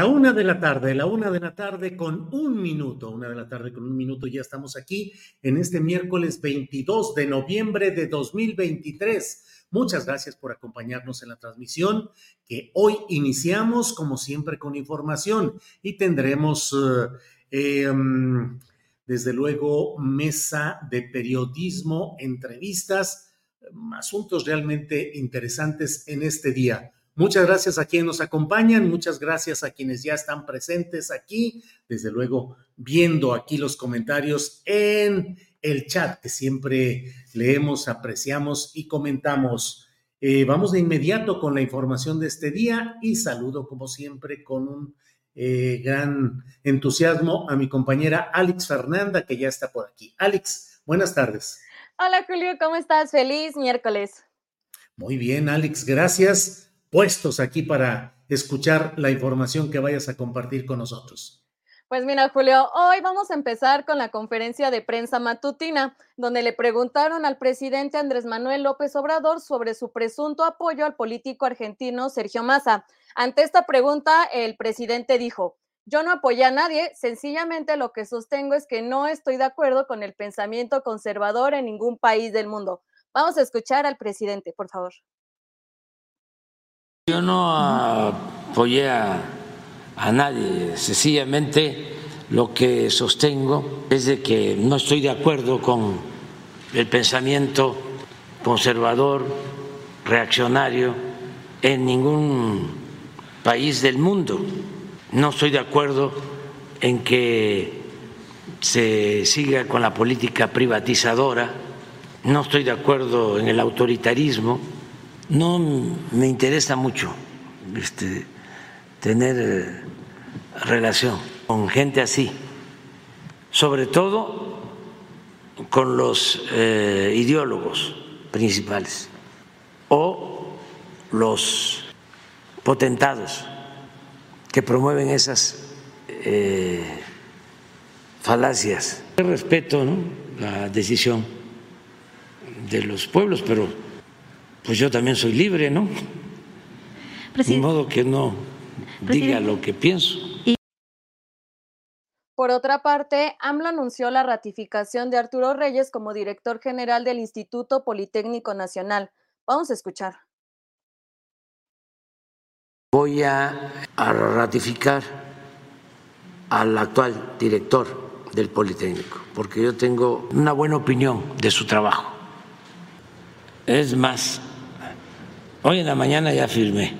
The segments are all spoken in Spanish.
La una de la tarde, la una de la tarde con un minuto, una de la tarde con un minuto, ya estamos aquí en este miércoles 22 de noviembre de 2023. Muchas gracias por acompañarnos en la transmisión que hoy iniciamos como siempre con información y tendremos eh, em, desde luego mesa de periodismo, entrevistas, asuntos realmente interesantes en este día. Muchas gracias a quienes nos acompañan, muchas gracias a quienes ya están presentes aquí, desde luego viendo aquí los comentarios en el chat que siempre leemos, apreciamos y comentamos. Eh, vamos de inmediato con la información de este día y saludo como siempre con un eh, gran entusiasmo a mi compañera Alex Fernanda que ya está por aquí. Alex, buenas tardes. Hola Julio, ¿cómo estás? Feliz miércoles. Muy bien, Alex, gracias puestos aquí para escuchar la información que vayas a compartir con nosotros. Pues mira, Julio, hoy vamos a empezar con la conferencia de prensa matutina, donde le preguntaron al presidente Andrés Manuel López Obrador sobre su presunto apoyo al político argentino Sergio Massa. Ante esta pregunta, el presidente dijo, yo no apoyé a nadie, sencillamente lo que sostengo es que no estoy de acuerdo con el pensamiento conservador en ningún país del mundo. Vamos a escuchar al presidente, por favor. Yo no apoyé a, nadie, sencillamente lo que sostengo es de que no estoy de acuerdo con el pensamiento conservador, reaccionario en ningún país del mundo. No estoy de acuerdo en que se siga con la política privatizadora, no estoy de acuerdo en el autoritarismo no me interesa mucho este, tener eh, relación con gente así, sobre todo con los eh, ideólogos principales o los potentados que promueven esas eh, falacias. Respeto la decisión de los pueblos, pero pues yo también soy libre, ¿no? De modo que no diga lo que pienso. Por otra parte, AMLO anunció la ratificación de Arturo Reyes como director general del Instituto Politécnico Nacional. Vamos a escuchar. Voy a, a ratificar al actual director del Politécnico, porque yo tengo una buena opinión de su trabajo. Es más, Hoy en la mañana ya firmé.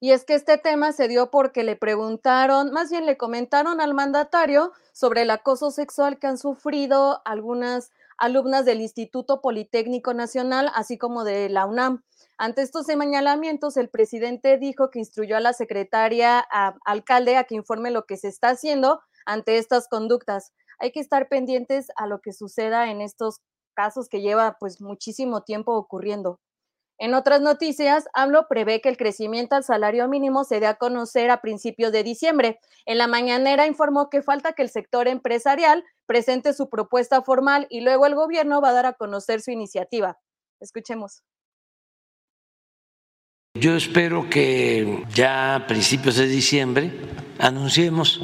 Y es que este tema se dio porque le preguntaron, más bien le comentaron al mandatario sobre el acoso sexual que han sufrido algunas alumnas del Instituto Politécnico Nacional, así como de la UNAM. Ante estos señalamientos, el presidente dijo que instruyó a la secretaria a, alcalde a que informe lo que se está haciendo ante estas conductas. Hay que estar pendientes a lo que suceda en estos casos que lleva pues muchísimo tiempo ocurriendo. En otras noticias, AMLO prevé que el crecimiento al salario mínimo se dé a conocer a principios de diciembre. En la mañanera informó que falta que el sector empresarial presente su propuesta formal y luego el gobierno va a dar a conocer su iniciativa. Escuchemos. Yo espero que ya a principios de diciembre anunciemos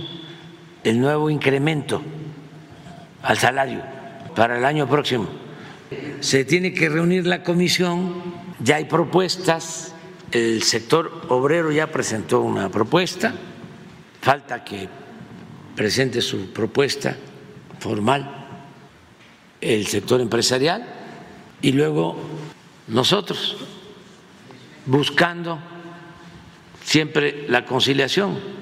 el nuevo incremento al salario para el año próximo. Se tiene que reunir la comisión ya hay propuestas, el sector obrero ya presentó una propuesta, falta que presente su propuesta formal el sector empresarial y luego nosotros buscando siempre la conciliación.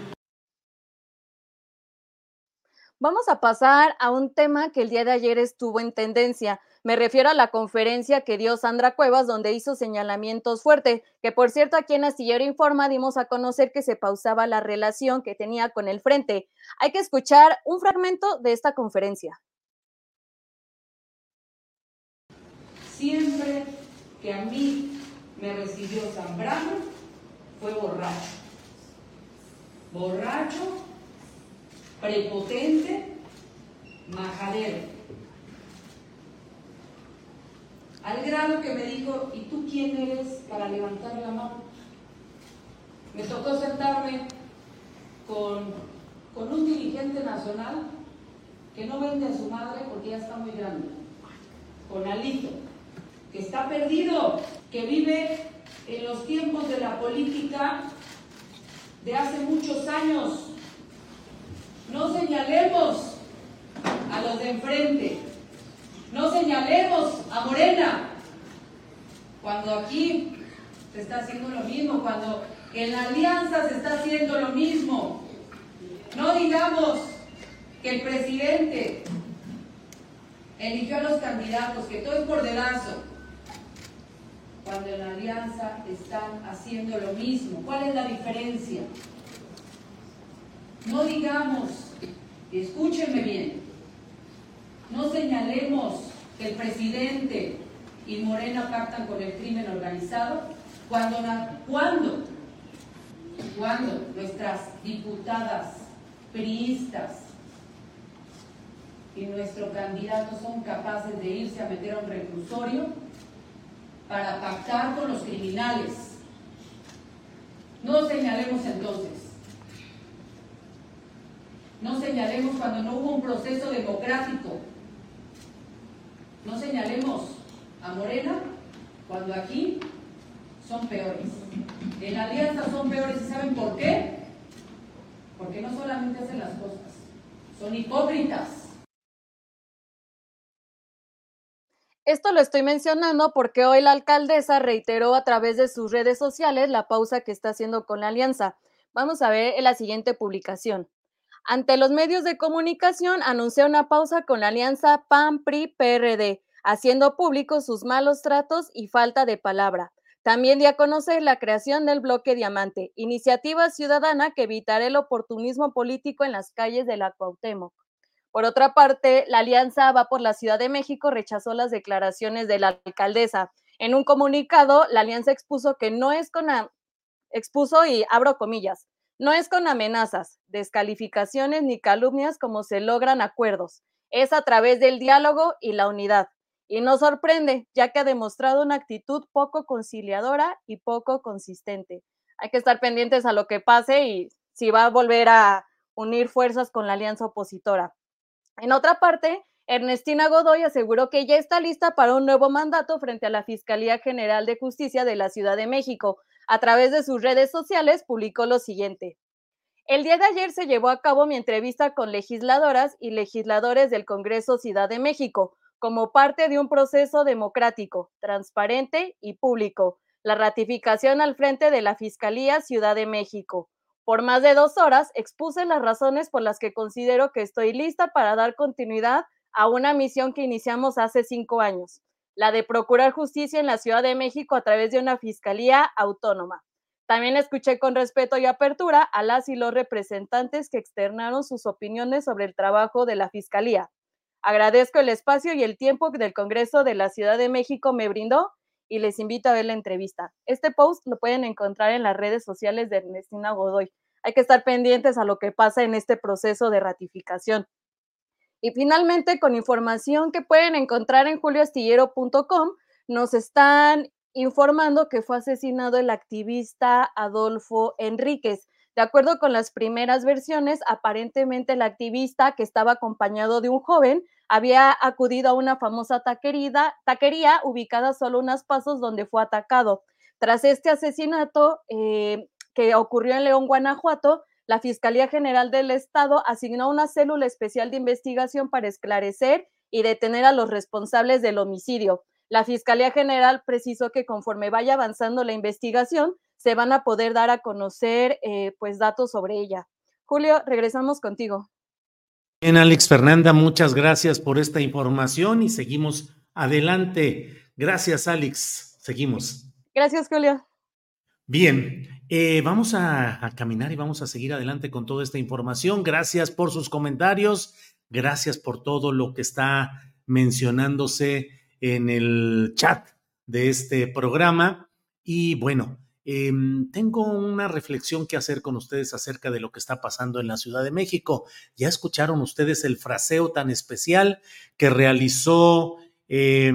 Vamos a pasar a un tema que el día de ayer estuvo en tendencia. Me refiero a la conferencia que dio Sandra Cuevas, donde hizo señalamientos fuertes, que por cierto aquí en Astillero Informa dimos a conocer que se pausaba la relación que tenía con el frente. Hay que escuchar un fragmento de esta conferencia. Siempre que a mí me recibió Zambrano fue borracho. Borracho, prepotente, majadero al grado que me dijo, ¿y tú quién eres para levantar la mano? Me tocó sentarme con, con un dirigente nacional que no vende a su madre porque ya está muy grande, con Alito, que está perdido, que vive en los tiempos de la política de hace muchos años. No señalemos a los de enfrente, no señalemos a Morena cuando aquí se está haciendo lo mismo, cuando en la alianza se está haciendo lo mismo. No digamos que el presidente eligió a los candidatos, que todo es por dedazo, cuando en la alianza están haciendo lo mismo. ¿Cuál es la diferencia? No digamos, escúchenme bien, no señalemos que el presidente y Morena pactan con el crimen organizado cuando, cuando, cuando nuestras diputadas priistas y nuestro candidato son capaces de irse a meter a un reclusorio para pactar con los criminales. No señalemos entonces. No señalemos cuando no hubo un proceso democrático no señalemos a Morena cuando aquí son peores. En la alianza son peores y ¿saben por qué? Porque no solamente hacen las cosas, son hipócritas. Esto lo estoy mencionando porque hoy la alcaldesa reiteró a través de sus redes sociales la pausa que está haciendo con la alianza. Vamos a ver en la siguiente publicación. Ante los medios de comunicación anunció una pausa con la alianza PAN-PRI-PRD, haciendo públicos sus malos tratos y falta de palabra. También dio a conocer la creación del bloque Diamante, iniciativa ciudadana que evitará el oportunismo político en las calles de la Cuauhtémoc. Por otra parte, la Alianza Va por la Ciudad de México rechazó las declaraciones de la alcaldesa. En un comunicado, la Alianza expuso que no es con expuso y abro comillas, no es con amenazas, descalificaciones ni calumnias como se logran acuerdos. Es a través del diálogo y la unidad. Y no sorprende, ya que ha demostrado una actitud poco conciliadora y poco consistente. Hay que estar pendientes a lo que pase y si va a volver a unir fuerzas con la alianza opositora. En otra parte, Ernestina Godoy aseguró que ya está lista para un nuevo mandato frente a la Fiscalía General de Justicia de la Ciudad de México, a través de sus redes sociales publicó lo siguiente. El día de ayer se llevó a cabo mi entrevista con legisladoras y legisladores del Congreso Ciudad de México, como parte de un proceso democrático, transparente y público, la ratificación al frente de la Fiscalía Ciudad de México. Por más de dos horas expuse las razones por las que considero que estoy lista para dar continuidad a una misión que iniciamos hace cinco años, la de procurar justicia en la Ciudad de México a través de una fiscalía autónoma. También escuché con respeto y apertura a las y los representantes que externaron sus opiniones sobre el trabajo de la Fiscalía. Agradezco el espacio y el tiempo que del Congreso de la Ciudad de México me brindó y les invito a ver la entrevista. Este post lo pueden encontrar en las redes sociales de Ernestina Godoy. Hay que estar pendientes a lo que pasa en este proceso de ratificación. Y finalmente, con información que pueden encontrar en julioastillero.com, nos están informando que fue asesinado el activista Adolfo Enríquez. De acuerdo con las primeras versiones, aparentemente el activista, que estaba acompañado de un joven, había acudido a una famosa taquería ubicada solo unos pasos donde fue atacado. Tras este asesinato eh, que ocurrió en León, Guanajuato, la Fiscalía General del Estado asignó una célula especial de investigación para esclarecer y detener a los responsables del homicidio. La Fiscalía General precisó que conforme vaya avanzando la investigación, se van a poder dar a conocer eh, pues datos sobre ella. Julio, regresamos contigo. Bien, Alex Fernanda, muchas gracias por esta información y seguimos adelante. Gracias, Alex. Seguimos. Gracias, Julio. Bien, eh, vamos a, caminar y vamos a seguir adelante con toda esta información. Gracias por sus comentarios, gracias por todo lo que está mencionándose en el chat de este programa. Y bueno, eh, tengo una reflexión que hacer con ustedes acerca de lo que está pasando en la Ciudad de México. Ya escucharon ustedes el fraseo tan especial que realizó eh,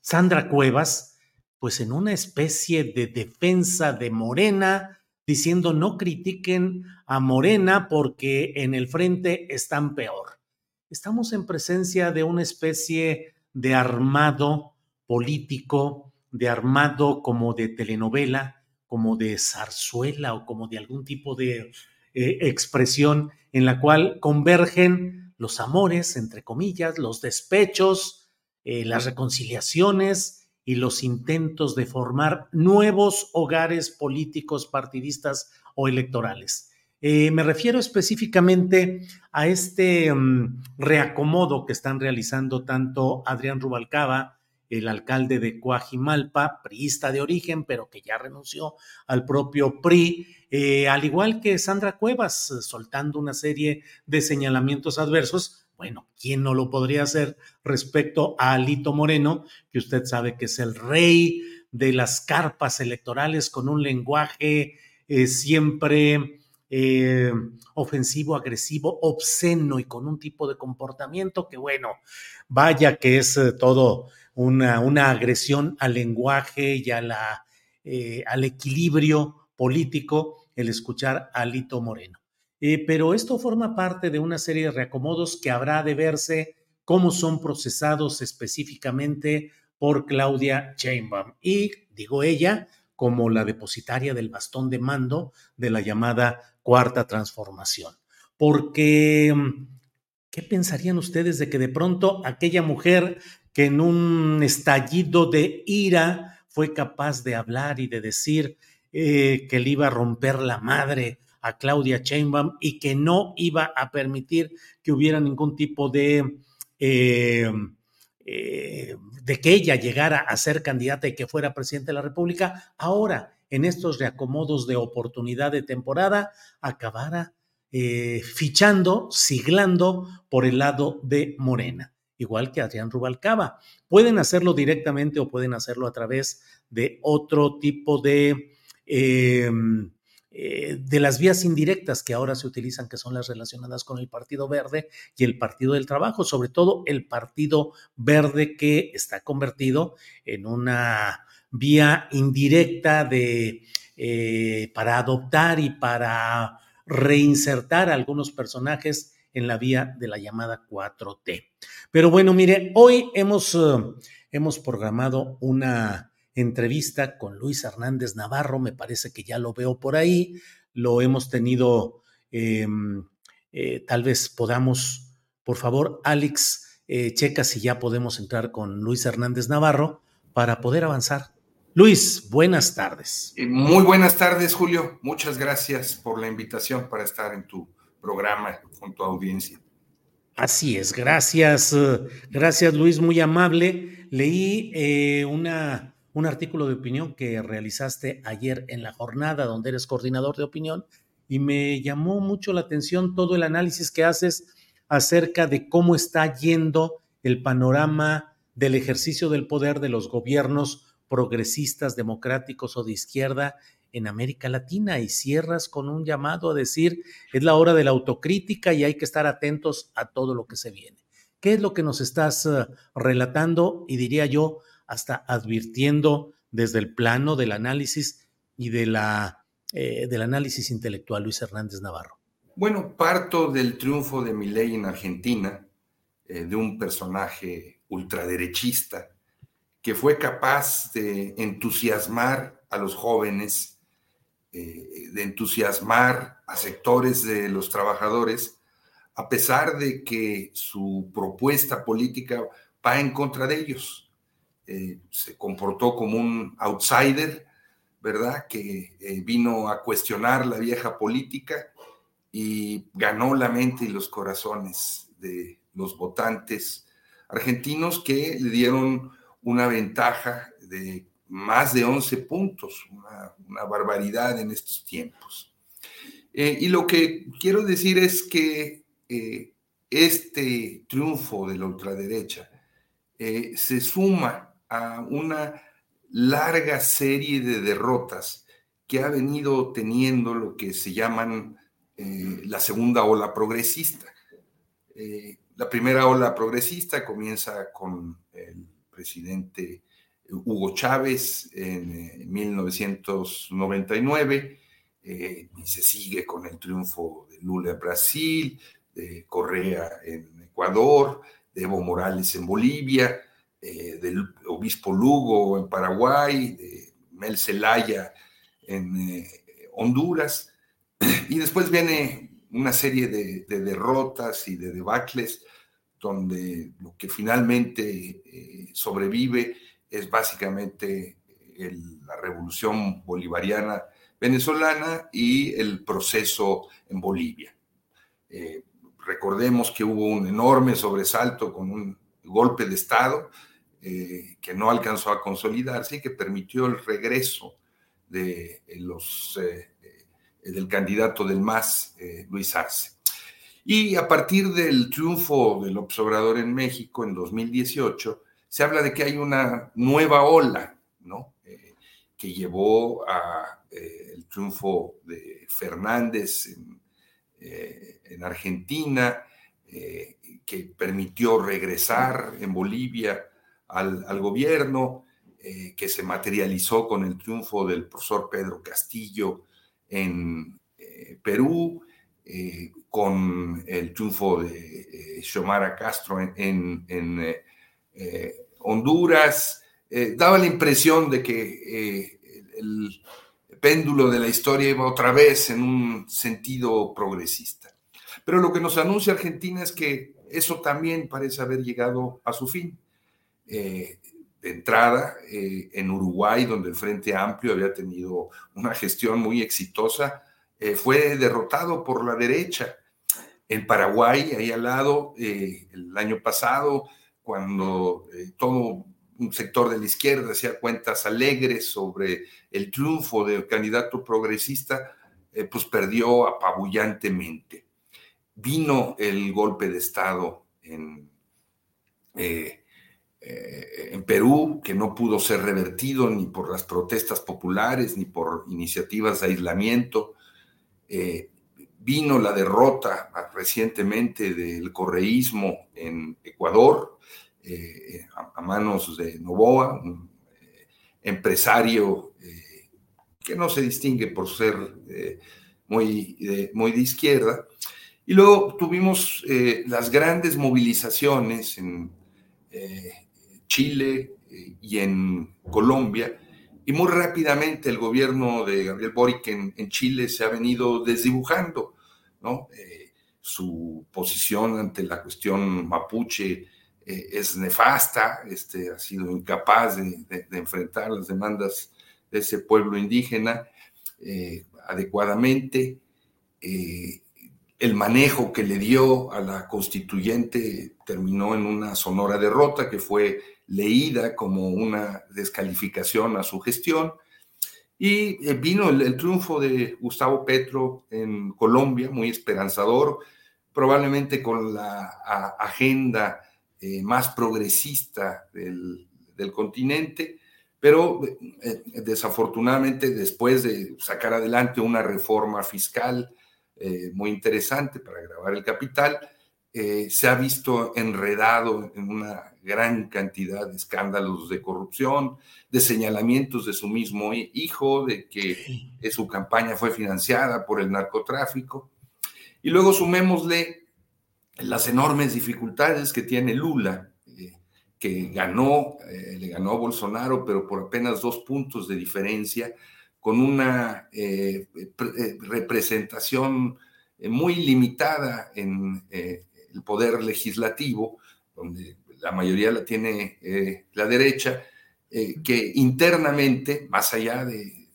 Sandra Cuevas, pues en una especie de defensa de Morena, diciendo no critiquen a Morena porque en el frente están peor. Estamos en presencia de una especie de armado político, de armado como de telenovela, como de zarzuela o como de algún tipo de eh, expresión en la cual convergen los amores, entre comillas, los despechos, eh, las reconciliaciones y los intentos de formar nuevos hogares políticos, partidistas o electorales. Eh, me refiero específicamente a este um, reacomodo que están realizando tanto Adrián Rubalcaba, el alcalde de Coajimalpa, priista de origen, pero que ya renunció al propio PRI, eh, al igual que Sandra Cuevas, soltando una serie de señalamientos adversos. Bueno, ¿quién no lo podría hacer respecto a Alito Moreno, que usted sabe que es el rey de las carpas electorales con un lenguaje eh, siempre eh, ofensivo, agresivo, obsceno y con un tipo de comportamiento que, bueno, vaya que es eh, todo una, agresión al lenguaje y al equilibrio político el escuchar a Lito Moreno. Eh, pero esto forma parte de una serie de reacomodos que habrá de verse cómo son procesados específicamente por Claudia Sheinbaum. Y, digo ella, como la depositaria del bastón de mando de la llamada cuarta transformación. Porque, ¿qué pensarían ustedes de que de pronto aquella mujer que en un estallido de ira fue capaz de hablar y de decir eh, que le iba a romper la madre a Claudia Sheinbaum y que no iba a permitir que hubiera ningún tipo de eh, eh, de que ella llegara a ser candidata y que fuera presidente de la República, ahora en estos reacomodos de oportunidad de temporada acabara eh, fichando, siglando por el lado de Morena, igual que Adrián Rubalcaba. Pueden hacerlo directamente o pueden hacerlo a través de otro tipo de... eh, de las vías indirectas que ahora se utilizan, que son las relacionadas con el Partido Verde y el Partido del Trabajo, sobre todo el Partido Verde que está convertido en una vía indirecta de, eh, para adoptar y para reinsertar a algunos personajes en la vía de la llamada 4T. Pero bueno, mire, hoy hemos, uh, hemos programado una entrevista con Luis Hernández Navarro, me parece que ya lo veo por ahí, lo hemos tenido, eh, eh, tal vez podamos, por favor, Alex, eh, checa si ya podemos entrar con Luis Hernández Navarro para poder avanzar. Luis, buenas tardes. Eh, muy buenas tardes, Julio. Muchas gracias por la invitación para estar en tu programa con tu audiencia. Así es, gracias, gracias Luis, muy amable. Leí eh, una, un artículo de opinión que realizaste ayer en la jornada donde eres coordinador de opinión y me llamó mucho la atención todo el análisis que haces acerca de cómo está yendo el panorama del ejercicio del poder de los gobiernos progresistas, democráticos o de izquierda en América Latina y cierras con un llamado a decir es la hora de la autocrítica y hay que estar atentos a todo lo que se viene. ¿Qué es lo que nos estás uh, relatando y diría yo hasta advirtiendo desde el plano del análisis y de la, eh, del análisis intelectual, Luis Hernández Navarro? Bueno, parto del triunfo de Milei en Argentina, eh, de un personaje ultraderechista que fue capaz de entusiasmar a los jóvenes eh, de entusiasmar a sectores de los trabajadores, a pesar de que su propuesta política va en contra de ellos. Eh, se comportó como un outsider, ¿verdad? Que eh, vino a cuestionar la vieja política y ganó la mente y los corazones de los votantes argentinos que le dieron una ventaja de más de 11 puntos, una, barbaridad en estos tiempos. Eh, y lo que quiero decir es que este triunfo de la ultraderecha se suma una larga serie de derrotas que ha venido teniendo lo que se llaman la segunda ola progresista. la primera ola progresista comienza con el presidente Hugo Chávez en 1999 eh, y se sigue con el triunfo de Lula en Brasil, de Correa en Ecuador, de Evo Morales en Bolivia, eh, del obispo Lugo en Paraguay, de Mel Zelaya en eh, Honduras, y después viene una serie de, de, derrotas y de debacles donde lo que finalmente sobrevive es básicamente la revolución bolivariana venezolana y el proceso en Bolivia. Eh, recordemos que hubo un enorme sobresalto con un golpe de Estado eh, que no alcanzó a consolidarse y que permitió el regreso de los, eh, del candidato del MAS, Luis Arce. Y a partir del triunfo del observador en México en 2018, se habla de que hay una nueva ola, ¿no? Eh, que llevó a eh, el triunfo de Fernández en, eh, Argentina, que permitió regresar en Bolivia al, gobierno, que se materializó con el triunfo del profesor Pedro Castillo en Perú, con el triunfo de Xiomara Castro en, en Honduras, eh, daba la impresión de que eh, el péndulo de la historia iba otra vez en un sentido progresista. Pero lo que nos anuncia Argentina es que eso también parece haber llegado a su fin. Eh, de entrada, en Uruguay, donde el Frente Amplio había tenido una gestión muy exitosa, fue derrotado por la derecha. En Paraguay, ahí al lado, el año pasado, cuando eh, todo un sector de la izquierda hacía cuentas alegres sobre el triunfo del candidato progresista, eh, pues perdió apabullantemente. Vino el golpe de Estado en, eh, en Perú, que no pudo ser revertido ni por las protestas populares ni por iniciativas de aislamiento. vino la derrota recientemente del correísmo en Ecuador, eh, a, manos de Novoa, un eh, empresario eh, que no se distingue por ser muy, muy de izquierda. Y luego tuvimos las grandes movilizaciones en Chile y en Colombia, y muy rápidamente el gobierno de Gabriel Boric en, Chile se ha venido desdibujando, ¿no? su posición ante la cuestión mapuche eh, es nefasta, este, ha sido incapaz de, enfrentar las demandas de ese pueblo indígena eh, adecuadamente. Eh, el manejo que le dio a la constituyente terminó en una sonora derrota que fue leída como una descalificación a su gestión. Y eh, vino el, triunfo de Gustavo Petro en Colombia, muy esperanzador, probablemente con la agenda eh, más progresista del, continente, pero eh, desafortunadamente después de sacar adelante una reforma fiscal muy interesante para grabar el capital, se ha visto enredado en una gran cantidad de escándalos de corrupción, de señalamientos de su mismo hijo, de que su campaña fue financiada por el narcotráfico. Y luego sumémosle las enormes dificultades que tiene Lula, eh, que ganó, eh, le ganó a Bolsonaro, pero por apenas dos puntos de diferencia, con una eh, representación muy limitada en el poder legislativo, donde la mayoría la tiene eh, la derecha, eh, que internamente, más allá de,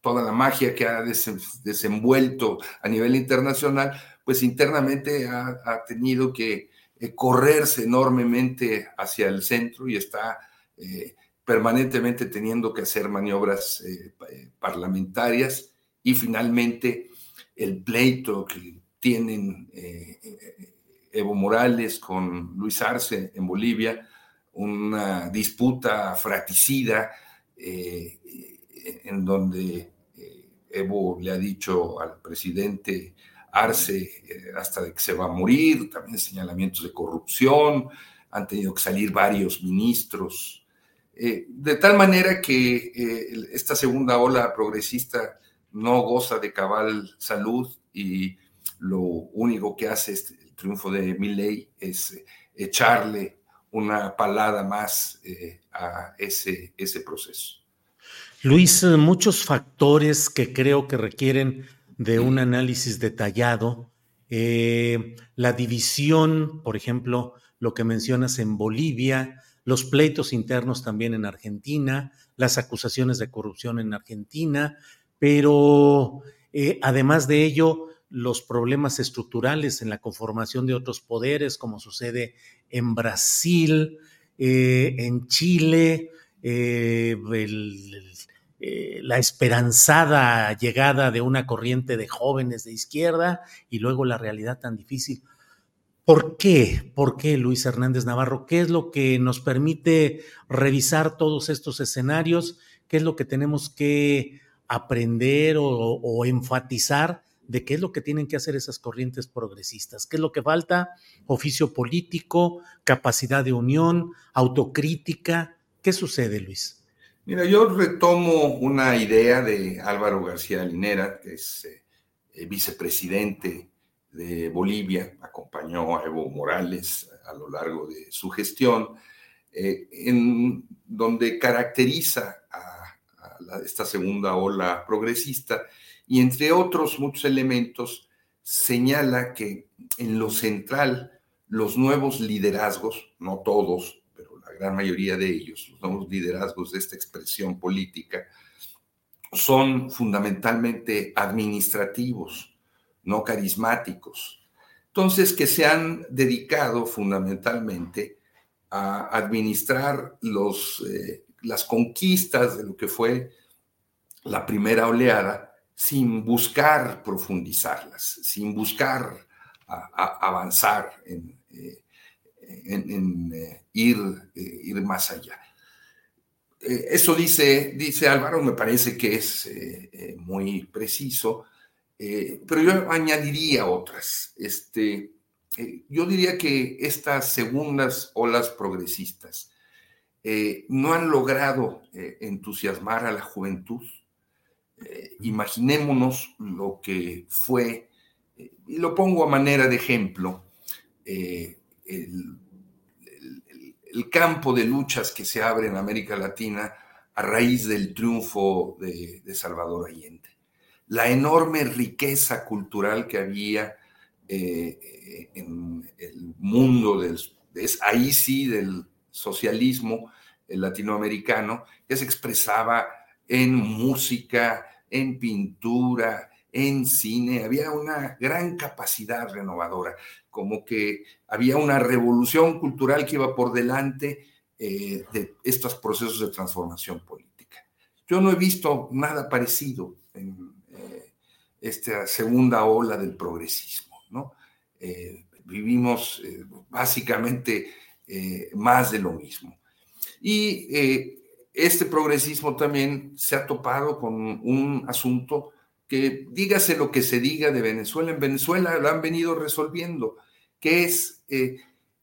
toda la magia que ha desenvuelto a nivel internacional, pues internamente ha, tenido que eh, correrse enormemente hacia el centro y está permanentemente teniendo que hacer maniobras parlamentarias y finalmente el pleito que tienen Evo Morales con Luis Arce en Bolivia, una disputa fratricida eh, en donde eh, Evo le ha dicho al presidente Arce eh, hasta de que se va a morir, también señalamientos de corrupción, han tenido que salir varios ministros, de tal manera que esta segunda ola progresista no goza de cabal salud y lo único que hace es triunfo de Milley es eh, echarle una palada más eh, a ese, ese proceso. Luis, eh, muchos factores que creo que requieren de un análisis detallado. la división, por ejemplo, lo que mencionas en Bolivia, los pleitos internos también en Argentina, las acusaciones de corrupción en Argentina, pero además de ello, los problemas estructurales en la conformación de otros poderes, como sucede en Brasil, eh, en Chile, eh, eh, la esperanzada llegada de una corriente de jóvenes de izquierda y luego la realidad tan difícil. ¿Por qué? ¿Por qué, Luis Hernández Navarro? ¿Qué es lo que nos permite revisar todos estos escenarios? ¿Qué es lo que tenemos que aprender o, enfatizar de qué es lo que tienen que hacer esas corrientes progresistas, qué es lo que falta, oficio político, capacidad de unión, autocrítica. ¿Qué sucede, Luis? Mira, yo retomo una idea de Álvaro García Linera, que es eh, vicepresidente de Bolivia, acompañó a Evo Morales a lo largo de su gestión, eh, en donde caracteriza a, esta segunda ola progresista y entre otros muchos elementos señala que en lo central los nuevos liderazgos, no todos, pero la gran mayoría de ellos, los nuevos liderazgos de esta expresión política, son fundamentalmente administrativos, no carismáticos. Entonces, que se han dedicado fundamentalmente a administrar los, eh, las conquistas de lo que fue la primera oleada sin buscar profundizarlas, sin buscar avanzar en, eh, eh, ir, ir, más allá. eso dice, dice Álvaro, me parece que es muy preciso, pero yo añadiría otras. Este, yo diría que estas segundas olas progresistas no han logrado entusiasmar a la juventud eh, imaginémonos lo que fue, eh, y lo pongo a manera de ejemplo, eh, el, campo de luchas que se abre en América Latina a raíz del triunfo de, Salvador Allende. La enorme riqueza cultural que había en el mundo del, ahí sí, del socialismo latinoamericano, que se expresaba en música, en pintura, en cine, había una gran capacidad renovadora, como que había una revolución cultural que iba por delante eh, de estos procesos de transformación política. Yo no he visto nada parecido en eh, esta segunda ola del progresismo, ¿no? Eh, vivimos básicamente más de lo mismo. Y este progresismo también se ha topado con un asunto que dígase lo que se diga de Venezuela, en Venezuela lo han venido resolviendo, que es eh,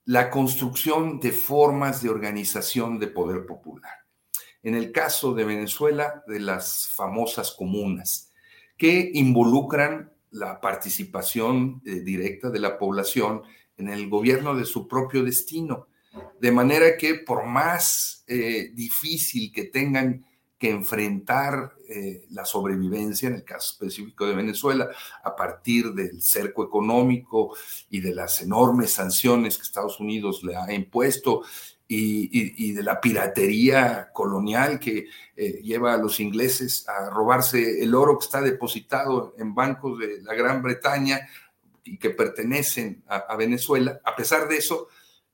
la construcción de formas de organización de poder popular. En el caso de Venezuela, de las famosas comunas, que involucran la participación eh, directa de la población en el gobierno de su propio destino. De manera que por más eh, difícil que tengan que enfrentar eh, la sobrevivencia, en el caso específico de Venezuela, a partir del cerco económico y de las enormes sanciones que Estados Unidos le ha impuesto y, de la piratería colonial que eh, lleva a los ingleses a robarse el oro que está depositado en bancos de la Gran Bretaña y que pertenecen a Venezuela. A pesar de eso,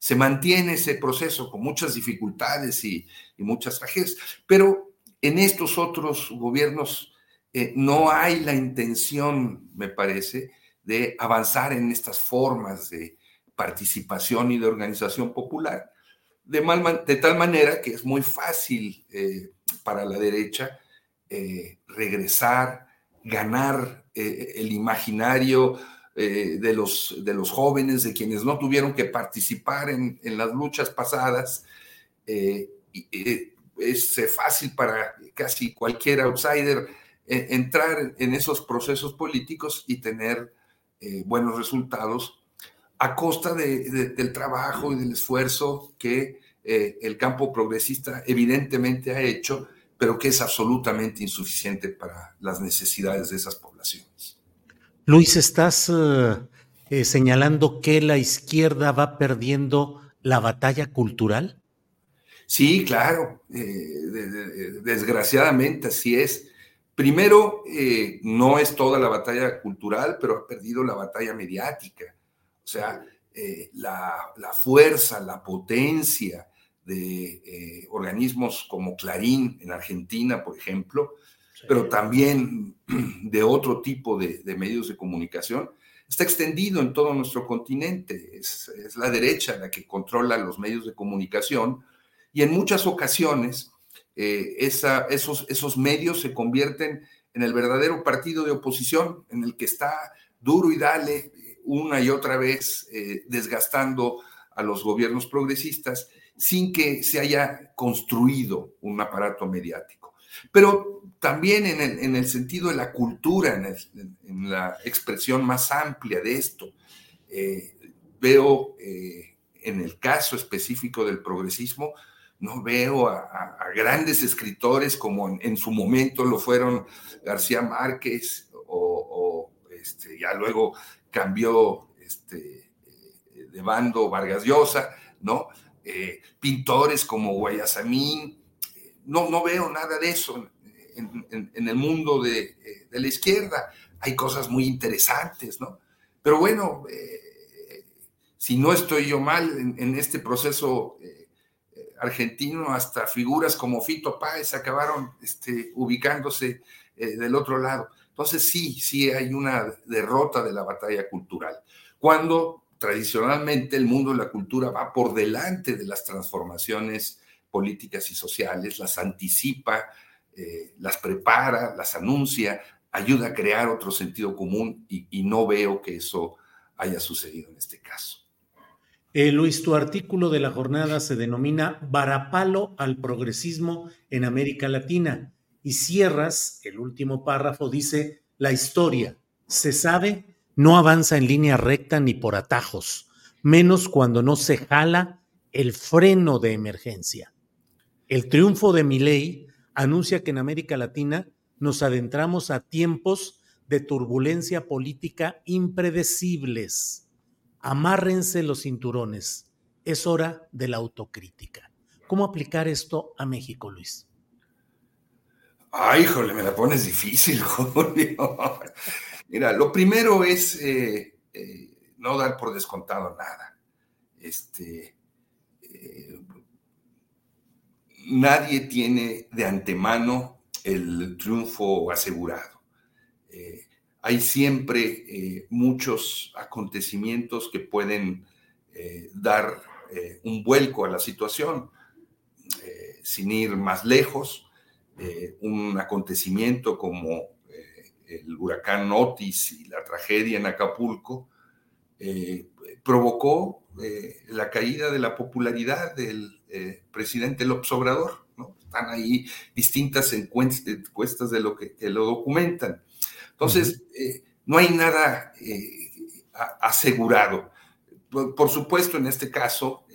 se mantiene ese proceso con muchas dificultades y, muchas tragedias, pero en estos otros gobiernos eh, no hay la intención, me parece, de avanzar en estas formas de participación y de organización popular, de, tal manera que es muy fácil eh, para la derecha eh, regresar, ganar el imaginario eh, de, los, de los jóvenes, de quienes no tuvieron que participar en, las luchas pasadas. Eh, eh, es fácil para casi cualquier outsider entrar en esos procesos políticos y tener buenos resultados a costa del trabajo y del esfuerzo que el campo progresista evidentemente ha hecho, pero que es absolutamente insuficiente para las necesidades de esas poblaciones. Luis, ¿estás eh, eh, señalando que la izquierda va perdiendo la batalla cultural? Sí, claro, eh, desgraciadamente así es. Primero, no es toda la batalla cultural, pero ha perdido la batalla mediática. O sea, la, fuerza, la potencia de organismos como Clarín en Argentina, por ejemplo, pero también de otro tipo de, medios de comunicación, está extendido en todo nuestro continente. Es, la derecha la que controla los medios de comunicación y en muchas ocasiones eh, esos, esos medios se convierten en el verdadero partido de oposición en el que está duro y dale una y otra vez eh, desgastando a los gobiernos progresistas sin que se haya construido un aparato mediático. Pero también en el, sentido de la cultura, en, la expresión más amplia de esto. Eh, veo eh, en el caso específico del progresismo, no veo a, grandes escritores como en, su momento lo fueron García Márquez o, este, ya luego cambió este, eh, de bando Vargas Llosa, ¿no? pintores como Guayasamín, no, no veo nada de eso en, el mundo eh, de, la izquierda. Hay cosas muy interesantes, ¿no? Pero bueno, eh, si no estoy yo mal en, este proceso eh, argentino, hasta figuras como Fito Páez acabaron este, ubicándose del otro lado. Entonces sí, sí hay una derrota de la batalla cultural. Cuando tradicionalmente el mundo de la cultura va por delante de las transformaciones políticas y sociales, las anticipa, eh, las prepara, las anuncia, ayuda a crear otro sentido común y, no veo que eso haya sucedido en este caso. Eh, Luis, tu artículo de la jornada se denomina Varapalo al progresismo en América Latina y cierras, el último párrafo dice, la historia, se sabe, no avanza en línea recta ni por atajos, menos cuando no se jala el freno de emergencia. El triunfo de Milei anuncia que en América Latina nos adentramos a tiempos de turbulencia política impredecibles. Amárrense los cinturones. Es hora de la autocrítica. ¿Cómo aplicar esto a México, Luis? Ay, híjole, me la pones difícil, Julio. Mira, lo primero es eh, eh, no dar por descontado nada. Este, eh, nadie tiene de antemano el triunfo asegurado. hay siempre muchos acontecimientos que pueden dar un vuelco a la situación. sin ir más lejos, un acontecimiento como el huracán Otis y la tragedia en Acapulco, eh, provocó eh, la caída de la popularidad del eh, presidente López Obrador. ¿no? Están ahí distintas encuestas de lo que, lo documentan. Entonces, no hay nada asegurado. Por, supuesto, en este caso,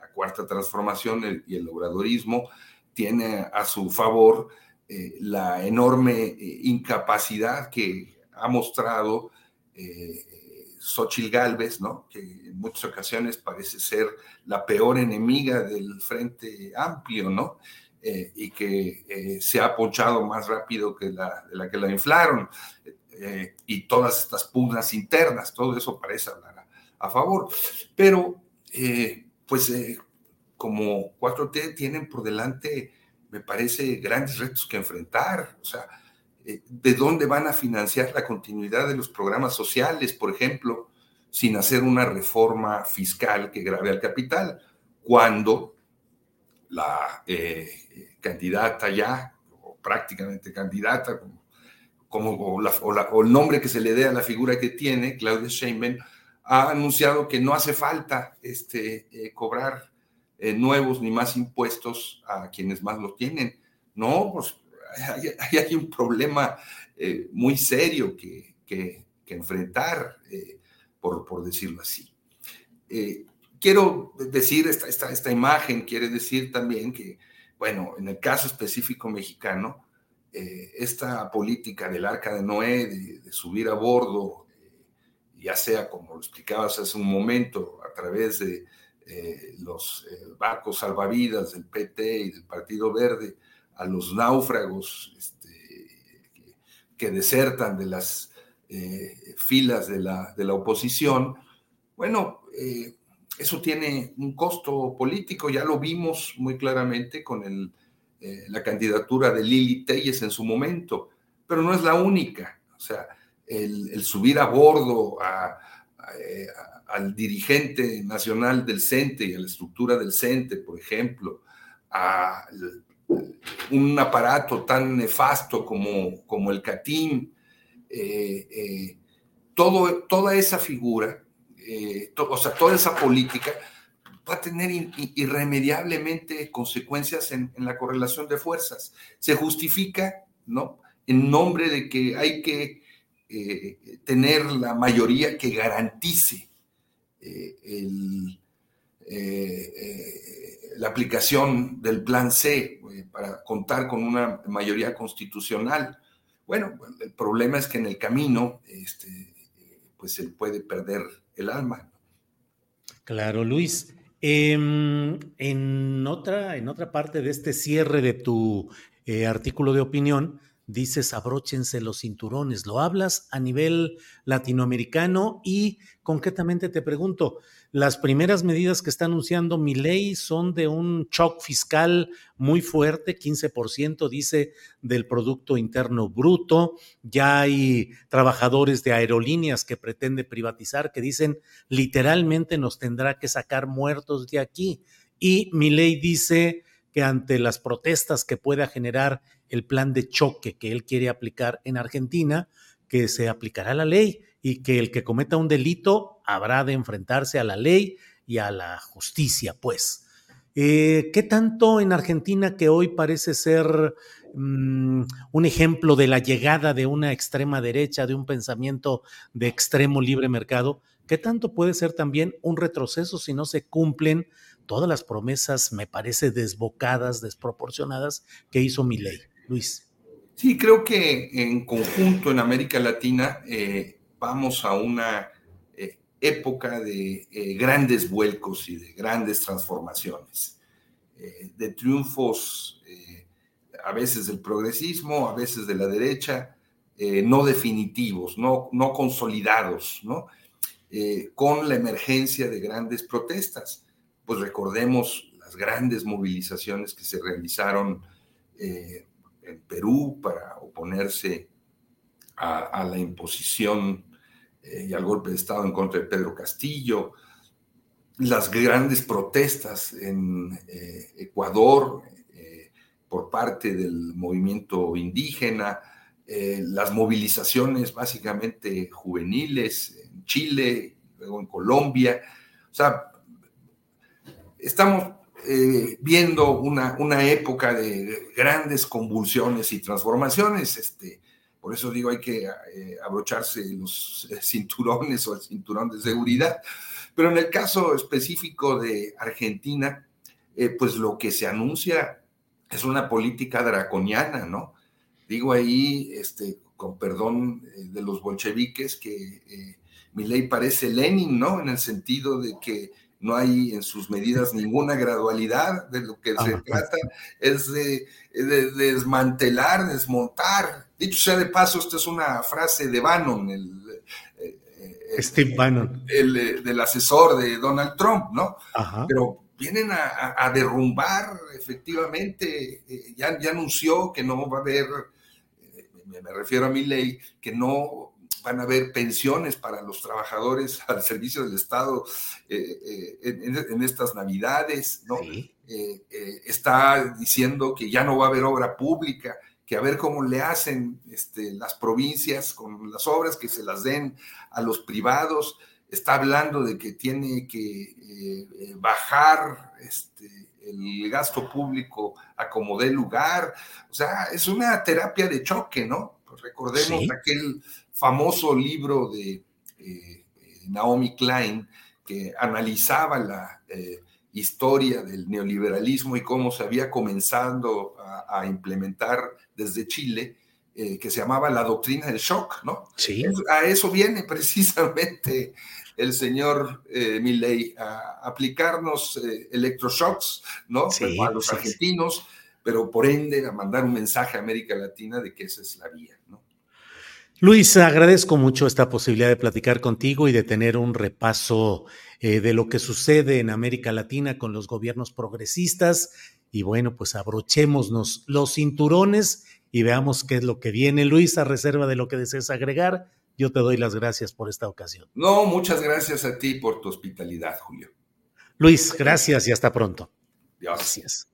la cuarta transformación y el obradorismo tiene a su favor eh, la enorme eh, incapacidad que ha mostrado eh, Xochitl Galvez, ¿no? que en muchas ocasiones parece ser la peor enemiga del Frente Amplio, ¿no? y que se ha ponchado más rápido que la, que la inflaron, y todas estas pugnas internas, todo eso parece hablar a, favor. Pero, pues, como 4T tienen por delante me parece grandes retos que enfrentar. O sea, eh, ¿de dónde van a financiar la continuidad de los programas sociales, por ejemplo, sin hacer una reforma fiscal que grave al capital? Cuando la eh, candidata ya, o prácticamente candidata, como, o, el nombre que se le dé a la figura que tiene, Claudia Sheinbaum, ha anunciado que no hace falta este, eh, cobrar eh, nuevos ni más impuestos a quienes más lo tienen. No, pues hay, hay un problema eh, muy serio que, que, enfrentar, eh, por, por, decirlo así. quiero decir, esta, esta, esta, imagen quiere decir también que, bueno, en el caso específico mexicano, esta política del arca de Noé, de, de subir a bordo, ya sea como lo explicabas hace un momento, a través de eh, los eh, barcos salvavidas del PT y del Partido Verde a los náufragos este, que, desertan de las eh, filas de la, de la, oposición, bueno, eso tiene un costo político, ya lo vimos muy claramente con la candidatura de Lili Telles en su momento, pero no es la única, o sea, el, el subir a bordo a, a al dirigente nacional del CENTE y a la estructura del CENTE, por ejemplo, a un aparato tan nefasto como, como el CATIM, eh, eh, todo, toda esa figura, eh, o sea, toda esa política va a tener irremediablemente consecuencias en, en, la correlación de fuerzas. Se justifica, ¿no? En nombre de que hay que tener la mayoría que garantice eh, eh, eh, la aplicación del plan C para contar con una mayoría constitucional. Bueno, el problema es que en el camino este, pues se puede perder el alma. Claro, Luis. Em, en, otra, en otra parte de este cierre de tu artículo de opinión, dices abróchense los cinturones. Lo hablas a nivel latinoamericano y concretamente te pregunto, las primeras medidas que está anunciando mi ley son de un shock fiscal muy fuerte, 15% dice del Producto Interno Bruto. Ya hay trabajadores de aerolíneas que pretende privatizar que dicen literalmente nos tendrá que sacar muertos de aquí. Y mi ley dice que ante las protestas que pueda generar el plan de choque que él quiere aplicar en Argentina, que se aplicará la ley y que el que cometa un delito habrá de enfrentarse a la ley y a la justicia, pues. Eh, ¿Qué tanto en Argentina, que hoy parece ser mm, un ejemplo de la llegada de una extrema derecha, de un pensamiento de extremo libre mercado, qué tanto puede ser también un retroceso si no se cumplen todas las promesas, me parece, desbocadas, desproporcionadas que hizo mi ley? Luis. Sí, creo que en conjunto en América Latina eh, vamos a una eh, época de eh, grandes vuelcos y de grandes transformaciones, de triunfos a veces del progresismo, a veces de la derecha, no definitivos, no, no consolidados, ¿no? Con la emergencia de grandes protestas. Pues recordemos las grandes movilizaciones que se realizaron en Perú para oponerse a, la imposición y al golpe de Estado en contra de Pedro Castillo, las grandes protestas en Ecuador, por parte del movimiento indígena, eh, las movilizaciones básicamente juveniles en Chile, luego en Colombia. O sea, estamos eh, viendo una, una, época de grandes convulsiones y transformaciones. Este, por eso digo, hay que eh, abrocharse los cinturones o el cinturón de seguridad. Pero en el caso específico de Argentina, pues lo que se anuncia es una política draconiana, ¿no? Digo ahí, este, con perdón eh, de los bolcheviques, que eh, mi ley parece Lenin, ¿no? En el sentido de que no hay en sus medidas ninguna gradualidad, de lo que se trata es de, desmantelar, desmontar. Dicho sea de paso, esta es una frase de Bannon, el, eh, Steve Bannon. El, del asesor de Donald Trump, ¿no? Ajá. Pero vienen a, derrumbar, efectivamente, eh, ya, ya, anunció que no va a haber, eh, me, refiero a mi ley, que no van a haber pensiones para los trabajadores al servicio del Estado eh, en, estas Navidades, ¿no? está diciendo que ya no va a haber obra pública, que a ver cómo le hacen este, las provincias con las obras, que se las den a los privados está hablando de que tiene que eh, eh, bajar este, el gasto público a como dé lugar. O sea, es una terapia de choque, ¿no? Pues recordemos aquel famoso libro de eh, Naomi Klein que analizaba la historia del neoliberalismo y cómo se había comenzado a, a implementar desde Chile. que se llamaba la doctrina del shock, ¿no? Sí. A eso viene precisamente el señor eh, Milley a aplicarnos eh, electroshocks, ¿no? a los argentinos, pero por ende a mandar un mensaje a América Latina de que esa es la vía. Luis, agradezco mucho esta posibilidad de platicar contigo y de tener un repaso eh, de lo que sucede en América Latina con los gobiernos progresistas. Y bueno, pues abrochémonos los cinturones y veamos qué es lo que viene. Luis, a reserva de lo que desees agregar, yo te doy las gracias por esta ocasión. No, muchas gracias a ti por tu hospitalidad, Julio. Luis, gracias y hasta pronto. Gracias.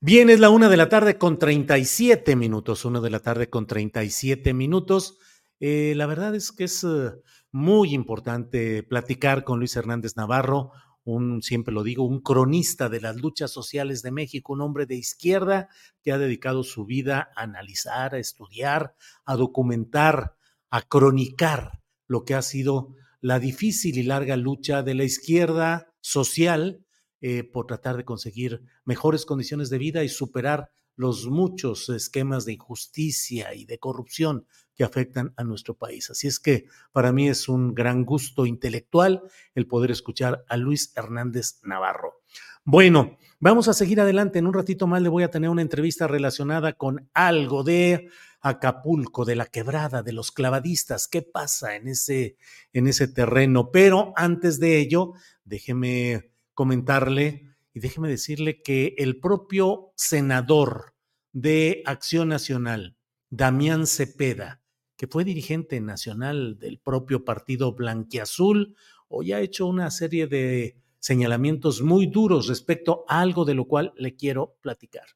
Bien, es la una de la tarde con 37 minutos, una de la tarde con 37 minutos. Eh, la verdad es que es eh, muy importante platicar con Luis Hernández Navarro, un, siempre lo digo, un cronista de las luchas sociales de México, un hombre de izquierda que ha dedicado su vida a analizar, a estudiar, a documentar a cronicar lo que ha sido la difícil y larga lucha de la izquierda social eh, por tratar de conseguir mejores condiciones de vida y superar los muchos esquemas de injusticia y de corrupción que afectan a nuestro país. Así es que para mí es un gran gusto intelectual el poder escuchar a Luis Hernández Navarro. Bueno, vamos a seguir adelante. En un ratito más le voy a tener una entrevista relacionada con algo de Acapulco, de la quebrada, de los clavadistas, qué pasa en ese, en ese terreno. Pero antes de ello, déjeme comentarle y déjeme decirle que el propio senador de Acción Nacional, Damián Cepeda, que fue dirigente nacional del propio partido Blanquiazul, hoy ha hecho una serie de señalamientos muy duros respecto a algo de lo cual le quiero platicar.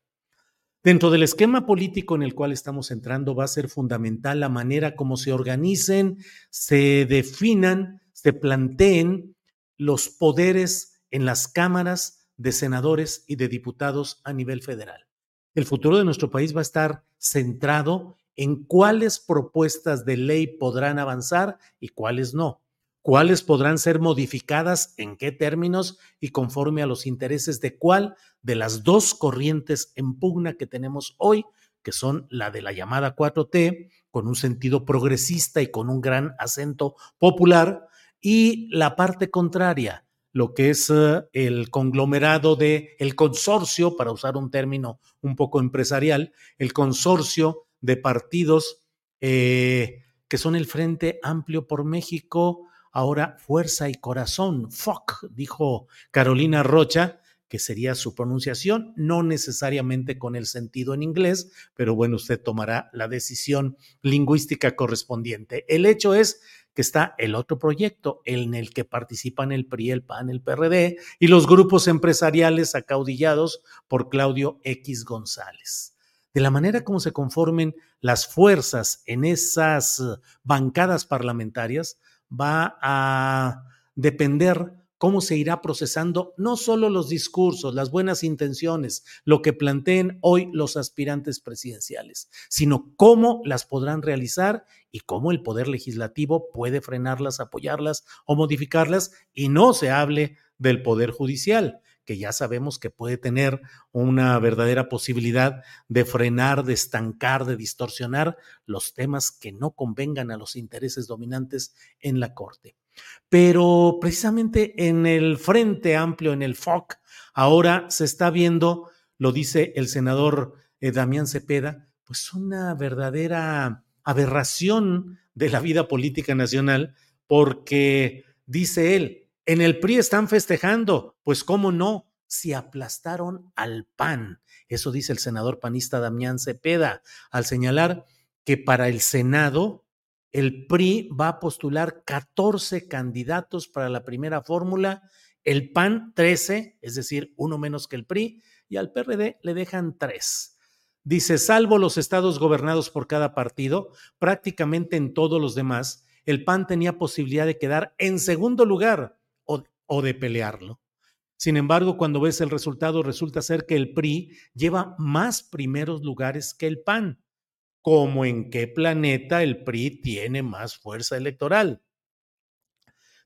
Dentro del esquema político en el cual estamos entrando va a ser fundamental la manera como se organicen, se definan, se planteen los poderes en las cámaras de senadores y de diputados a nivel federal. El futuro de nuestro país va a estar centrado en cuáles propuestas de ley podrán avanzar y cuáles no. Cuáles podrán ser modificadas, en qué términos y conforme a los intereses de cuál de las dos corrientes en pugna que tenemos hoy, que son la de la llamada 4T, con un sentido progresista y con un gran acento popular, y la parte contraria, lo que es eh, el conglomerado de el consorcio, para usar un término un poco empresarial, el consorcio de partidos eh, que son el Frente Amplio por México, ahora Fuerza y Corazón, FOC, dijo Carolina Rocha, que sería su pronunciación, no necesariamente con el sentido en inglés, pero bueno, usted tomará la decisión lingüística correspondiente. El hecho es que está el otro proyecto en el que participan el PRI, el PAN, el PRD y los grupos empresariales acaudillados por Claudio X González. De la manera como se conformen las fuerzas en esas bancadas parlamentarias, va a depender cómo se irá procesando no solo los discursos, las buenas intenciones, lo que planteen hoy los aspirantes presidenciales, sino cómo las podrán realizar y cómo el Poder Legislativo puede frenarlas, apoyarlas o modificarlas y no se hable del Poder Judicial que ya sabemos que puede tener una verdadera posibilidad de frenar, de estancar, de distorsionar los temas que no convengan a los intereses dominantes en la Corte. Pero precisamente en el Frente Amplio, en el FOC, ahora se está viendo, lo dice el senador eh, Damián Cepeda, pues una verdadera aberración de la vida política nacional, porque dice él, en el PRI están festejando, pues cómo no, si aplastaron al PAN. Eso dice el senador panista Damián Cepeda, al señalar que para el Senado el PRI va a postular 14 candidatos para la primera fórmula, el PAN 13, es decir, uno menos que el PRI, y al PRD le dejan tres. Dice, salvo los estados gobernados por cada partido, prácticamente en todos los demás, el PAN tenía posibilidad de quedar en segundo lugar o, de pelearlo. Sin embargo, cuando ves el resultado, resulta ser que el PRI lleva más primeros lugares que el PAN como en qué planeta el PRI tiene más fuerza electoral.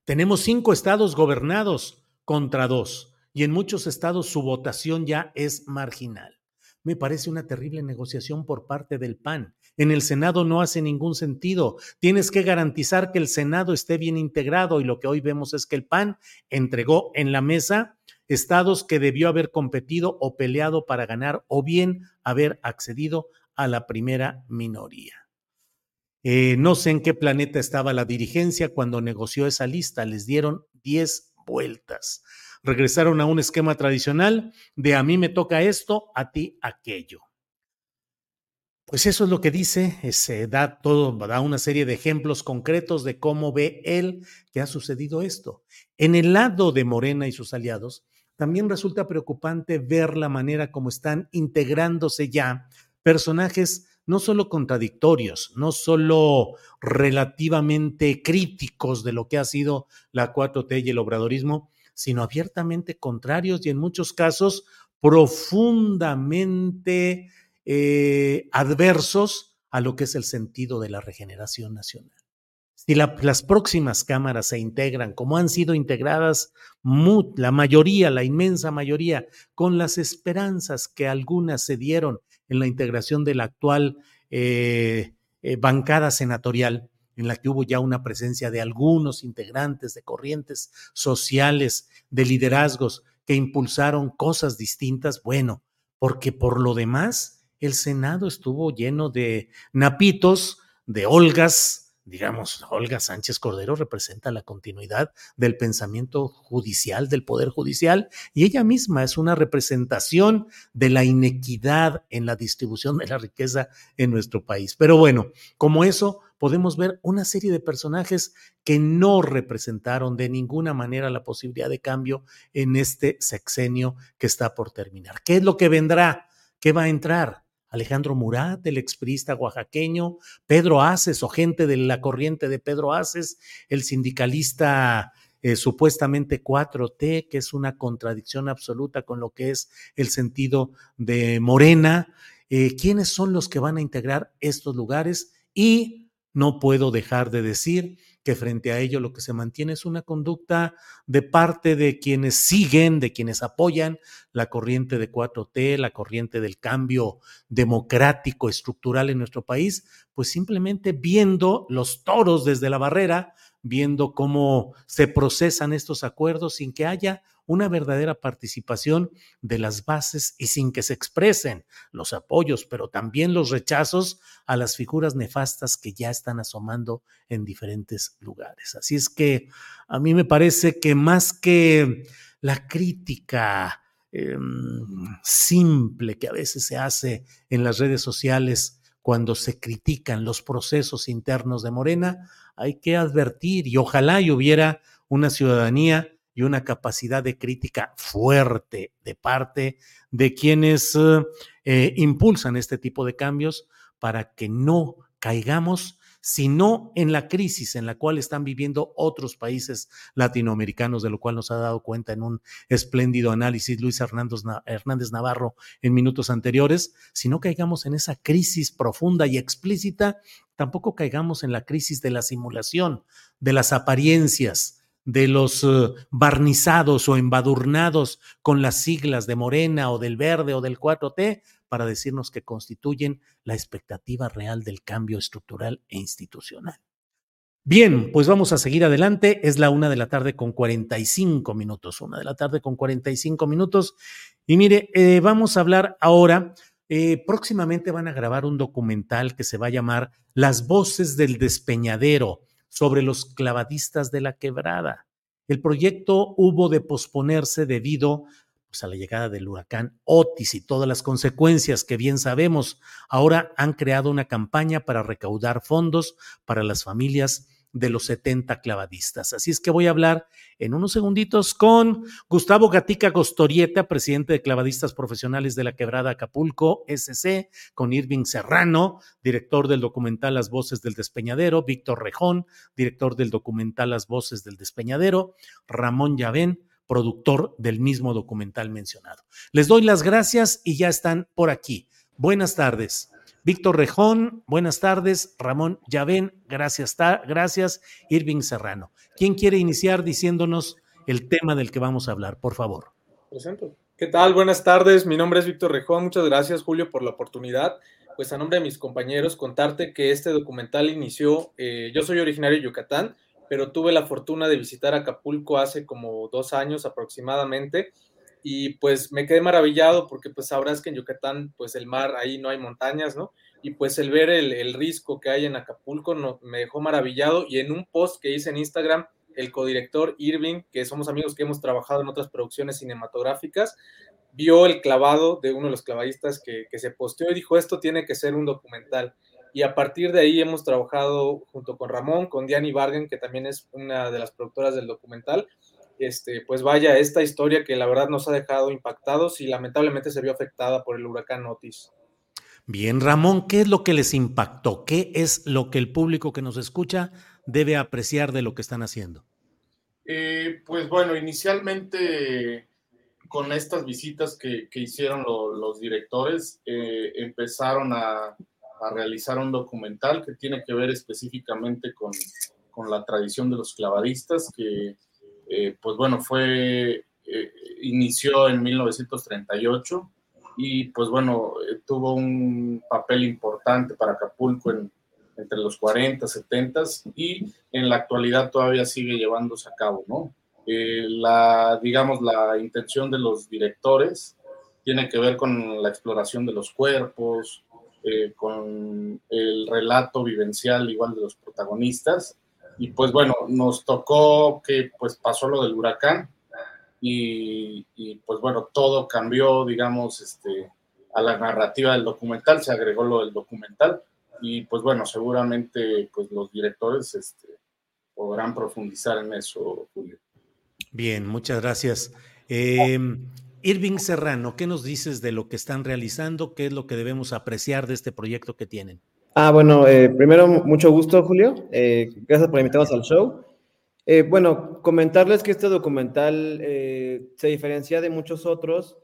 Tenemos cinco estados gobernados contra dos y en muchos estados su votación ya es marginal. Me parece una terrible negociación por parte del PAN. En el Senado no hace ningún sentido. Tienes que garantizar que el Senado esté bien integrado y lo que hoy vemos es que el PAN entregó en la mesa estados que debió haber competido o peleado para ganar o bien haber accedido a la primera minoría. Eh, no sé en qué planeta estaba la dirigencia cuando negoció esa lista, les dieron 10 vueltas. Regresaron a un esquema tradicional de a mí me toca esto, a ti aquello. Pues eso es lo que dice, se da todo, da una serie de ejemplos concretos de cómo ve él que ha sucedido esto. En el lado de Morena y sus aliados, también resulta preocupante ver la manera como están integrándose ya personajes no solo contradictorios, no solo relativamente críticos de lo que ha sido la 4T y el obradorismo, sino abiertamente contrarios y en muchos casos profundamente eh, adversos a lo que es el sentido de la regeneración nacional. Si las próximas cámaras se integran como han sido integradas la mayoría, la inmensa mayoría, con las esperanzas que algunas se dieron en la integración de la actual eh, eh, bancada senatorial, en la que hubo ya una presencia de algunos integrantes de corrientes sociales, de liderazgos que impulsaron cosas distintas, bueno, porque por lo demás el Senado estuvo lleno de napitos, de olgas, digamos, Olga Sánchez Cordero representa la continuidad del pensamiento judicial, del Poder Judicial, y ella misma es una representación de la inequidad en la distribución de la riqueza en nuestro país. Pero bueno, como eso, podemos ver una serie de personajes que no representaron de ninguna manera la posibilidad de cambio en este sexenio que está por terminar. ¿Qué es lo que vendrá? ¿Qué va a entrar? Alejandro Murat, el exprista oaxaqueño, Pedro Aces o gente de la corriente de Pedro Aces, el sindicalista eh, supuestamente 4T, que es una contradicción absoluta con lo que es el sentido de Morena. Eh, ¿Quiénes son los que van a integrar estos lugares? Y no puedo dejar de decir que frente a ello lo que se mantiene es una conducta de parte de quienes siguen, de quienes apoyan la corriente de 4T, la corriente del cambio democrático estructural en nuestro país, pues simplemente viendo los toros desde la barrera, viendo cómo se procesan estos acuerdos sin que haya una verdadera participación de las bases y sin que se expresen los apoyos, pero también los rechazos a las figuras nefastas que ya están asomando en diferentes lugares. Así es que a mí me parece que más que la crítica eh, simple que a veces se hace en las redes sociales cuando se critican los procesos internos de Morena, hay que advertir y ojalá y hubiera una ciudadanía y una capacidad de crítica fuerte de parte de quienes eh, impulsan este tipo de cambios para que no caigamos sino en la crisis en la cual están viviendo otros países latinoamericanos, de lo cual nos ha dado cuenta en un espléndido análisis Luis Hernández Navarro en minutos anteriores, si no caigamos en esa crisis profunda y explícita, tampoco caigamos en la crisis de la simulación, de las apariencias, de los eh, barnizados o embadurnados con las siglas de Morena o del Verde o del 4T para decirnos que constituyen la expectativa real del cambio estructural e institucional. Bien, pues vamos a seguir adelante. Es la una de la tarde con 45 minutos. Una de la tarde con 45 minutos. Y mire, eh, vamos a hablar ahora. Eh, próximamente van a grabar un documental que se va a llamar Las voces del despeñadero sobre los clavadistas de la quebrada. El proyecto hubo de posponerse debido pues, a la llegada del huracán Otis y todas las consecuencias que bien sabemos. Ahora han creado una campaña para recaudar fondos para las familias de los 70 clavadistas. Así es que voy a hablar en unos segunditos con Gustavo Gatica Gostorieta, presidente de Clavadistas Profesionales de la Quebrada Acapulco, SC, con Irving Serrano, director del documental Las Voces del Despeñadero, Víctor Rejón, director del documental Las Voces del Despeñadero, Ramón Yavén, productor del mismo documental mencionado. Les doy las gracias y ya están por aquí. Buenas tardes. Víctor Rejón, buenas tardes. Ramón Yavén, gracias. Gracias. Irving Serrano. ¿Quién quiere iniciar diciéndonos el tema del que vamos a hablar? Por favor. Presento. ¿Qué tal? Buenas tardes. Mi nombre es Víctor Rejón. Muchas gracias, Julio, por la oportunidad. Pues a nombre de mis compañeros, contarte que este documental inició, eh, yo soy originario de Yucatán, pero tuve la fortuna de visitar Acapulco hace como dos años aproximadamente y pues me quedé maravillado porque pues sabrás que en Yucatán pues el mar ahí no hay montañas, ¿no? Y pues el ver el, el risco que hay en Acapulco no, me dejó maravillado y en un post que hice en Instagram, el codirector Irving, que somos amigos que hemos trabajado en otras producciones cinematográficas, vio el clavado de uno de los clavadistas que, que se posteó y dijo, esto tiene que ser un documental. Y a partir de ahí hemos trabajado junto con Ramón, con Diani Bargen, que también es una de las productoras del documental, este, pues vaya, esta historia que la verdad nos ha dejado impactados y lamentablemente se vio afectada por el huracán Otis. Bien, Ramón, ¿qué es lo que les impactó? ¿Qué es lo que el público que nos escucha debe apreciar de lo que están haciendo? Eh, pues bueno, inicialmente con estas visitas que, hicieron los directores, eh, empezaron a, realizar un documental que tiene que ver específicamente con, con la tradición de los clavadistas, que eh, pues bueno, fue, eh, inició en 1938 y pues bueno, eh, tuvo un papel importante para Acapulco entre los 40, 70 y en la actualidad todavía sigue llevándose a cabo, ¿no? la, digamos, la intención de los directores tiene que ver con la exploración de los cuerpos, con el relato vivencial igual de los protagonistas y pues bueno, nos tocó que pues pasó lo del huracán y, pues bueno, todo cambió, digamos, este, a la narrativa del documental, se agregó lo del documental y pues bueno, seguramente pues los directores este, podrán profundizar en eso, Julio. Bien, muchas gracias. Em, Irving Serrano, ¿qué nos dices de lo que están realizando? ¿Qué es lo que debemos apreciar de este proyecto que tienen? Ah, bueno, eh, primero, mucho gusto, Julio. Eh, gracias por invitarnos al show. Eh, bueno, comentarles que este documental se diferencia de muchos otros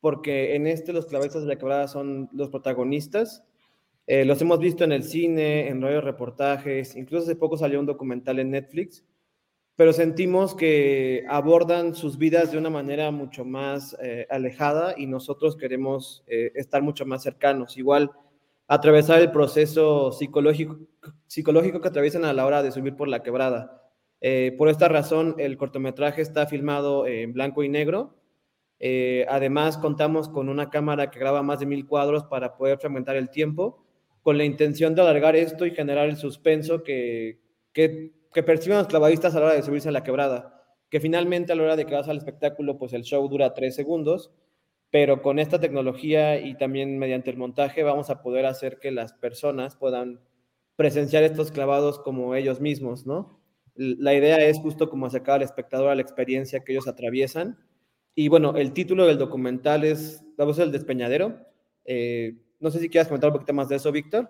porque en este los clavestas de la quebrada son los protagonistas. los hemos visto en el cine, en radio reportajes, incluso hace poco salió un documental en Netflix, pero sentimos que abordan sus vidas de una manera mucho más alejada y nosotros queremos estar mucho más cercanos. Igual atravesar el proceso psicológico, que atraviesan a la hora de subir por la quebrada. Eh, por esta razón, el cortometraje está filmado en blanco y negro. Eh, además, contamos con una cámara que graba más de mil cuadros para poder fragmentar el tiempo, con la intención de alargar esto y generar el suspenso que perciben los clavadistas a la hora de subirse a la quebrada. Que finalmente, a la hora de que vas al espectáculo, pues el show dura tres segundos, pero con esta tecnología y también mediante el montaje vamos a poder hacer que las personas puedan presenciar estos clavados como ellos mismos, ¿no? La idea es justo como acercar al espectador a la experiencia que ellos atraviesan. Y bueno, el título del documental es La voz del despeñadero. Eh, no sé si quieras comentar un poquito más de eso, Víctor.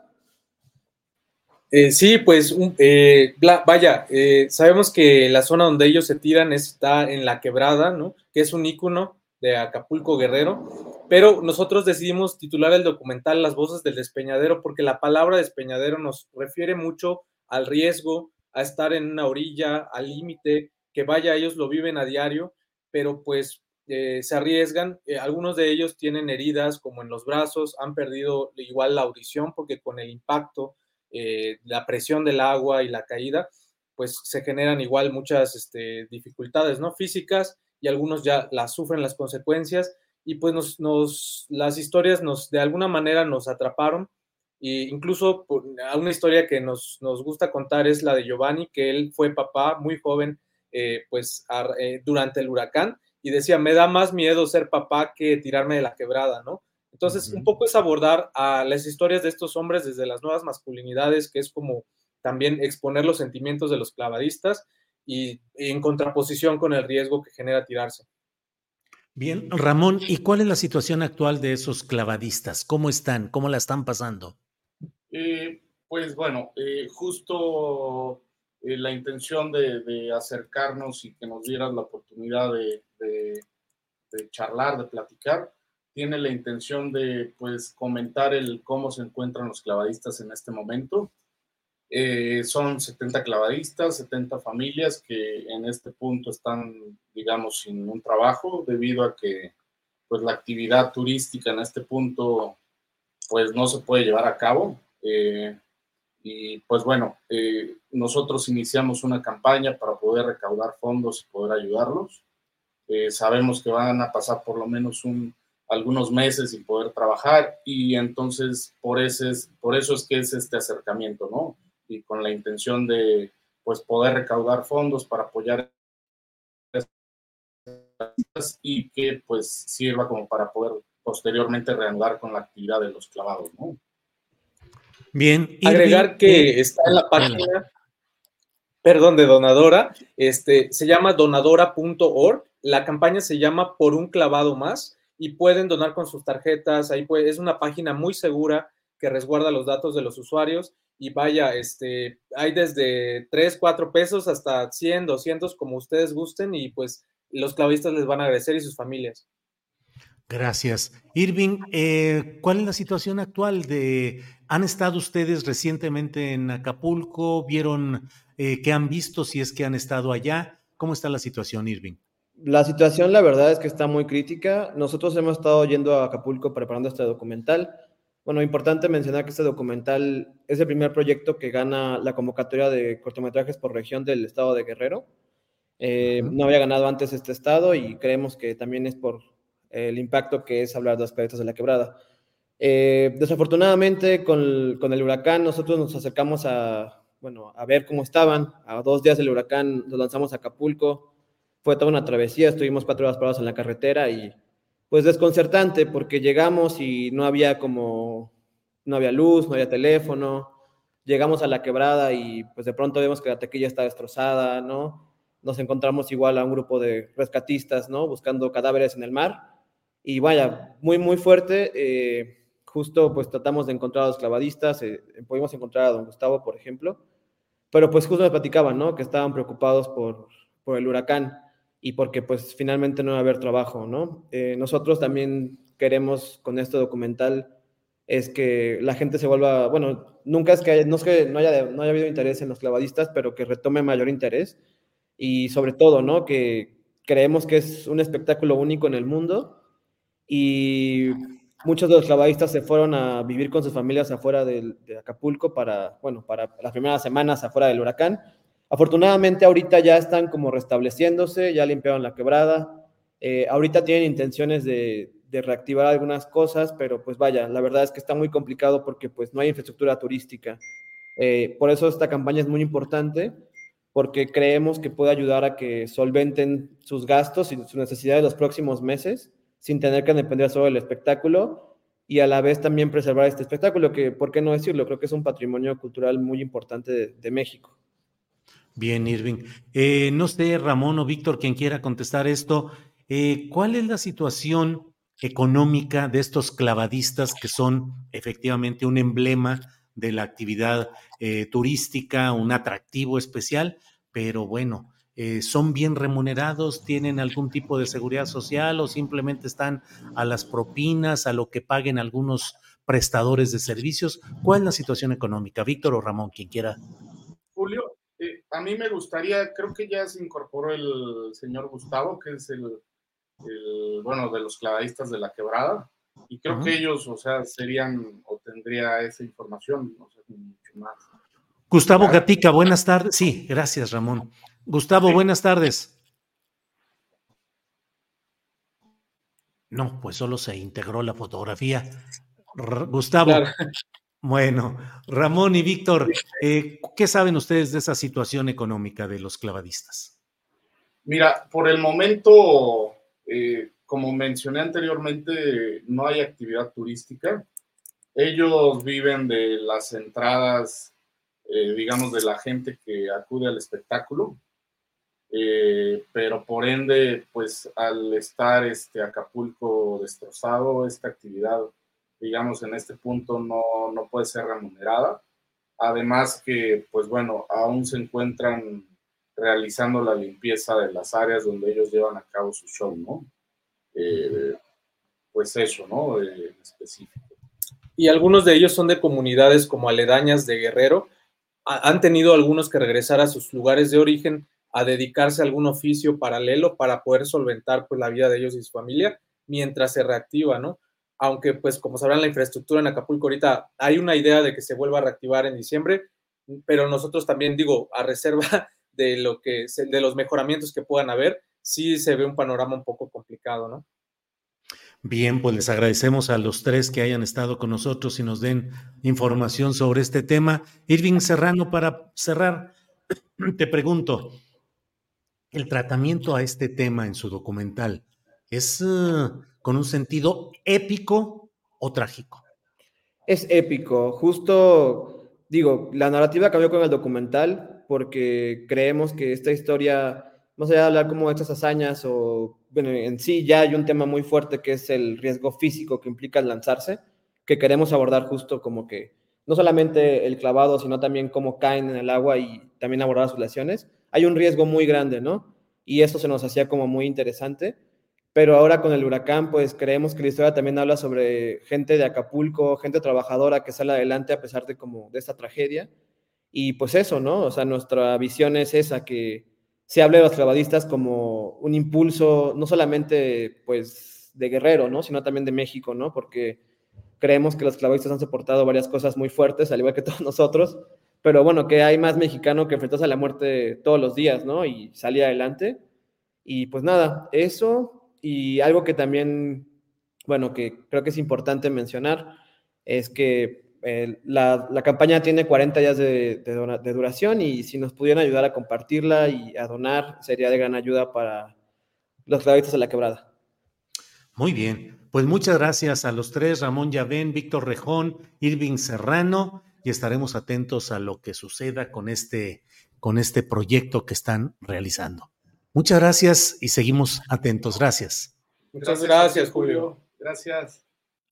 Eh, sí, pues eh, vaya, sabemos que la zona donde ellos se tiran está en la quebrada, ¿no? Que es un ícono de Acapulco Guerrero, pero nosotros decidimos titular el documental Las voces del despeñadero porque la palabra despeñadero nos refiere mucho al riesgo, a estar en una orilla, al límite, que vaya, ellos lo viven a diario, pero pues eh, se arriesgan. Eh, algunos de ellos tienen heridas como en los brazos, han perdido igual la audición porque con el impacto, eh, la presión del agua y la caída, pues se generan igual muchas este, dificultades ¿no? físicas y algunos ya las sufren las consecuencias y pues nos, nos, las historias nos de alguna manera nos atraparon e incluso una historia que nos, nos, gusta contar es la de Giovanni, que él fue papá muy joven, eh, pues eh, durante el huracán, y decía, me da más miedo ser papá que tirarme de la quebrada, ¿no? Entonces, un poco es abordar a las historias de estos hombres desde las nuevas masculinidades, que es como también exponer los sentimientos de los clavadistas y en contraposición con el riesgo que genera tirarse. Bien, Ramón, ¿y cuál es la situación actual de esos clavadistas? ¿Cómo están? ¿Cómo la están pasando? Eh, pues bueno, eh, justo eh, la intención de, acercarnos y que nos dieras la oportunidad de, charlar, de platicar, tiene la intención de pues comentar el cómo se encuentran los clavadistas en este momento. Son 70 clavadistas, 70 familias que en este punto están, digamos, sin un trabajo debido a que pues la actividad turística en este punto pues no se puede llevar a cabo. Eh, y pues bueno, eh, nosotros iniciamos una campaña para poder recaudar fondos y poder ayudarlos. Eh, sabemos que van a pasar por lo menos un, algunos meses sin poder trabajar y entonces por, ese, por eso es que es este acercamiento, ¿no? Y con la intención de pues poder recaudar fondos para apoyar y que pues sirva como para poder posteriormente reanudar con la actividad de los clavados, ¿no? Bien. Agregar que está en la página, perdón, de donadora, este, se llama donadora.org. La campaña se llama Por un clavado más y pueden donar con sus tarjetas. Ahí puede, es una página muy segura que resguarda los datos de los usuarios y vaya, este, hay desde 3, 4 pesos hasta 100, 200, como ustedes gusten y pues los clavistas les van a agradecer y sus familias. Gracias. Irving, eh, ¿cuál es la situación actual de... ¿Han estado ustedes recientemente en Acapulco? ¿Vieron eh, qué han visto si es que han estado allá? ¿Cómo está la situación, Irving? La situación, la verdad, es que está muy crítica. Nosotros hemos estado yendo a Acapulco preparando este documental. Bueno, importante mencionar que este documental es el primer proyecto que gana la convocatoria de cortometrajes por región del estado de Guerrero. Eh, no había ganado antes este estado y creemos que también es por el impacto que es hablar de proyectos de la quebrada. Eh, desafortunadamente, con el, con el, huracán, nosotros nos acercamos a, bueno, a ver cómo estaban. A dos días del huracán nos lanzamos a Acapulco. Fue toda una travesía, estuvimos cuatro horas parados en la carretera y pues desconcertante porque llegamos y no había como, no había luz, no había teléfono. Llegamos a la quebrada y pues de pronto vemos que la tequilla está destrozada, ¿no? Nos encontramos igual a un grupo de rescatistas, ¿no? Buscando cadáveres en el mar y vaya, muy, muy fuerte. Eh, justo pues tratamos de encontrar a los clavadistas, eh, pudimos encontrar a don Gustavo, por ejemplo, pero pues justo me platicaban, ¿no? Que estaban preocupados por, por el huracán y porque pues finalmente no va a haber trabajo, ¿no? Eh, nosotros también queremos con este documental es que la gente se vuelva, bueno, nunca es que, no es que no haya, no haya habido interés en los clavadistas, pero que retome mayor interés y sobre todo, ¿no? Que creemos que es un espectáculo único en el mundo y muchos de los clavadistas se fueron a vivir con sus familias afuera de, Acapulco para, bueno, para las primeras semanas afuera del huracán. Afortunadamente ahorita ya están como restableciéndose, ya limpiaron la quebrada, eh, ahorita tienen intenciones de, reactivar algunas cosas, pero pues vaya, la verdad es que está muy complicado porque pues no hay infraestructura turística. Eh, por eso esta campaña es muy importante, porque creemos que puede ayudar a que solventen sus gastos y sus necesidades los próximos meses, sin tener que depender solo del espectáculo y a la vez también preservar este espectáculo, que, ¿por qué no decirlo? Creo que es un patrimonio cultural muy importante de, México. Bien, Irving. Eh, no sé, Ramón o Víctor, quien quiera contestar esto, eh, ¿cuál es la situación económica de estos clavadistas que son efectivamente un emblema de la actividad eh, turística, un atractivo especial? Pero bueno, eh, ¿son bien remunerados? ¿Tienen algún tipo de seguridad social o simplemente están a las propinas, a lo que paguen algunos prestadores de servicios? ¿Cuál es la situación económica? Víctor o Ramón, quien quiera. Julio, a mí me gustaría, creo que ya se incorporó el señor Gustavo, que es el bueno, de los clavadistas de la quebrada. Y creo que ellos, o sea, serían o tendría esa información, no sé, mucho más. Gustavo Gatica, buenas tardes. Sí, gracias, Ramón. Gustavo, buenas tardes. No, pues solo se integró la fotografía. Gustavo. Bueno, Ramón y Víctor, eh, ¿qué saben ustedes de esa situación económica de los clavadistas? Mira, por el momento eh, como mencioné anteriormente, no hay actividad turística. Ellos viven de las entradas, eh, digamos, de la gente que acude al espectáculo. Pero por ende, pues al estar este Acapulco destrozado, esta actividad, digamos, en este punto no, no puede ser remunerada. Además que, pues bueno, aún se encuentran realizando la limpieza de las áreas donde ellos llevan a cabo su show, ¿no? Eh, pues eso, ¿no? Eh, específico. Y algunos de ellos son de comunidades como aledañas de Guerrero. han tenido algunos que regresar a sus lugares de origen a dedicarse a algún oficio paralelo para poder solventar pues, la vida de ellos y su familia mientras se reactiva, ¿no? Aunque, pues, como sabrán, la infraestructura en Acapulco ahorita hay una idea de que se vuelva a reactivar en diciembre, pero nosotros también, digo, a reserva de lo que de los mejoramientos que puedan haber, sí se ve un panorama un poco complicado, ¿no? Bien, pues les agradecemos a los tres que hayan estado con nosotros y nos den información sobre este tema. Irving Serrano, para cerrar, te pregunto, ¿el tratamiento a este tema en su documental es eh, con un sentido épico o trágico? Es épico, justo digo, la narrativa cambió con el documental porque creemos que esta historia más allá de hablar como de estas hazañas o, bueno, en sí ya hay un tema muy fuerte que es el riesgo físico que implica lanzarse, que queremos abordar justo como que no solamente el clavado, sino también cómo caen en el agua y también abordar sus lesiones. Hay un riesgo muy grande, ¿no? Y eso se nos hacía como muy interesante. Pero ahora con el huracán, pues creemos que la historia también habla sobre gente de Acapulco, gente trabajadora que sale adelante a pesar de como de esta tragedia. Y pues eso, ¿no? O sea, nuestra visión es esa, que se habla de los clavadistas como un impulso no solamente pues de Guerrero, ¿no? sino también de México, ¿no? porque creemos que los clavadistas han soportado varias cosas muy fuertes, al igual que todos nosotros, pero bueno, que hay más mexicano que enfrentarse a la muerte todos los días, ¿no? Y salir adelante. Y pues nada, eso y algo que también, bueno, que creo que es importante mencionar, es que la, campaña tiene 40 días de, duración y si nos pudieran ayudar a compartirla y a donar, sería de gran ayuda para los clavadistas de la quebrada. Muy bien, pues muchas gracias a los tres, Ramón Yavén, Víctor Rejón, Irving Serrano, y estaremos atentos a lo que suceda con este, con este proyecto que están realizando. Muchas gracias y seguimos atentos. Gracias. Muchas gracias, Julio. Gracias.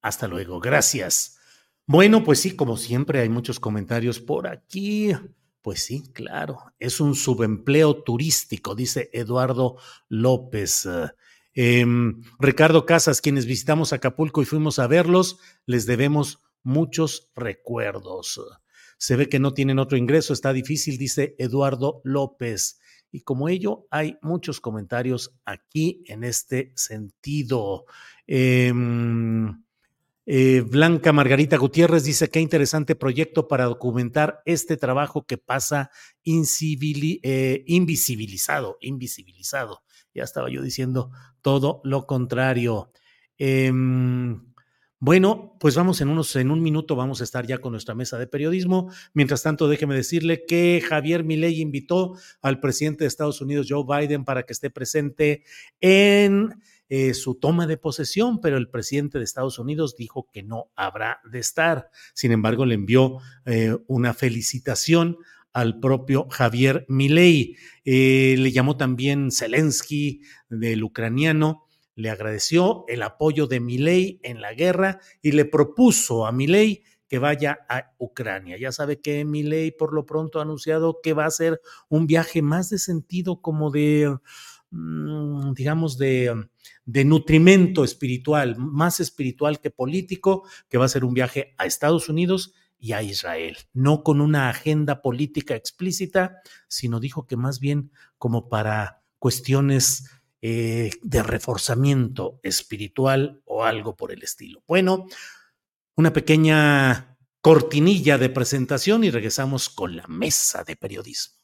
Hasta luego. Gracias. Bueno, pues sí, como siempre hay muchos comentarios por aquí. Pues sí, claro, es un subempleo turístico, dice Eduardo López. Em, Ricardo Casas, quienes visitamos Acapulco y fuimos a verlos, les debemos muchos recuerdos. Se ve que no tienen otro ingreso, está difícil, dice Eduardo López. Y como ello, hay muchos comentarios aquí en este sentido. Eh, Eh, Blanca Margarita Gutiérrez dice qué interesante proyecto para documentar este trabajo que pasa eh, invisibilizado, invisibilizado. Ya estaba yo diciendo todo lo contrario. Em, bueno, pues vamos en unos, en un minuto vamos a estar ya con nuestra mesa de periodismo. Mientras tanto, déjeme decirle que Javier Milei invitó al presidente de Estados Unidos, Joe Biden, para que esté presente en eh, su toma de posesión, pero el presidente de Estados Unidos dijo que no habrá de estar. Sin embargo, le envió eh, una felicitación al propio Javier Milei. Eh, le llamó también Zelensky del ucraniano le agradeció el apoyo de Milei en la guerra y le propuso a Milei que vaya a Ucrania. Ya sabe que Milei por lo pronto ha anunciado que va a ser un viaje más de sentido como de, mm, digamos, de, de nutrimento espiritual, más espiritual que político, que va a ser un viaje a Estados Unidos y a Israel, no con una agenda política explícita, sino dijo que más bien como para cuestiones eh, de reforzamiento espiritual o algo por el estilo. Bueno, una pequeña cortinilla de presentación y regresamos con la mesa de periodismo.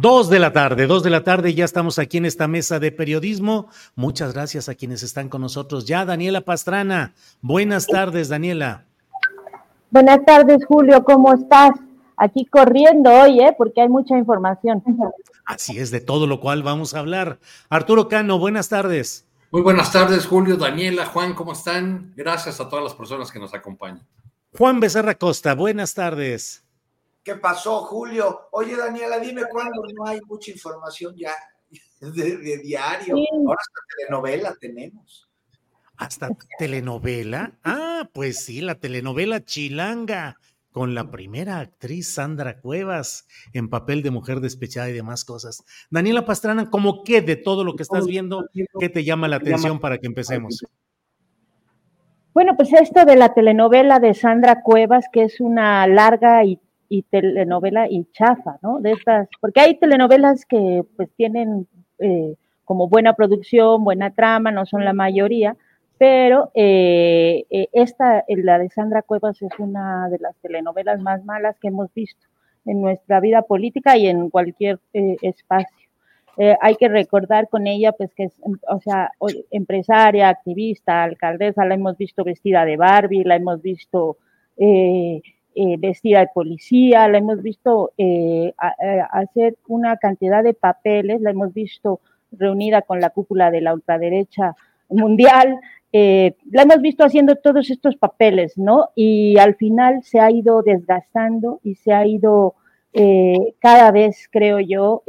Dos de la tarde, dos de la tarde, ya estamos aquí en esta mesa de periodismo. Muchas gracias a quienes están con nosotros ya. Daniela Pastrana, buenas tardes, Daniela. Buenas tardes, Julio, ¿cómo estás? Aquí corriendo hoy, ¿eh? Porque hay mucha información. Así es, de todo lo cual vamos a hablar. Arturo Cano, buenas tardes. Muy buenas tardes, Julio, Daniela, Juan, ¿cómo están? Gracias a todas las personas que nos acompañan. Juan Becerra Costa, buenas tardes. ¿Qué pasó, Julio? Oye, Daniela, dime cuándo no hay mucha información ya de, diario. Ahora hasta telenovela tenemos. ¿Hasta telenovela? Ah, pues sí, la telenovela Chilanga, con la primera actriz Sandra Cuevas en papel de mujer despechada y demás cosas. Daniela Pastrana, ¿cómo qué de todo lo que estás viendo, qué te llama la atención para que empecemos? Bueno, pues esto de la telenovela de Sandra Cuevas, que es una larga y y telenovela y chafa, ¿no? De estas, porque hay telenovelas que pues tienen eh, como buena producción, buena trama, no son la mayoría, pero eh, eh, esta, la de Sandra Cuevas, es una de las telenovelas más malas que hemos visto en nuestra vida política y en cualquier espacio. hay que recordar con ella, pues que es, o sea, empresaria, activista, alcaldesa, la hemos visto vestida de Barbie, la hemos visto eh, vestida de policía, la hemos visto eh, hacer una cantidad de papeles, la hemos visto reunida con la cúpula de la ultraderecha mundial, eh, la hemos visto haciendo todos estos papeles, ¿no? Y al final se ha ido desgastando y se ha ido cada vez, creo yo,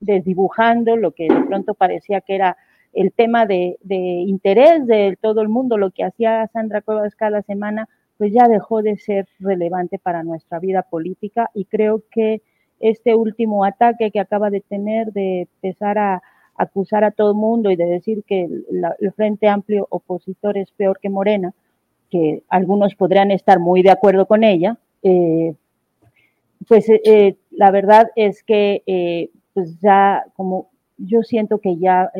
desdibujando lo que de pronto parecía que era el tema de, de interés de todo el mundo, lo que hacía Sandra Cuevas cada semana, pues ya dejó de ser relevante para nuestra vida política y creo que este último ataque que acaba de tener de empezar a acusar a todo el mundo y de decir que el Frente Amplio opositor es peor que Morena, que algunos podrían estar muy de acuerdo con ella, eh, pues eh, la verdad es que eh, pues ya como yo siento que ya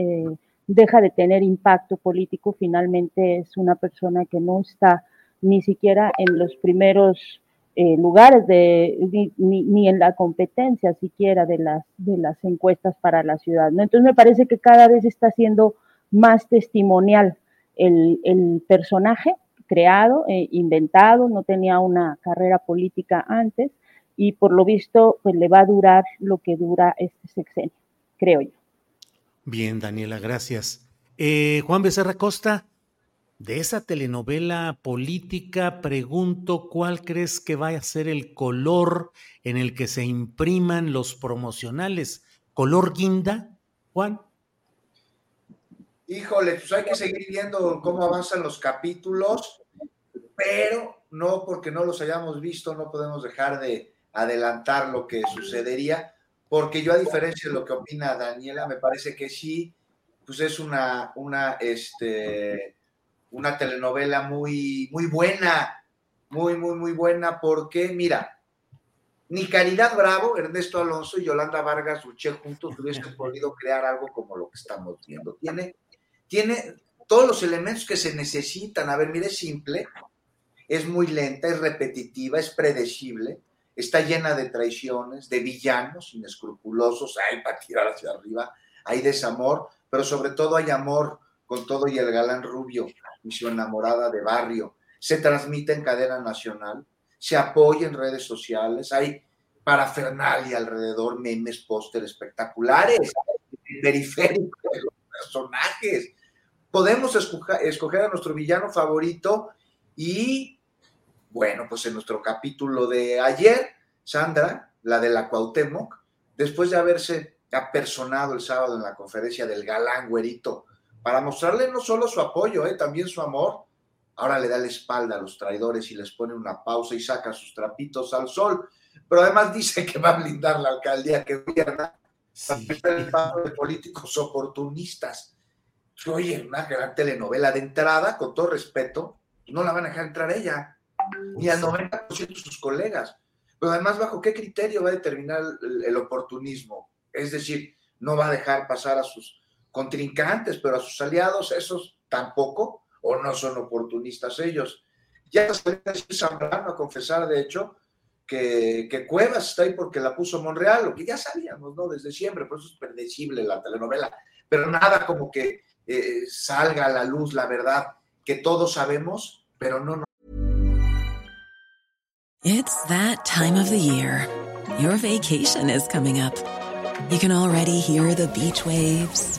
deja de tener impacto político, finalmente es una persona que no está ni siquiera en los primeros eh, lugares de, ni, en la competencia siquiera de las, de las encuestas para la ciudad. ¿no? Entonces me parece que cada vez está siendo más testimonial el, el personaje creado, eh, inventado, no tenía una carrera política antes y por lo visto pues le va a durar lo que dura este sexenio, creo yo. Bien, Daniela, gracias. Eh, Juan Becerra Costa, de esa telenovela política, pregunto cuál crees que va a ser el color en el que se impriman los promocionales. ¿Color guinda, Juan? Híjole, pues hay que seguir viendo cómo avanzan los capítulos, pero no porque no los hayamos visto, no podemos dejar de adelantar lo que sucedería, porque yo a diferencia de lo que opina Daniela, me parece que sí, pues es una, una, este, una telenovela muy, muy buena, muy, muy, muy buena, porque, mira, ni Caridad Bravo, Ernesto Alonso y Yolanda Vargas Luché juntos hubiesen podido crear algo como lo que estamos viendo. Tiene, tiene todos los elementos que se necesitan. A ver, mire, es simple, es muy lenta, es repetitiva, es predecible, está llena de traiciones, de villanos inescrupulosos, hay para tirar hacia arriba, hay desamor, pero sobre todo hay amor con todo y el galán rubio y su enamorada de barrio. Se transmite en cadena nacional, se apoya en redes sociales, hay parafernalia alrededor, memes, póster espectaculares, periféricos de los personajes. Podemos escoger a nuestro villano favorito y, bueno, pues en nuestro capítulo de ayer, Sandra, la de la Cuauhtémoc, después de haberse apersonado el sábado en la conferencia del galán güerito, para mostrarle no solo su apoyo, eh, también su amor, ahora le da la espalda a los traidores y les pone una pausa y saca sus trapitos al sol, pero además dice que va a blindar la alcaldía que gobierna para el paso de políticos oportunistas. Oye, una gran telenovela de entrada, con todo respeto, no la van a dejar entrar ella, ni al 90% de sus colegas. Pero además, ¿bajo qué criterio va a determinar el, oportunismo? Es decir, no va a dejar pasar a sus contrincantes, pero a sus aliados, esos tampoco, o no son oportunistas ellos. Ya se Zambrano a confesar, de hecho, que, que, Cuevas está ahí porque la puso Monreal, lo que ya sabíamos, ¿no? Desde siempre, por eso es predecible la telenovela. Pero nada como que eh, salga a la luz la verdad que todos sabemos, pero no. It's that time of the year. Your vacation is coming up. You can already hear the beach waves,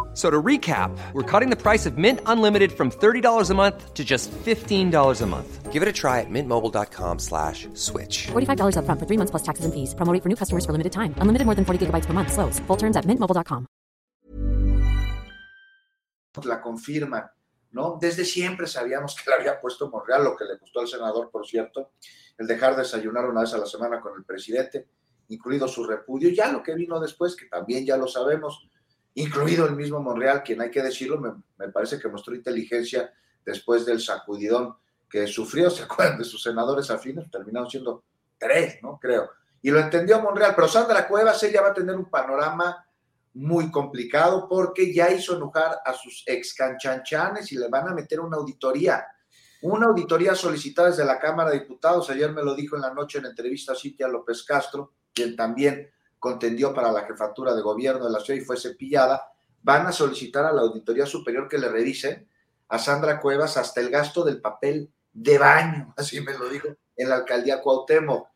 So to recap, we're cutting the price of Mint Unlimited from $30 a month to just $15 a month. Give it a try at mintmobile.com slash switch. $45 up front for three months plus taxes and fees. Promo for new customers for limited time. Unlimited more than 40 gigabytes per month. Slows. Full terms at mintmobile.com. La confirman, ¿no? Desde siempre sabíamos que le había puesto Monreal, lo que le costó al senador, por cierto, el dejar desayunar una vez a la semana con el presidente, incluido su repudio. Ya lo que vino después, que también ya lo sabemos, incluido el mismo Monreal, quien hay que decirlo, me, parece que mostró inteligencia después del sacudidón que sufrió, ¿se acuerdan de sus senadores afines? Terminaron siendo tres, ¿no? Creo. Y lo entendió Monreal, pero Sandra Cuevas, ella va a tener un panorama muy complicado porque ya hizo enojar a sus ex canchanchanes y le van a meter una auditoría. Una auditoría solicitada desde la Cámara de Diputados. Ayer me lo dijo en la noche en entrevista a Cintia López Castro, quien también contendió para la jefatura de gobierno de la ciudad y fue cepillada, van a solicitar a la Auditoría Superior que le revise a Sandra Cuevas hasta el gasto del papel de baño, así me lo dijo, en la alcaldía Cuauhtémoc.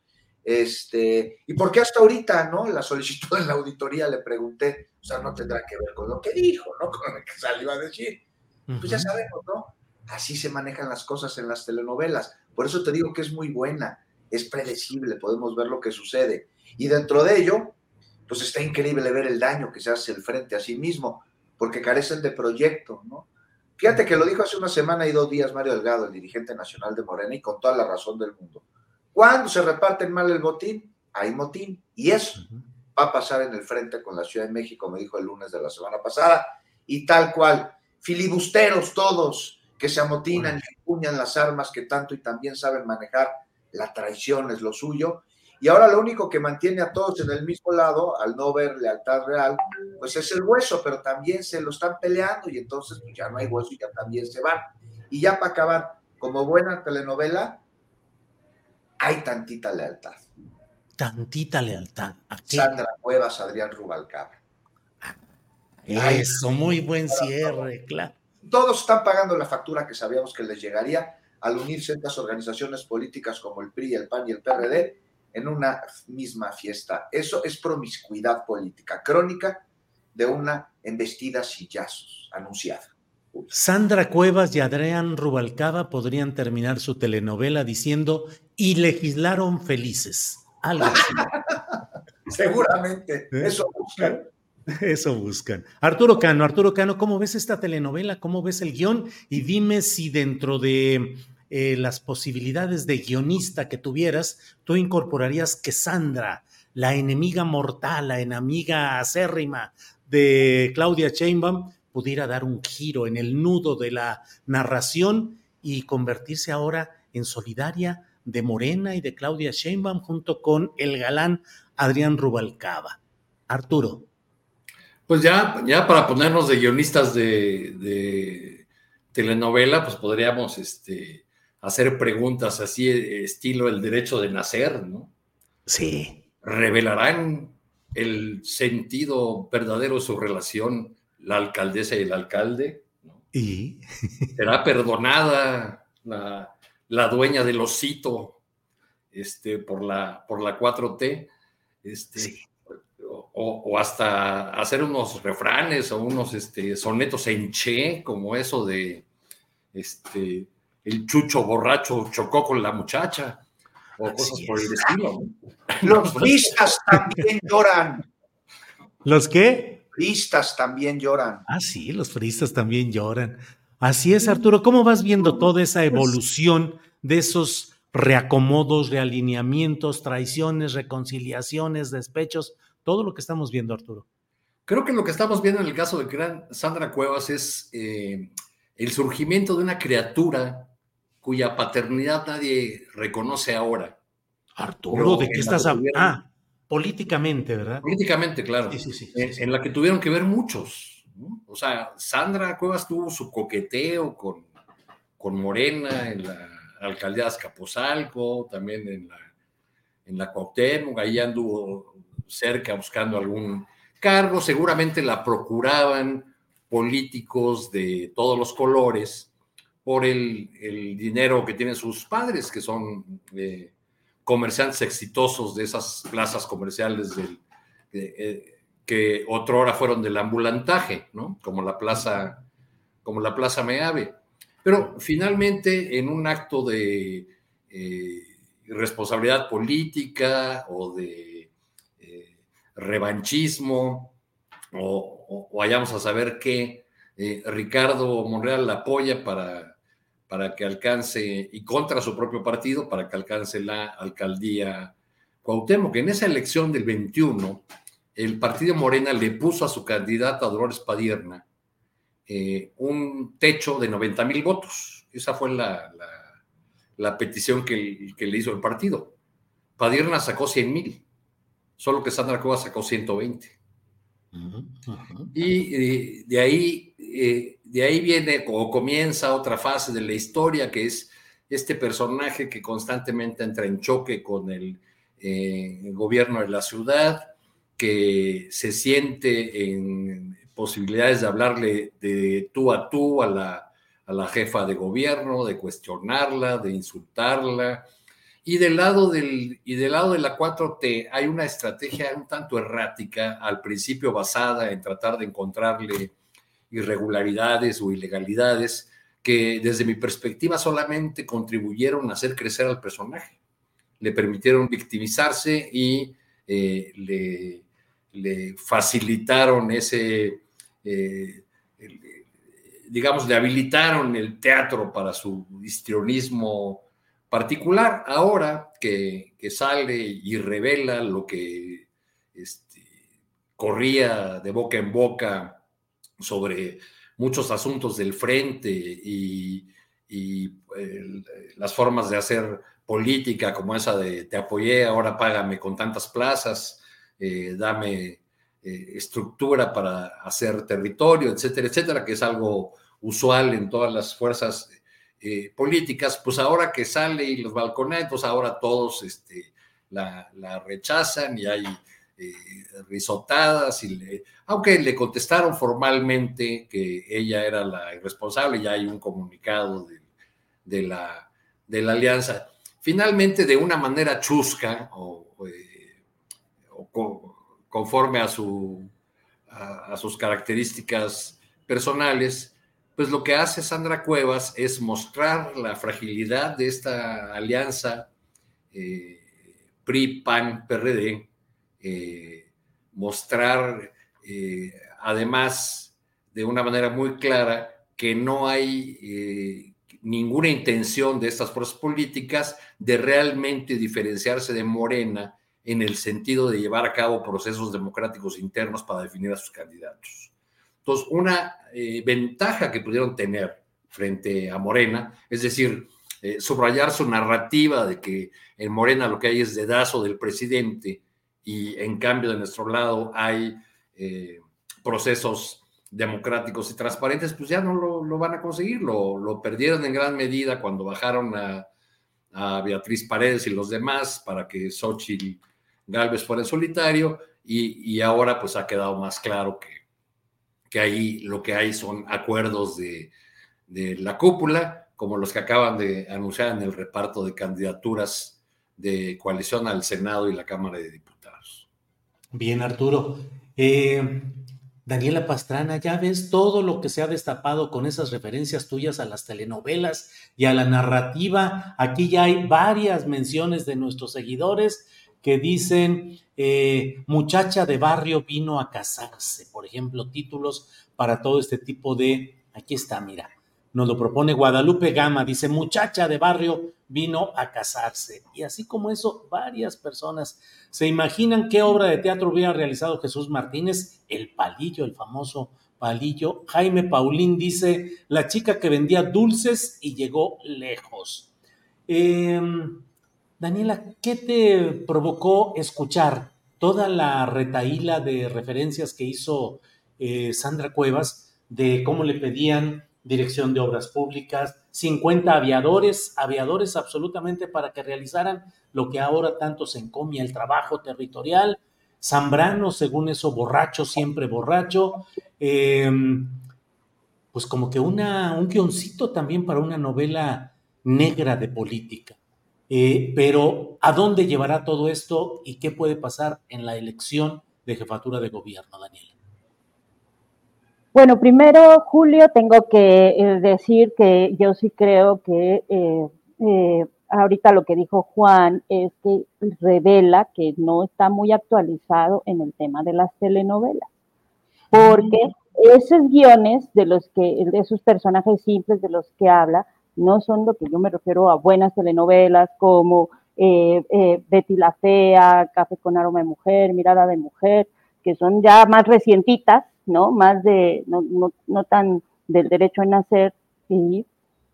Este, ¿Y por qué hasta ahorita, no? La solicitud en la auditoría le pregunté, o sea, no tendrá que ver con lo que dijo, ¿no? Con lo que salió a decir. Pues ya sabemos, ¿no? Así se manejan las cosas en las telenovelas. Por eso te digo que es muy buena, es predecible, podemos ver lo que sucede. Y dentro de ello, pues está increíble ver el daño que se hace el frente a sí mismo, porque carecen de proyecto, ¿no? Fíjate que lo dijo hace una semana y dos días Mario Delgado, el dirigente nacional de Morena, y con toda la razón del mundo. Cuando se reparten mal el botín, hay motín. Y eso va a pasar en el frente con la Ciudad de México, me dijo el lunes de la semana pasada, y tal cual. Filibusteros todos que se amotinan y empuñan las armas que tanto y también saben manejar. La traición es lo suyo y ahora lo único que mantiene a todos en el mismo lado, al no ver lealtad real, pues es el hueso, pero también se lo están peleando y entonces pues ya no hay hueso y ya también se van. Y ya para acabar, como buena telenovela, hay tantita lealtad. Tantita lealtad. Sandra Cuevas, Adrián Rubalcaba. Eso, muy buen cierre, claro. Todos están pagando la factura que sabíamos que les llegaría al unirse estas organizaciones políticas como el PRI, el PAN y el PRD en una misma fiesta. Eso es promiscuidad política crónica de una embestida sillazos anunciada. Sandra Cuevas y Adrián Rubalcaba podrían terminar su telenovela diciendo y legislaron felices. Algo así. Seguramente, ¿Eh? eso buscan. Eso buscan. Arturo Cano, Arturo Cano, ¿cómo ves esta telenovela? ¿Cómo ves el guion? Y dime si dentro de eh, las posibilidades de guionista que tuvieras, tú incorporarías que Sandra, la enemiga mortal, la enemiga acérrima de Claudia Sheinbaum, pudiera dar un giro en el nudo de la narración y convertirse ahora en solidaria de Morena y de Claudia Sheinbaum junto con el galán Adrián Rubalcaba. Arturo. Pues ya, ya para ponernos de guionistas de, telenovela, pues podríamos este, hacer preguntas así, estilo el derecho de nacer, ¿no? Sí. ¿Revelarán el sentido verdadero de su relación la alcaldesa y el alcalde? ¿Y? ¿Será perdonada la, la dueña del osito este, por, la, por la 4T? Este, o, hasta hacer unos refranes o unos este, sonetos en che, como eso de este, el chucho borracho chocó con la muchacha, o cosas por el estilo. Los pistas también lloran. ¿Los qué? Fristas también lloran. Ah, sí, los fristas también lloran. Así es, Arturo. ¿Cómo vas viendo toda esa pues evolución de esos reacomodos, realineamientos, traiciones, reconciliaciones, despechos, todo lo que estamos viendo, Arturo. Creo que lo que estamos viendo en el caso de Sandra Cuevas es eh, el surgimiento de una criatura cuya paternidad nadie reconoce ahora. Arturo, ¿de qué estás hablando? Ah, políticamente, ¿verdad? Políticamente, claro. Sí, sí, sí, en, la que tuvieron que ver muchos. O sea, Sandra Cuevas tuvo su coqueteo con, con Morena en la alcaldía de Azcapotzalco, también en la, en la Cuauhtémoc, ahí anduvo cerca buscando algún cargo, seguramente la procuraban políticos de todos los colores por el, dinero que tienen sus padres, que son eh, comerciantes exitosos de esas plazas comerciales del, eh, que fueron del ambulantaje, ¿no? Como la plaza, como la plaza Meave. Pero finalmente, en un acto de eh, responsabilidad política o de eh, revanchismo, o, vayamos a saber qué, eh, Ricardo Monreal la apoya para, para que alcance, y contra su propio partido, para que alcance la alcaldía Cuauhtémoc. Que en esa elección del 21, el partido Morena le puso a su candidata Dolores Padierna eh, un techo de 90 mil votos. Esa fue la, la, petición que, que, le hizo el partido. Padierna sacó 100 mil, solo que Sandra Cuevas sacó 120. Y eh, de, ahí, eh, de ahí viene o comienza otra fase de la historia, que es este personaje que constantemente entra en choque con el gobierno de la ciudad, que se siente en posibilidades de hablarle de tú a tú a la, a la jefa de gobierno, de cuestionarla, de insultarla. Y del, lado del, y del lado de la 4T hay una estrategia un tanto errática, al principio basada en tratar de encontrarle irregularidades o ilegalidades que desde mi perspectiva solamente contribuyeron a hacer crecer al personaje. Le permitieron victimizarse y eh, le, facilitaron ese eh, digamos, le habilitaron el teatro para su histrionismo particular. Ahora que, sale y revela lo que este, corría de boca en boca sobre muchos asuntos del frente y, las formas de hacer política como esa de te apoyé, ahora págame con tantas plazas, eh, dame eh, estructura para hacer territorio, etcétera, etcétera, que es algo usual en todas las fuerzas eh, políticas, pues ahora que sale y los balconetos, ahora todos este, la, rechazan y hay risotadas, y aunque le contestaron formalmente que ella era la irresponsable, ya hay un comunicado de, la, de la alianza. Finalmente, de una manera chusca o eh, conforme a, su, a, sus características personales, pues lo que hace Sandra Cuevas es mostrar la fragilidad de esta alianza eh, PRI, Eh, mostrar además de una manera muy clara que no hay ninguna intención de estas fuerzas políticas de realmente diferenciarse de Morena en el sentido de llevar a cabo procesos democráticos internos para definir a sus candidatos. Entonces, una eh, ventaja que pudieron tener frente a Morena, es decir, eh, subrayar su narrativa de que en Morena lo que hay es dedazo del presidente y en cambio de nuestro lado hay eh, procesos democráticos y transparentes, pues ya no lo, van a conseguir. Lo, lo, perdieron en gran medida cuando bajaron a, Beatriz Paredes y los demás para que Xochitl Galvez fuera en solitario y, ahora pues ha quedado más claro que, que ahí lo que hay son acuerdos de, de la cúpula, como los que acaban de anunciar en el reparto de candidaturas de coalición al Senado y la Cámara de Diputados. Bien, Arturo. Eh, Daniela Pastrana, ya ves todo lo que se ha destapado con esas referencias tuyas a las telenovelas y a la narrativa. Aquí ya hay varias menciones de nuestros seguidores que dicen, eh, muchacha de barrio vino a casarse, por ejemplo, títulos para todo este tipo de, aquí está, mira, nos lo propone Guadalupe Gama, dice, muchacha de barrio vino a casarse. Y así como eso, varias personas se imaginan qué obra de teatro hubiera realizado Jesús Martínez, el palillo, el famoso palillo. Jaime Paulín dice, la chica que vendía dulces y llegó lejos. Em, Daniela, ¿qué te provocó escuchar toda la retaíla de referencias que hizo eh, Sandra Cuevas de cómo le pedían Dirección de Obras Públicas, 50 aviadores, aviadores absolutamente para que realizaran lo que ahora tanto se encomia, el trabajo territorial. Zambrano, según eso, borracho, siempre borracho. Em, pues como que una, un guioncito también para una novela negra de política. Eh, pero, ¿a dónde llevará todo esto y qué puede pasar en la elección de jefatura de gobierno, Daniela? Bueno, primero, Julio, tengo que eh, decir que yo sí creo que eh, eh, ahorita lo que dijo Juan es que revela que no está muy actualizado en el tema de las telenovelas, porque esos guiones de los que, de esos personajes simples de los que habla, no son lo que yo me refiero a buenas telenovelas como Betty la Fea, Café con aroma de mujer, Mirada de mujer, que son ya más recientitas, ¿no? Más de, no, no, no tan del derecho a nacer y,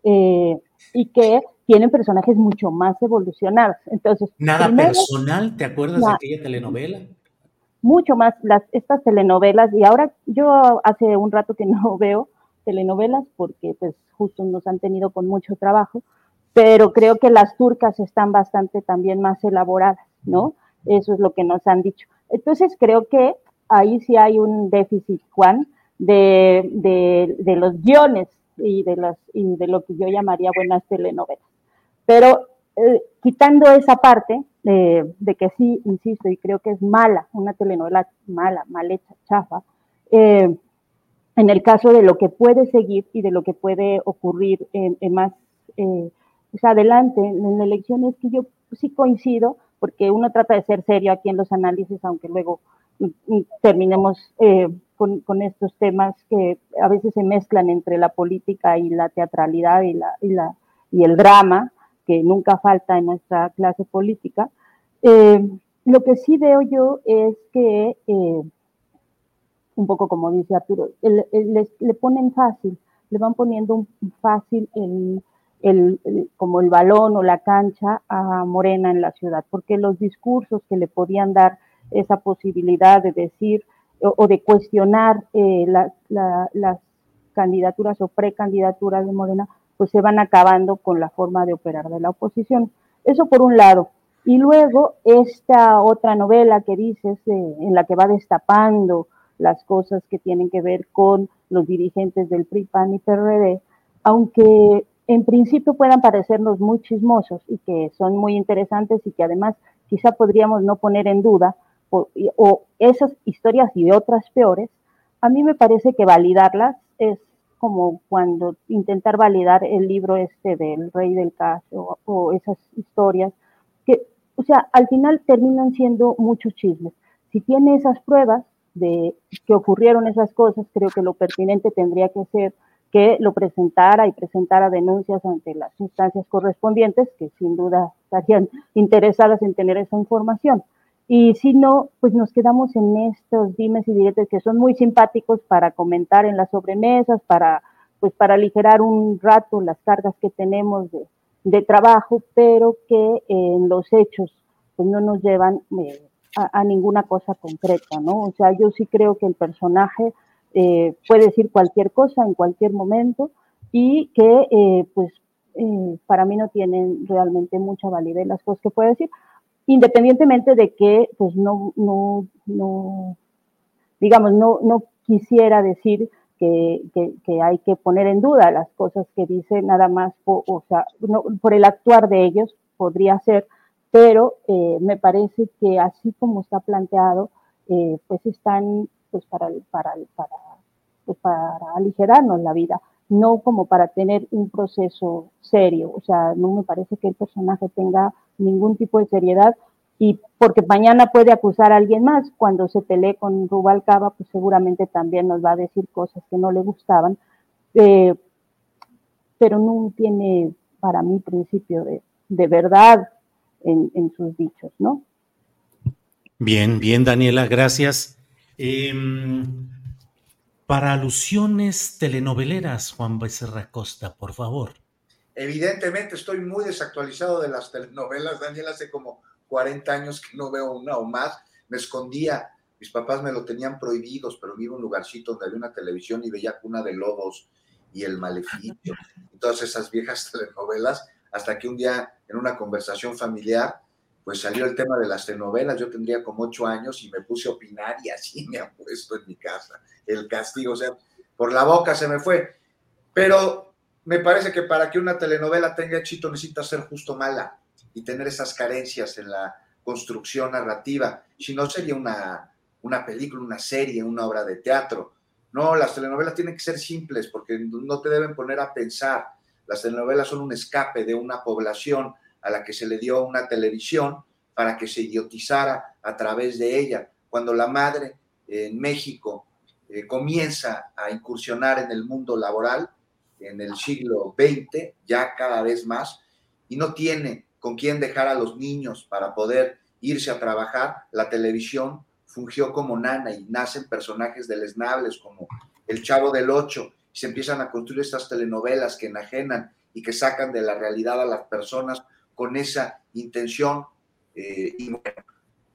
eh, y que tienen personajes mucho más evolucionados. Entonces, nada personal, ¿te acuerdas de aquella telenovela? Mucho más las estas telenovelas y ahora yo hace un rato que no veo telenovelas porque pues justo nos han tenido con mucho trabajo, pero creo que las turcas están bastante también más elaboradas, ¿no? Eso es lo que nos han dicho. Entonces creo que ahí sí hay un déficit, Juan, de, de, los guiones y de, las, y de lo que yo llamaría buenas telenovelas. Pero eh, quitando esa parte de, que sí, insisto, y creo que es mala, una telenovela mala, mal hecha, chafa, eh, en el caso de lo que puede seguir y de lo que puede ocurrir en, más eh, pues adelante en elecciones, que yo sí coincido, porque uno trata de ser serio aquí en los análisis, aunque luego terminemos eh, con, estos temas que a veces se mezclan entre la política y la teatralidad y, la, y, la, y el drama, que nunca falta en nuestra clase política. Eh, lo que sí veo yo es que, eh, un poco como dice Arturo, le ponen fácil, le van poniendo un fácil el, el, como el balón o la cancha a Morena en la ciudad, porque los discursos que le podían dar esa posibilidad de decir o, de cuestionar eh, las candidaturas o precandidaturas de Morena, pues se van acabando con la forma de operar de la oposición. Eso por un lado. Y luego esta otra novela que dices, en la que va destapando las cosas que tienen que ver con los dirigentes del PRI, PAN y PRD, aunque en principio puedan parecernos muy chismosos y que son muy interesantes y que además quizá podríamos no poner en duda, o, esas historias y otras peores, a mí me parece que validarlas es como cuando intentar validar el libro este del rey del caso o esas historias, que, o sea, al final terminan siendo muchos chismes. Si tiene esas pruebas de que ocurrieron esas cosas, creo que lo pertinente tendría que ser que lo presentara y presentara denuncias ante las instancias correspondientes, que sin duda estarían interesadas en tener esa información. Y si no, pues nos quedamos en estos dimes y diretes que son muy simpáticos para comentar en las sobremesas, para, pues para aligerar un rato las cargas que tenemos de, trabajo, pero que en los hechos pues no nos llevan eh, a, ninguna cosa concreta, ¿no? O sea, yo sí creo que el personaje eh, puede decir cualquier cosa en cualquier momento y que eh, pues eh, para mí no tienen realmente mucha validez las cosas que puede decir independientemente de que, pues no, no, no digamos, no, no quisiera decir que, que, hay que poner en duda las cosas que dice nada más, o sea, por el actuar de ellos podría ser, pero eh, me parece que así como está planteado, eh, pues están pues para, para, para, pues para aligerarnos la vida, no como para tener un proceso serio. O sea, no me parece que el personaje tenga ningún tipo de seriedad y porque mañana puede acusar a alguien más, cuando se pelee con Rubalcaba, pues seguramente también nos va a decir cosas que no le gustaban, eh, pero no tiene para mí principio de, de verdad en, en, sus dichos, ¿no? Bien, bien, Daniela, gracias. Eh, para alusiones telenoveleras, Juan Becerra Costa, por favor. Evidentemente estoy muy desactualizado de las telenovelas, Daniel, hace como 40 años que no veo una o más. Me escondía, mis papás me lo tenían prohibidos, pero vivo en un lugarcito donde había una televisión y veía Cuna de Lobos y El Maleficio, y todas esas viejas telenovelas, hasta que un día en una conversación familiar, pues salió el tema de las telenovelas, yo tendría como ocho años y me puse a opinar y así me han puesto en mi casa el castigo, o sea, por la boca se me fue. Pero me parece que para que una telenovela tenga éxito necesita ser justo mala y tener esas carencias en la construcción narrativa. Si no, sería una, una película, una serie, una obra de teatro. No, las telenovelas tienen que ser simples porque no te deben poner a pensar. Las telenovelas son un escape de una población a la que se le dio una televisión para que se idiotizara a través de ella. Cuando la madre en México eh, comienza a incursionar en el mundo laboral, en el siglo XX, ya cada vez más, y no tiene con quién dejar a los niños para poder irse a trabajar, la televisión fungió como nana y nacen personajes deleznables como El Chavo del Ocho, y se empiezan a construir estas telenovelas que enajenan y que sacan de la realidad a las personas con esa intención. Eh, y bueno,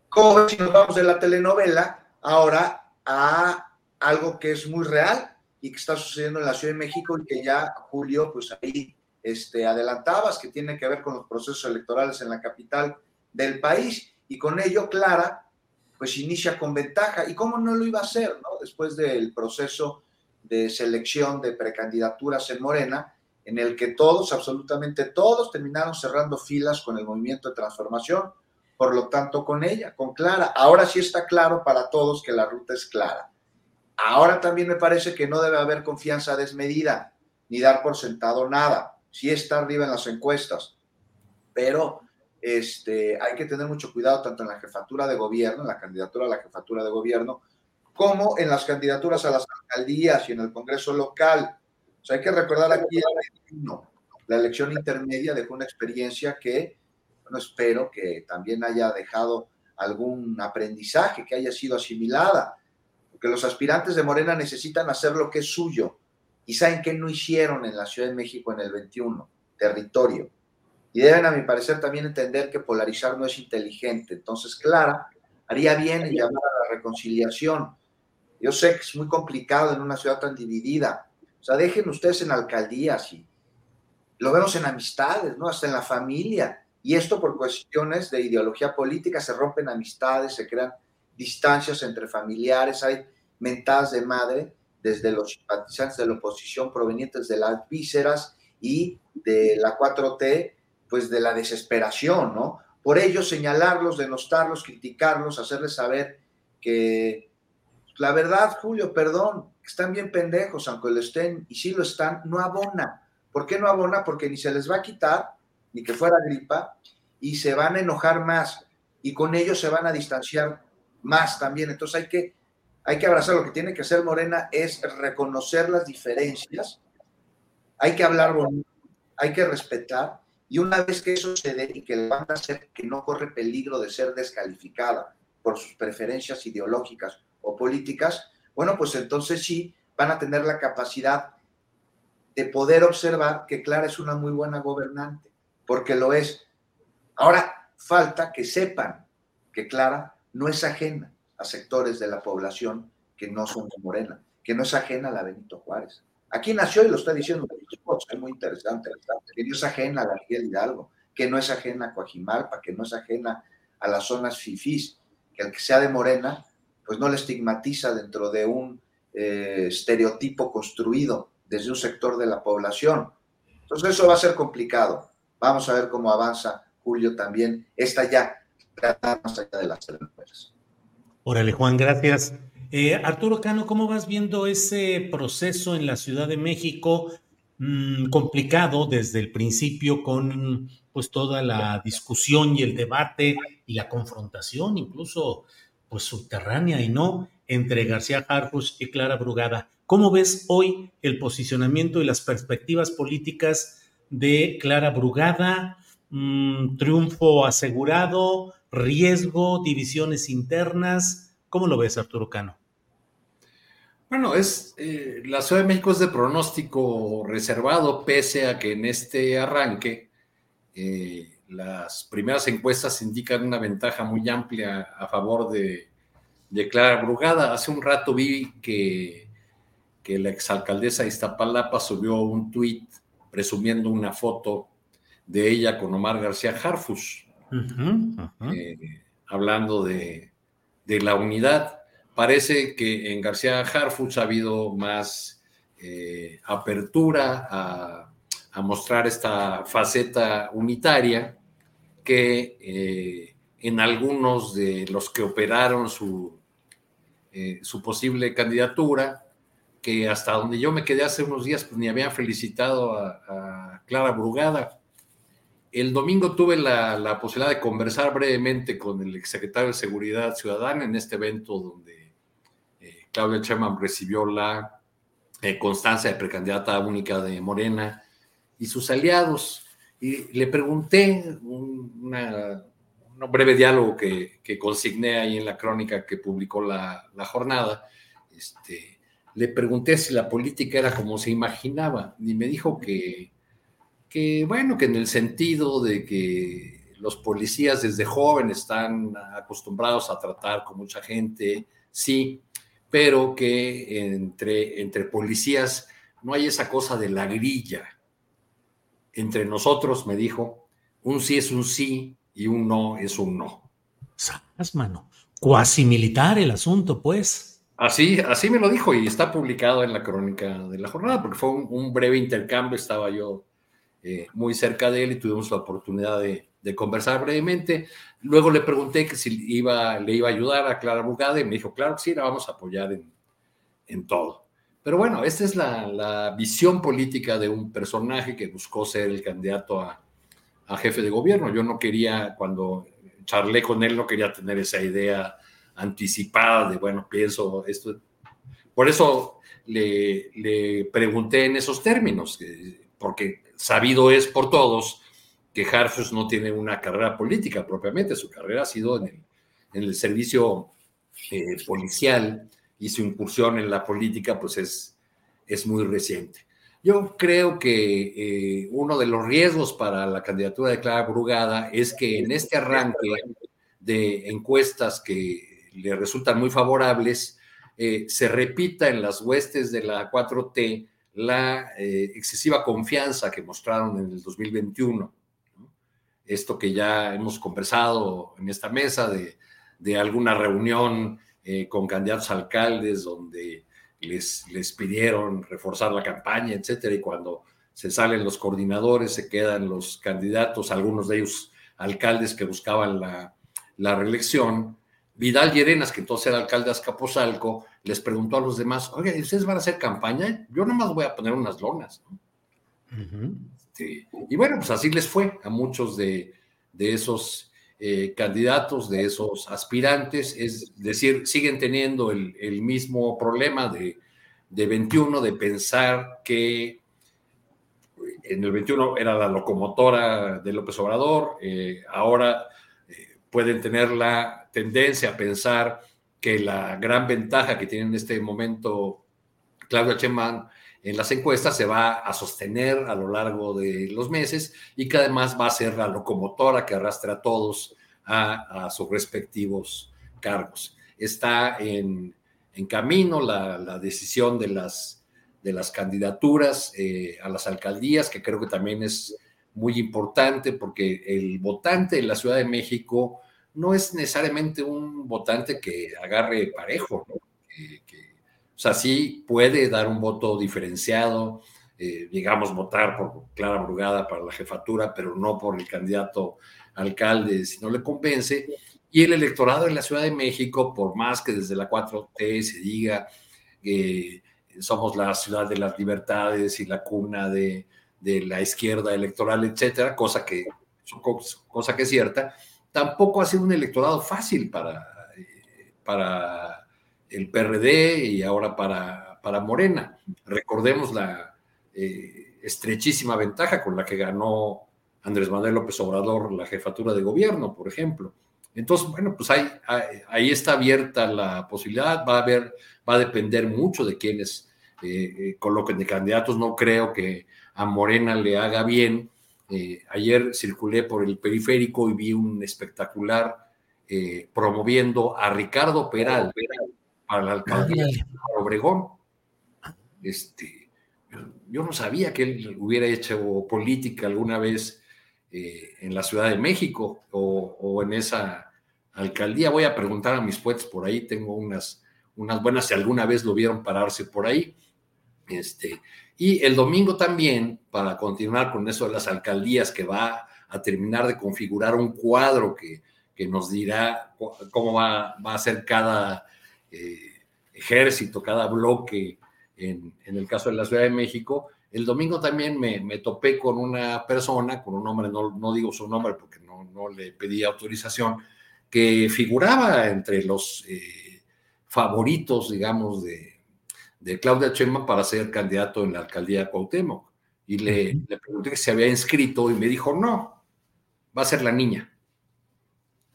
¿cómo si nos vamos de la telenovela ahora a algo que es muy real? y que está sucediendo en la Ciudad de México y que ya Julio, pues ahí este, adelantabas, que tiene que ver con los procesos electorales en la capital del país. Y con ello, Clara, pues inicia con ventaja. ¿Y cómo no lo iba a hacer, no? Después del proceso de selección de precandidaturas en Morena, en el que todos, absolutamente todos, terminaron cerrando filas con el movimiento de transformación, por lo tanto con ella, con Clara. Ahora sí está claro para todos que la ruta es clara. Ahora también me parece que no debe haber confianza desmedida, ni dar por sentado nada. Sí está arriba en las encuestas, pero este, hay que tener mucho cuidado tanto en la jefatura de gobierno, en la candidatura a la jefatura de gobierno, como en las candidaturas a las alcaldías y en el Congreso local. Sea, hay que recordar aquí la elección intermedia dejó una experiencia que, bueno, espero que también haya dejado algún aprendizaje, que haya sido asimilada porque los aspirantes de Morena necesitan hacer lo que es suyo. ¿Y saben qué no hicieron en la Ciudad de México en el 21? Territorio. Y deben, a mi parecer, también entender que polarizar no es inteligente. Entonces, Clara haría bien en llamar a la reconciliación. Yo sé que es muy complicado en una ciudad tan dividida. Sea, dejen ustedes en alcaldías y lo vemos en amistades, ¿no? Hasta en la familia. Y esto por cuestiones de ideología política se rompen amistades, se crean distancias entre familiares, hay mentadas de madre desde los simpatizantes de la oposición provenientes de las vísceras y de la 4T, pues de la desesperación, ¿no? por ello señalarlos, denostarlos, criticarlos, hacerles saber que la verdad, Julio, perdón, están bien pendejos, aunque lo estén, y si lo están, no abona. ¿Por qué no abona? Porque ni se les va a quitar, ni que fuera gripa, y se van a enojar más, y con ello se van a distanciar más también. Entonces hay que, hay que abrazar. Lo que tiene que hacer Morena es reconocer las diferencias, hay que hablar bonito, hay que respetar, y una vez que eso se dé y que le van a hacer que no corre peligro de ser descalificada por sus preferencias ideológicas o políticas, bueno, pues entonces sí van a tener la capacidad de poder observar que Clara es una muy buena gobernante, porque lo es. Ahora falta que sepan que Clara no es ajena a sectores de la población que no son de Morena, que no es ajena a la Benito Juárez. Aquí nació y lo está diciendo es muy interesante, que no es ajena a la Hidalgo, que no es ajena a Coajimalpa, que no es ajena a las zonas fifís, que el que sea de Morena, pues no le estigmatiza dentro de un eh, estereotipo construido desde un sector de la población. Entonces eso va a ser complicado. Vamos a ver cómo avanza Julio también. Esta ya más allá de las telenovelas. Órale, Juan, gracias. Eh, Arturo Cano, ¿cómo vas viendo ese proceso en la Ciudad de México? Mm, complicado desde el principio con pues toda la discusión y el debate y la confrontación, incluso pues subterránea y no, entre García Harfuch y Clara Brugada. ¿Cómo ves hoy el posicionamiento y las perspectivas políticas de Clara Brugada? Mm, triunfo asegurado, riesgo, divisiones internas. ¿Cómo lo ves, Arturo Cano? Bueno, es eh, la Ciudad de México es de pronóstico reservado, pese a que en este arranque eh, las primeras encuestas indican una ventaja muy amplia a favor de, Clara Brugada. Hace un rato vi que, que la exalcaldesa de Iztapalapa subió un tuit presumiendo una foto de ella con Omar García Harfus, eh, hablando de, de la unidad. Parece que en García Harfuch ha habido más eh, apertura a, mostrar esta faceta unitaria que eh, en algunos de los que operaron su, eh, su posible candidatura, que hasta donde yo me quedé hace unos días, pues ni habían felicitado a Clara Brugada, el domingo tuve la, posibilidad de conversar brevemente con el exsecretario de Seguridad Ciudadana en este evento donde eh, Claudia Sheinbaum recibió la eh, constancia de precandidata única de Morena y sus aliados. Y le pregunté un, breve diálogo que, consigné ahí en la crónica que publicó la, jornada. Este, le pregunté si la política era como se imaginaba y me dijo que bueno, que en el sentido de que los policías desde jóvenes están acostumbrados a tratar con mucha gente, sí, pero que entre policías no hay esa cosa de la grilla. Entre nosotros, me dijo, un sí es un sí y un no es un no. Sabes, mano. Cuasi militar el asunto, pues. Así, así me lo dijo y está publicado en la crónica de la jornada, porque fue un breve intercambio, estaba yo eh, muy cerca de él y tuvimos la oportunidad de, conversar brevemente. Luego le pregunté que si iba, le iba a ayudar a Clara Bugada y me dijo, claro que sí, la vamos a apoyar en, en todo. Pero bueno, esta es la, visión política de un personaje que buscó ser el candidato a, a, jefe de gobierno. Yo no quería, cuando charlé con él, no quería tener esa idea anticipada de, bueno, pienso esto. Por eso le, le pregunté en esos términos, porque sabido es por todos que Harfus no tiene una carrera política propiamente, su carrera ha sido en el, servicio eh, policial y su incursión en la política pues es, es muy reciente. Yo creo que eh, uno de los riesgos para la candidatura de Clara Brugada es que en este arranque de encuestas que le resultan muy favorables, eh, se repita en las huestes de la 4T la eh, excesiva confianza que mostraron en el 2021. Esto que ya hemos conversado en esta mesa de, alguna reunión eh, con candidatos alcaldes donde les, les pidieron reforzar la campaña, etcétera, y cuando se salen los coordinadores, se quedan los candidatos, algunos de ellos alcaldes que buscaban la, la reelección, Vidal Llerenas, que entonces era alcalde de Azcapotzalco, les preguntó a los demás, oye, ¿ustedes van a hacer campaña? Yo nomás voy a poner unas lonas. Este, y bueno, pues así les fue a muchos de, esos eh, candidatos, de esos aspirantes, es decir, siguen teniendo el, mismo problema de, 21, de pensar que en el 21 era la locomotora de López Obrador, eh, ahora eh, pueden tener la tendencia a pensar que la gran ventaja que tiene en este momento Claudia Sheinbaum en las encuestas se va a sostener a lo largo de los meses y que además va a ser la locomotora que arrastra a todos a, sus respectivos cargos. Está en, camino la, decisión de las, de las candidaturas eh, a las alcaldías, que creo que también es muy importante porque el votante en la Ciudad de México no es necesariamente un votante que agarre parejo, ¿no? O sea, sí puede dar un voto diferenciado, eh, digamos, votar por Clara Brugada para la jefatura, pero no por el candidato alcalde si no le convence. Y el electorado en la Ciudad de México, por más que desde la 4T se diga que somos la ciudad de las libertades y la cuna de, de la izquierda electoral, etcétera, cosa que, cosa que es cierta, tampoco ha sido un electorado fácil para, para el PRD y ahora para, para Morena. Recordemos la eh, estrechísima ventaja con la que ganó Andrés Manuel López Obrador la jefatura de gobierno, por ejemplo. Entonces, bueno, pues ahí, ahí está abierta la posibilidad, va a haber, va a depender mucho de quienes eh, eh, coloquen de candidatos. No creo que a Morena le haga bien ayer circulé por el periférico y vi un espectacular promoviendo a Ricardo Peral para la alcaldía de Obregón. Este, yo no sabía que él hubiera hecho política alguna vez eh, en la Ciudad de México o, en esa alcaldía. Voy a preguntar a mis puentes por ahí, tengo unas, unas buenas, si alguna vez lo vieron pararse por ahí. Este, y el domingo también, para continuar con eso de las alcaldías, que va a terminar de configurar un cuadro que, nos dirá cómo va, a ser cada eh, ejército, cada bloque en, el caso de la Ciudad de México. El domingo también me, topé con una persona, con un hombre, no, digo su nombre porque no, le pedí autorización, que figuraba entre los eh, favoritos, digamos, de, de Claudia Chema para ser candidato en la alcaldía de Cuauhtémoc. Y le, le pregunté se había inscrito y me dijo, no, va a ser la niña.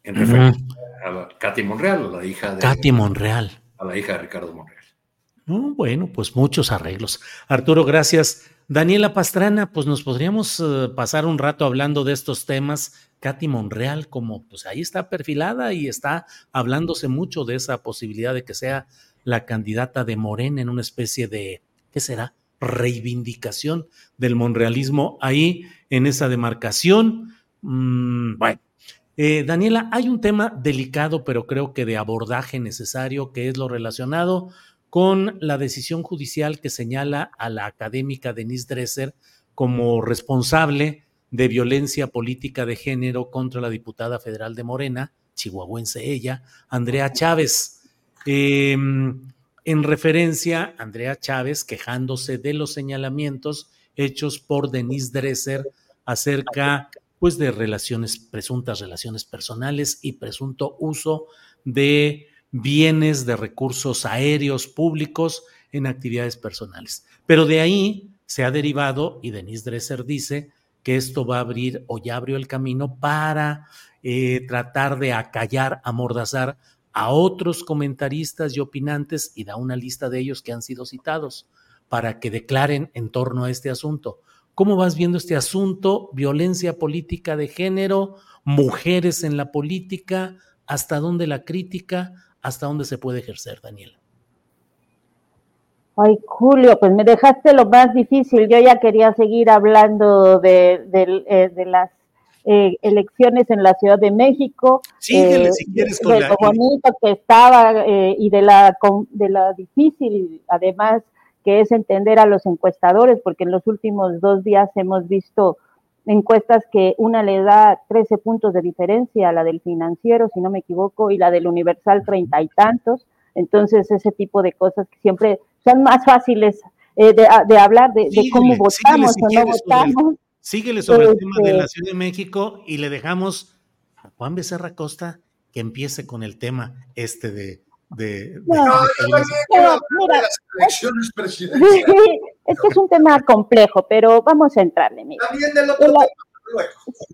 En referencia a Katy Monreal, a la hija de... Katy Monreal. A la hija de Ricardo Monreal. bueno, pues muchos arreglos. Arturo, gracias. Daniela Pastrana, pues nos podríamos eh, pasar un rato hablando de estos temas. Katy Monreal, como pues ahí está perfilada y está hablándose mucho de esa posibilidad de que sea la candidata de Morena en una especie de, ¿qué será? Reivindicación del monrealismo ahí en esa demarcación. Mm, bueno, eh, Daniela, hay un tema delicado, pero creo que de abordaje necesario, que es lo relacionado con la decisión judicial que señala a la académica Denise Dresser como responsable de violencia política de género contra la diputada federal de Morena, chihuahuense ella, Andrea Chávez. Em, en referencia Andrea Chávez quejándose de los señalamientos hechos por Denise Dresser acerca pues de relaciones, presuntas relaciones personales y presunto uso de bienes, de recursos aéreos públicos en actividades personales. Pero de ahí se ha derivado, y Denise Dresser dice, que esto va a abrir o ya abrió el camino para eh, tratar de acallar, amordazar a otros comentaristas y opinantes y da una lista de ellos que han sido citados para que declaren en torno a este asunto. ¿Cómo vas viendo este asunto? Violencia política de género, mujeres en la política, hasta dónde la crítica, hasta dónde se puede ejercer, Daniela. Ay, Julio, pues me dejaste lo más difícil. Yo ya quería seguir hablando de, eh, de las eh, elecciones en la Ciudad de México. Síguele eh, si quieres con de lo bonito que estaba eh, y de la, de la difícil, además, que es entender a los encuestadores, porque en los últimos dos días hemos visto encuestas que una le da 13 puntos de diferencia a la del financiero, si no me equivoco, y la del universal treinta y tantos. Entonces, ese tipo de cosas que siempre son más fáciles eh, de, hablar de, cómo votamos o no votamos. síguele sobre el tema de la este Ciudad de México y le dejamos a Juan Becerra Costa que empiece con el tema este de... de, no, las elecciones presidenciales. es que es un tema complejo, pero vamos a entrarle. Mira. También del otro tema,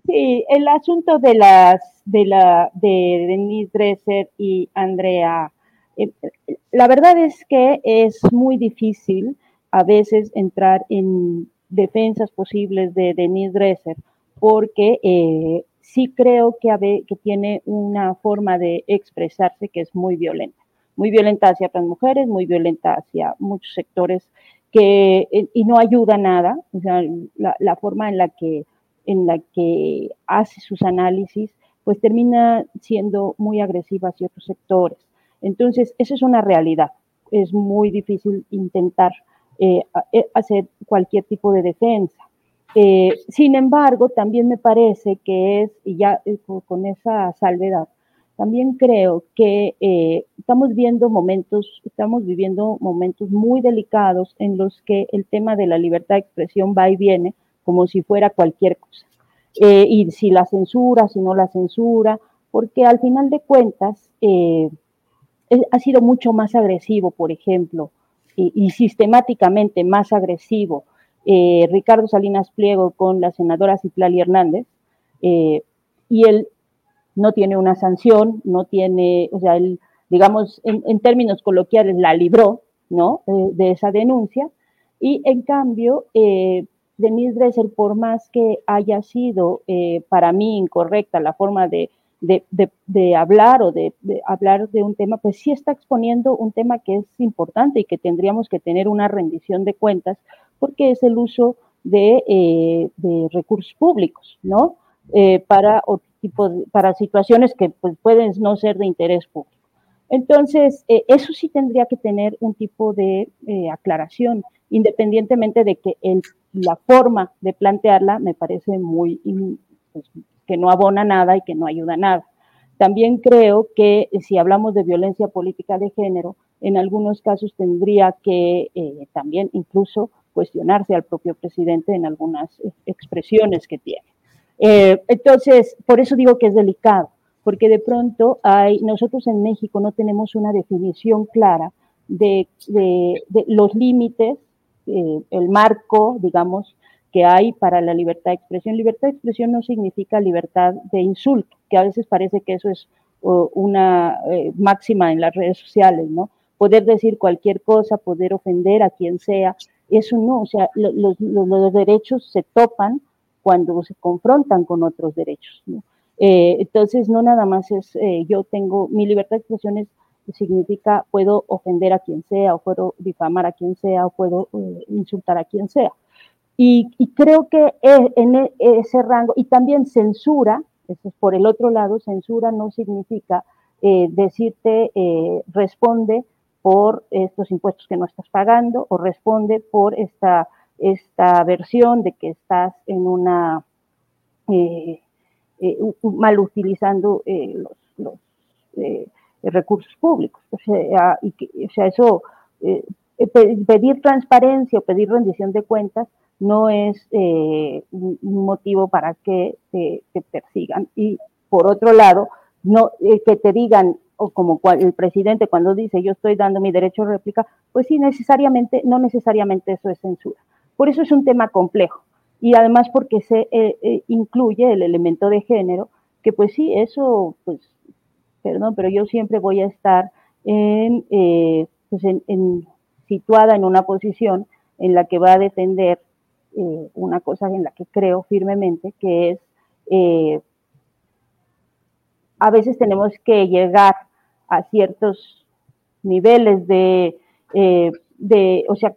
Sí, el asunto de las de la de Denise Dresser y Andrea eh, la verdad es que es muy difícil a veces entrar en defensas posibles de Denise Dresser, porque eh, sí creo que, que tiene una forma de expresarse que es muy violenta, muy violenta hacia las mujeres, muy violenta hacia muchos sectores que, eh, y no ayuda nada, o sea, la, la forma en la que en la que hace sus análisis, pues termina siendo muy agresiva hacia otros sectores. Entonces, esa es una realidad. Es muy difícil intentar eh, eh, hacer cualquier tipo de defensa. Eh, sin embargo, también me parece que es, y ya con esa salvedad, también creo que estamos viendo momentos, estamos viviendo momentos muy delicados en los que el tema de la libertad de expresión va y viene como si fuera cualquier cosa. y si la censura, si no la censura, porque al final de cuentas, ha sido mucho más agresivo, por ejemplo, y, sistemáticamente más agresivo eh, Ricardo Salinas Pliego con la senadora Citlali Hernández, eh, y él no tiene una sanción, no tiene, o sea, él, digamos, en, términos coloquiales, la libró, ¿no? Eh, de esa denuncia, y en cambio, Denise Dresser, por más que haya sido para mí incorrecta la forma de de, hablar o de, hablar de un tema, pues sí está exponiendo un tema que es importante y que tendríamos que tener una rendición de cuentas, porque es el uso de, eh, recursos públicos, ¿no? Eh, para, para situaciones que pues, pueden no ser de interés público. Entonces, eh, eso sí tendría que tener un tipo de aclaración, independientemente de que la forma de plantearla me parece muy, pues, que no abona nada y que no ayuda nada. También creo que si hablamos de violencia política de género, en algunos casos tendría que eh, también incluso cuestionarse al propio presidente en algunas eh, expresiones que tiene. Eh, entonces, por eso digo que es delicado, porque de pronto hay, nosotros en México no tenemos una definición clara de, los límites, el marco, digamos, que hay para la libertad de expresión. Libertad de expresión no significa libertad de insulto, que a veces parece que eso es una eh, máxima en las redes sociales, ¿no? Poder decir cualquier cosa, poder ofender a quien sea, eso no, o sea, los, derechos se topan cuando se confrontan con otros derechos. Eh, entonces, no nada más es, eh, yo tengo, mi libertad de expresión significa puedo ofender a quien sea, o puedo difamar a quien sea, o puedo insultar a quien sea. Y, creo que e, en e, ese rango, y también censura, es por el otro lado, censura no significa eh, decirte eh, responde por estos impuestos que no estás pagando o responde por esta, esta versión de que estás en una eh, mal utilizando los, recursos públicos. O sea, y o sea eso, pedir transparencia o pedir rendición de cuentas no es eh, un motivo para que te, persigan. Y por otro lado, no eh, que te digan, o como el presidente cuando dice yo estoy dando mi derecho a réplica, pues sí, necesariamente, no necesariamente eso es censura. Por eso es un tema complejo. Y además porque se eh, incluye el elemento de género, que pues sí, eso, pues, perdón, pero yo siempre voy a estar en, pues en situada en una posición en la que va a defender eh, una cosa en la que creo firmemente, que es, eh, a veces tenemos que llegar a ciertos niveles de, eh, de o sea,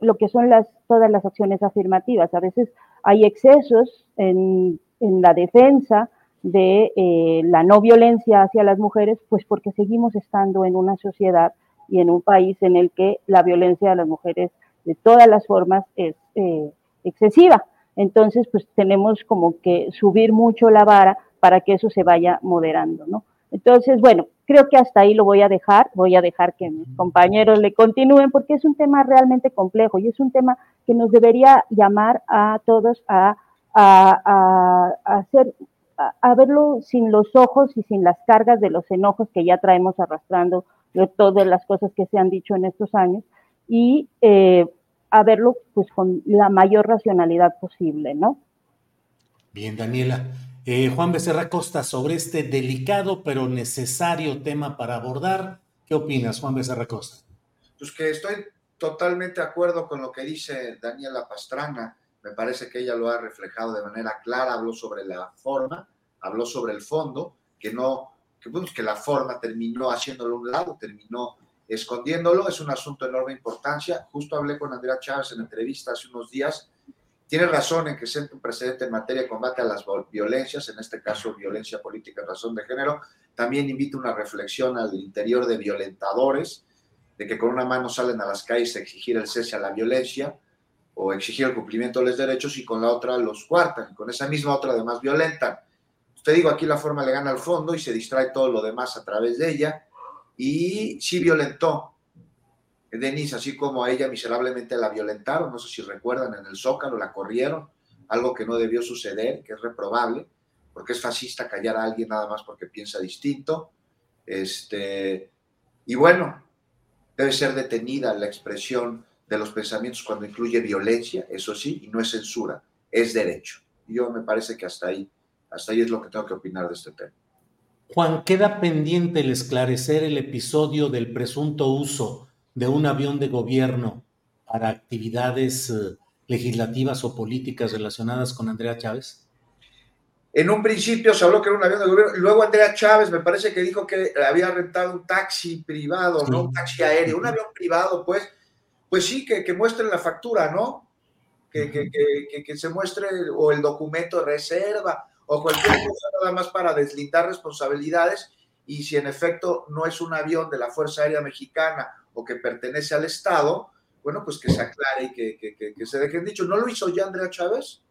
lo que son las, todas las acciones afirmativas. A veces hay excesos en, en la defensa de la no violencia hacia las mujeres, pues porque seguimos estando en una sociedad y en un país en el que la violencia a las mujeres de todas las formas es eh, excesiva. Entonces, pues tenemos como que subir mucho la vara para que eso se vaya moderando, ¿no? Entonces, bueno, creo que hasta ahí lo voy a dejar, voy a dejar que mis compañeros le continúen porque es un tema realmente complejo y es un tema que nos debería llamar a todos a, a, hacer, a, verlo sin los ojos y sin las cargas de los enojos que ya traemos arrastrando de todas las cosas que se han dicho en estos años y eh, a verlo pues con la mayor racionalidad posible, ¿no? Bien, Daniela. Eh, Juan Becerra Costa, sobre este delicado pero necesario tema para abordar, ¿qué opinas, Juan Becerra Costa? Pues que estoy totalmente de acuerdo con lo que dice Daniela Pastrana. Me parece que ella lo ha reflejado de manera clara, habló sobre la forma, habló sobre el fondo, que no, que, bueno, que la forma terminó haciéndolo a un lado, terminó escondiéndolo, es un asunto de enorme importancia. Justo hablé con Andrea Chávez en entrevista hace unos días. Tiene razón en que siente un precedente en materia de combate a las violencias, en este caso violencia política razón de género. También invita una reflexión al interior de violentadores, de que con una mano salen a las calles a exigir el cese a la violencia o exigir el cumplimiento de los derechos y con la otra los cuartan, y con esa misma otra además violentan. Usted digo, aquí la forma le gana al fondo y se distrae todo lo demás a través de ella y sí violentó. Denise, así como a ella miserablemente la violentaron, no sé si recuerdan, en el Zócalo la corrieron, algo que no debió suceder, que es reprobable, porque es fascista callar a alguien nada más porque piensa distinto. Este, y bueno, debe ser detenida la expresión de los pensamientos cuando incluye violencia, eso sí, y no es censura, es derecho. Y yo me parece que hasta ahí, hasta ahí es lo que tengo que opinar de este tema. Juan, queda pendiente el esclarecer el episodio del presunto uso de un avión de gobierno para actividades eh, legislativas o políticas relacionadas con Andrea Chávez? En un principio se habló que era un avión de gobierno, luego Andrea Chávez me parece que dijo que había rentado un taxi privado, no un taxi aéreo, un avión privado, pues, pues sí, que, que muestren la factura, ¿no? Que, que, que, se muestre o el documento de reserva o cualquier cosa nada más para deslindar responsabilidades y si en efecto no es un avión de la Fuerza Aérea Mexicana o que pertenece al Estado, bueno, pues que se aclare y que, se dejen dicho. ¿No lo hizo ya Andrea Chávez?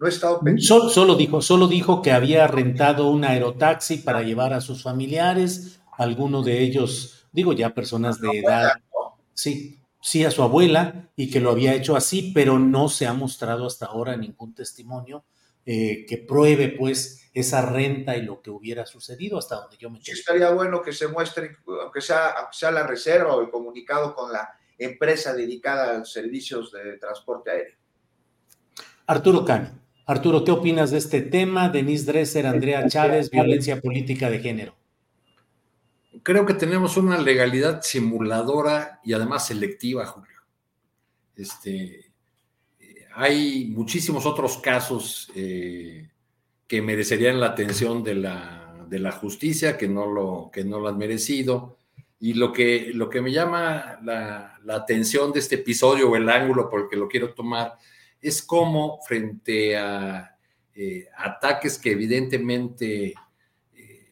No he estado Solo, solo, dijo, solo dijo que había rentado un aerotaxi para llevar a sus familiares, alguno de ellos, digo ya personas de edad, sí, sí a su abuela, y que lo había hecho así, pero no se ha mostrado hasta ahora ningún testimonio eh, que pruebe pues esa renta y lo que hubiera sucedido hasta donde yo me Sí, estaría bueno que se muestre, aunque sea, sea la reserva o el comunicado con la empresa dedicada a los servicios de transporte aéreo. Arturo Cano. Arturo, ¿qué opinas de este tema? Denise Dresser, Andrea Chávez, violencia política de género. Creo que tenemos una legalidad simuladora y además selectiva, Julio. Este, hay muchísimos otros casos eh, que merecerían la atención de la, de la justicia, que no, lo, que no lo han merecido. Y lo que, lo que me llama la, atención de este episodio o el ángulo por el que lo quiero tomar es cómo frente a eh, ataques que evidentemente eh,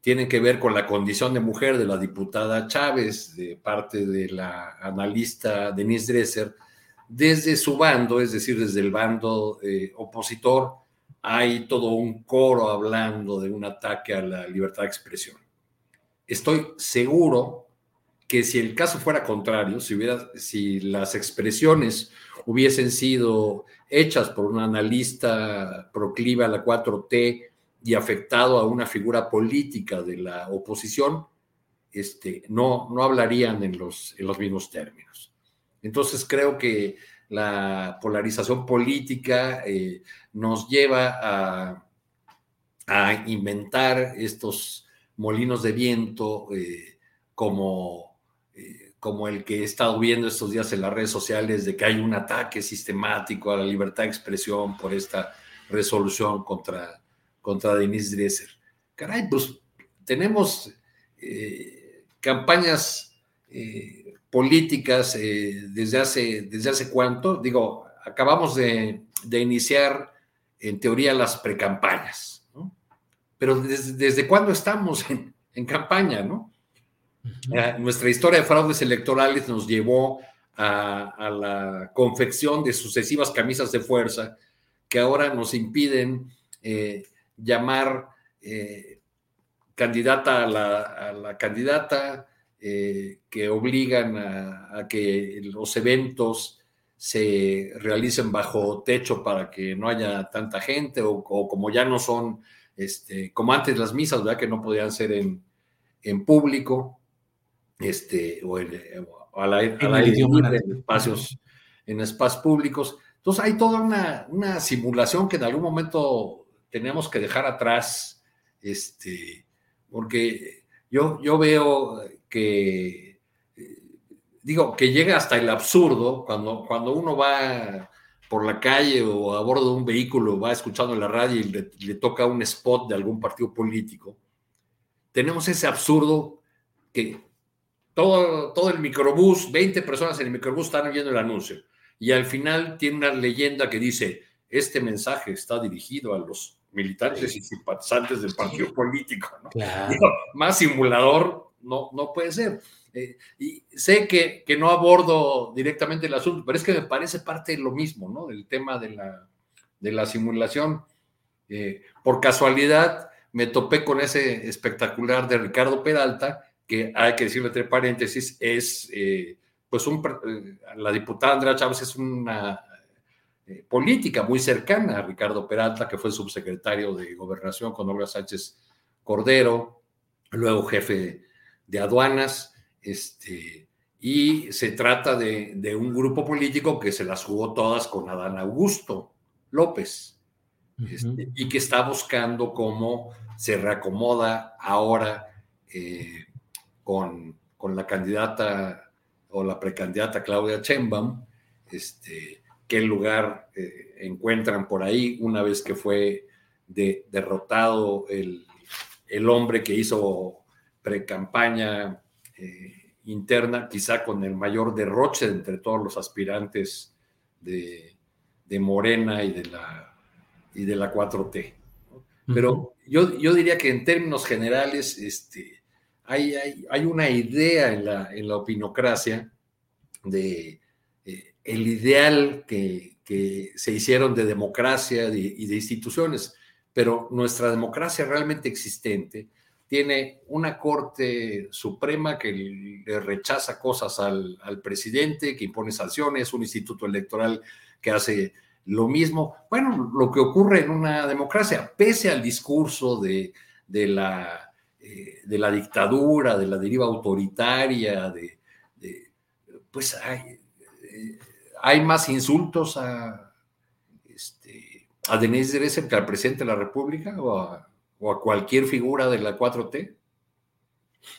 tienen que ver con la condición de mujer de la diputada Chávez, de parte de la analista Denise Dresser, desde su bando, es decir, desde el bando eh, opositor, hay todo un coro hablando de un ataque a la libertad de expresión. Estoy seguro que si el caso fuera contrario, si, hubiera, si las expresiones hubiesen sido hechas por un analista proclive a la 4T y afectado a una figura política de la oposición, este, no, no hablarían en los, en los mismos términos. Entonces creo que la polarización política eh, nos lleva a, inventar estos molinos de viento eh, como, eh, como el que he estado viendo estos días en las redes sociales de que hay un ataque sistemático a la libertad de expresión por esta resolución contra, contra Denise Dresser. Caray, pues tenemos campañas políticas eh, desde, hace, desde hace cuánto. Digo, acabamos de, iniciar en teoría las precampañas, ¿no? Pero desde, desde cuándo estamos en, campaña, ¿no? Eh, nuestra historia de fraudes electorales nos llevó a, la confección de sucesivas camisas de fuerza que ahora nos impiden eh, llamar eh, candidata a la, candidata, eh, que obligan a, que los eventos se realicen bajo techo para que no haya tanta gente, o, como ya no son, este, como antes las misas, ¿verdad? Que no podían ser en, en público, este, o, en, a la, en espacios, en espacios públicos. Entonces hay toda una, una, simulación que en algún momento tenemos que dejar atrás, este, porque yo, yo veo que, digo, que llega hasta el absurdo cuando, cuando uno va por la calle o a bordo de un vehículo, va escuchando la radio y le, le toca un spot de algún partido político. Tenemos ese absurdo que todo, todo el microbús, 20 personas en el microbús están oyendo el anuncio. Y al final tiene una leyenda que dice, este mensaje está dirigido a los militantes y simpatizantes del partido político. más simulador no, no puede ser. Eh, y sé que, que, no abordo directamente el asunto, pero es que me parece parte de lo mismo, ¿no? Del tema de la, de la simulación. Eh, por casualidad me topé con ese espectacular de Ricardo Peralta, que hay que decirlo entre paréntesis, es, eh, pues, un, la diputada Andrea Chávez es una política muy cercana a Ricardo Peralta, que fue subsecretario de Gobernación con Olga Sánchez Cordero, luego jefe de aduanas, este, y se trata de, de, un grupo político que se las jugó todas con Adán Augusto López, este, y que está buscando cómo se reacomoda ahora con, con la candidata o la precandidata Claudia Chembam, este, qué lugar eh, encuentran por ahí una vez que fue derrotado el, el, hombre que hizo precampaña eh, interna, quizá con el mayor derroche entre todos los aspirantes de, de Morena y de la, y de la 4T. Pero yo, yo diría que en términos generales, este, hay, una idea en la, en la opinocracia de eh, el ideal que, se hicieron de democracia y de instituciones, pero nuestra democracia realmente existente tiene una Corte Suprema que le rechaza cosas al, presidente, que impone sanciones, un instituto electoral que hace lo mismo. Bueno, lo que ocurre en una democracia, pese al discurso de la eh, la dictadura, de la deriva autoritaria, de, pues hay, eh, hay, más insultos a, este, a Denise Dresser que al presidente de la República o a, cualquier figura de la 4T.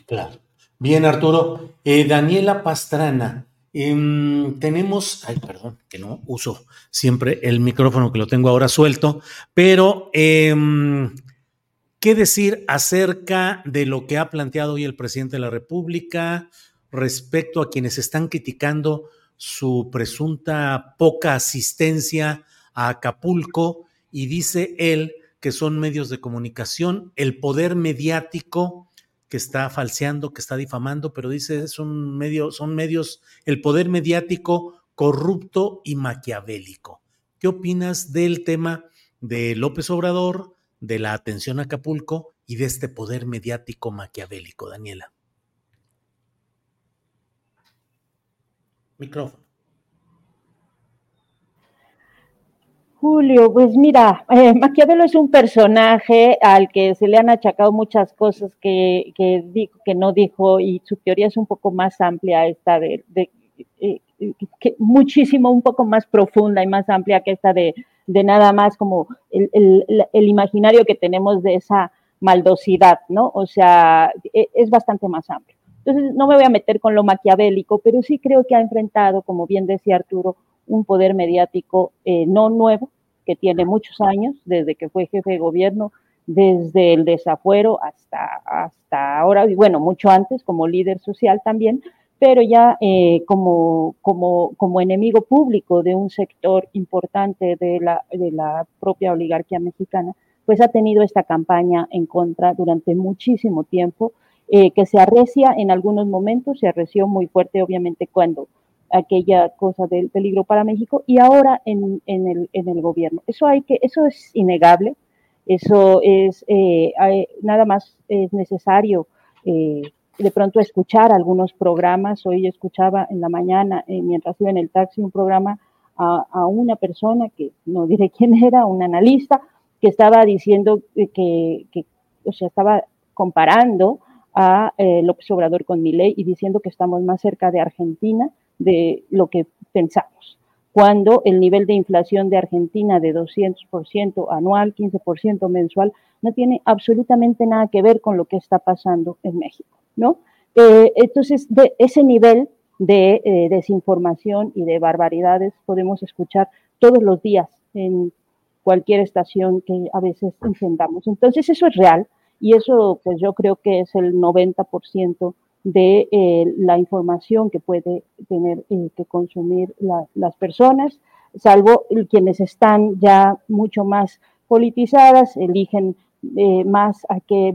Claro. Bien, Arturo. Eh, Daniela Pastrana. Em, tenemos, ay, perdón, que no uso siempre el micrófono que lo tengo ahora suelto, pero em, ¿Qué decir acerca de lo que ha planteado hoy el presidente de la República respecto a quienes están criticando su presunta poca asistencia a Acapulco? Y dice él que son medios de comunicación, el poder mediático que está falseando, que está difamando, pero dice son, medio, son medios, el poder mediático corrupto y maquiavélico. ¿Qué opinas del tema de López Obrador? de la atención a Acapulco y de este poder mediático maquiavélico, Daniela. Micrófono. Julio, pues mira, eh, Maquiavelo es un personaje al que se le han achacado muchas cosas que, que, que no dijo y su teoría es un poco más amplia esta de, eh, que muchísimo, un poco más profunda y más amplia que esta de, de nada más como el, el, imaginario que tenemos de esa maldosidad, ¿no? O sea, e, es bastante más amplio. Entonces, no me voy a meter con lo maquiavélico, pero sí creo que ha enfrentado, como bien decía Arturo, un poder mediático eh, no nuevo, que tiene muchos años, desde que fue jefe de gobierno, desde el desafuero hasta, hasta ahora, y bueno, mucho antes como líder social también, pero ya eh, como, como, como, enemigo público de un sector importante de la, de la propia oligarquía mexicana, pues ha tenido esta campaña en contra durante muchísimo tiempo, eh, que se arrecia en algunos momentos, se arreció muy fuerte obviamente cuando aquella cosa del peligro para México y ahora en, el, en el gobierno. Eso hay que, eso es innegable, eso es eh, nada más es necesario eh, de pronto escuchar algunos programas. Hoy escuchaba en la mañana, eh, mientras iba en el taxi, un programa a, una persona que no diré quién era, un analista, que estaba diciendo que, que o sea, estaba comparando a López Obrador con Milei y diciendo que estamos más cerca de Argentina de lo que pensamos. Cuando el nivel de inflación de Argentina de 200% anual, 15% mensual, no tiene absolutamente nada que ver con lo que está pasando en México, ¿no? Eh, entonces, de ese nivel de eh, desinformación y de barbaridades podemos escuchar todos los días en cualquier estación que a veces encendamos. Entonces, eso es real y eso, pues yo creo que es el 90% de eh, la información que puede tener eh, que consumir las personas, salvo quienes están ya mucho más politizadas, eligen eh, más a qué,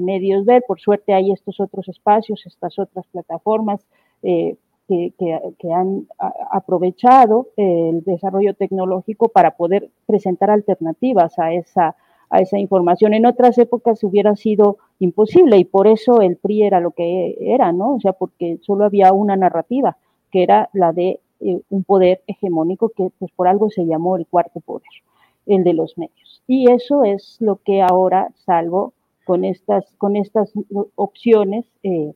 medios ver. Por suerte hay estos otros espacios, estas otras plataformas que, que, han aprovechado el desarrollo tecnológico para poder presentar alternativas a esa a esa información. En otras épocas hubiera sido imposible y por eso el PRI era lo que era, ¿no? O sea, porque solo había una narrativa, que era la de eh, un poder hegemónico que pues por algo se llamó el cuarto poder, el de los medios. Y eso es lo que ahora, salvo con estas, con estas opciones, eh,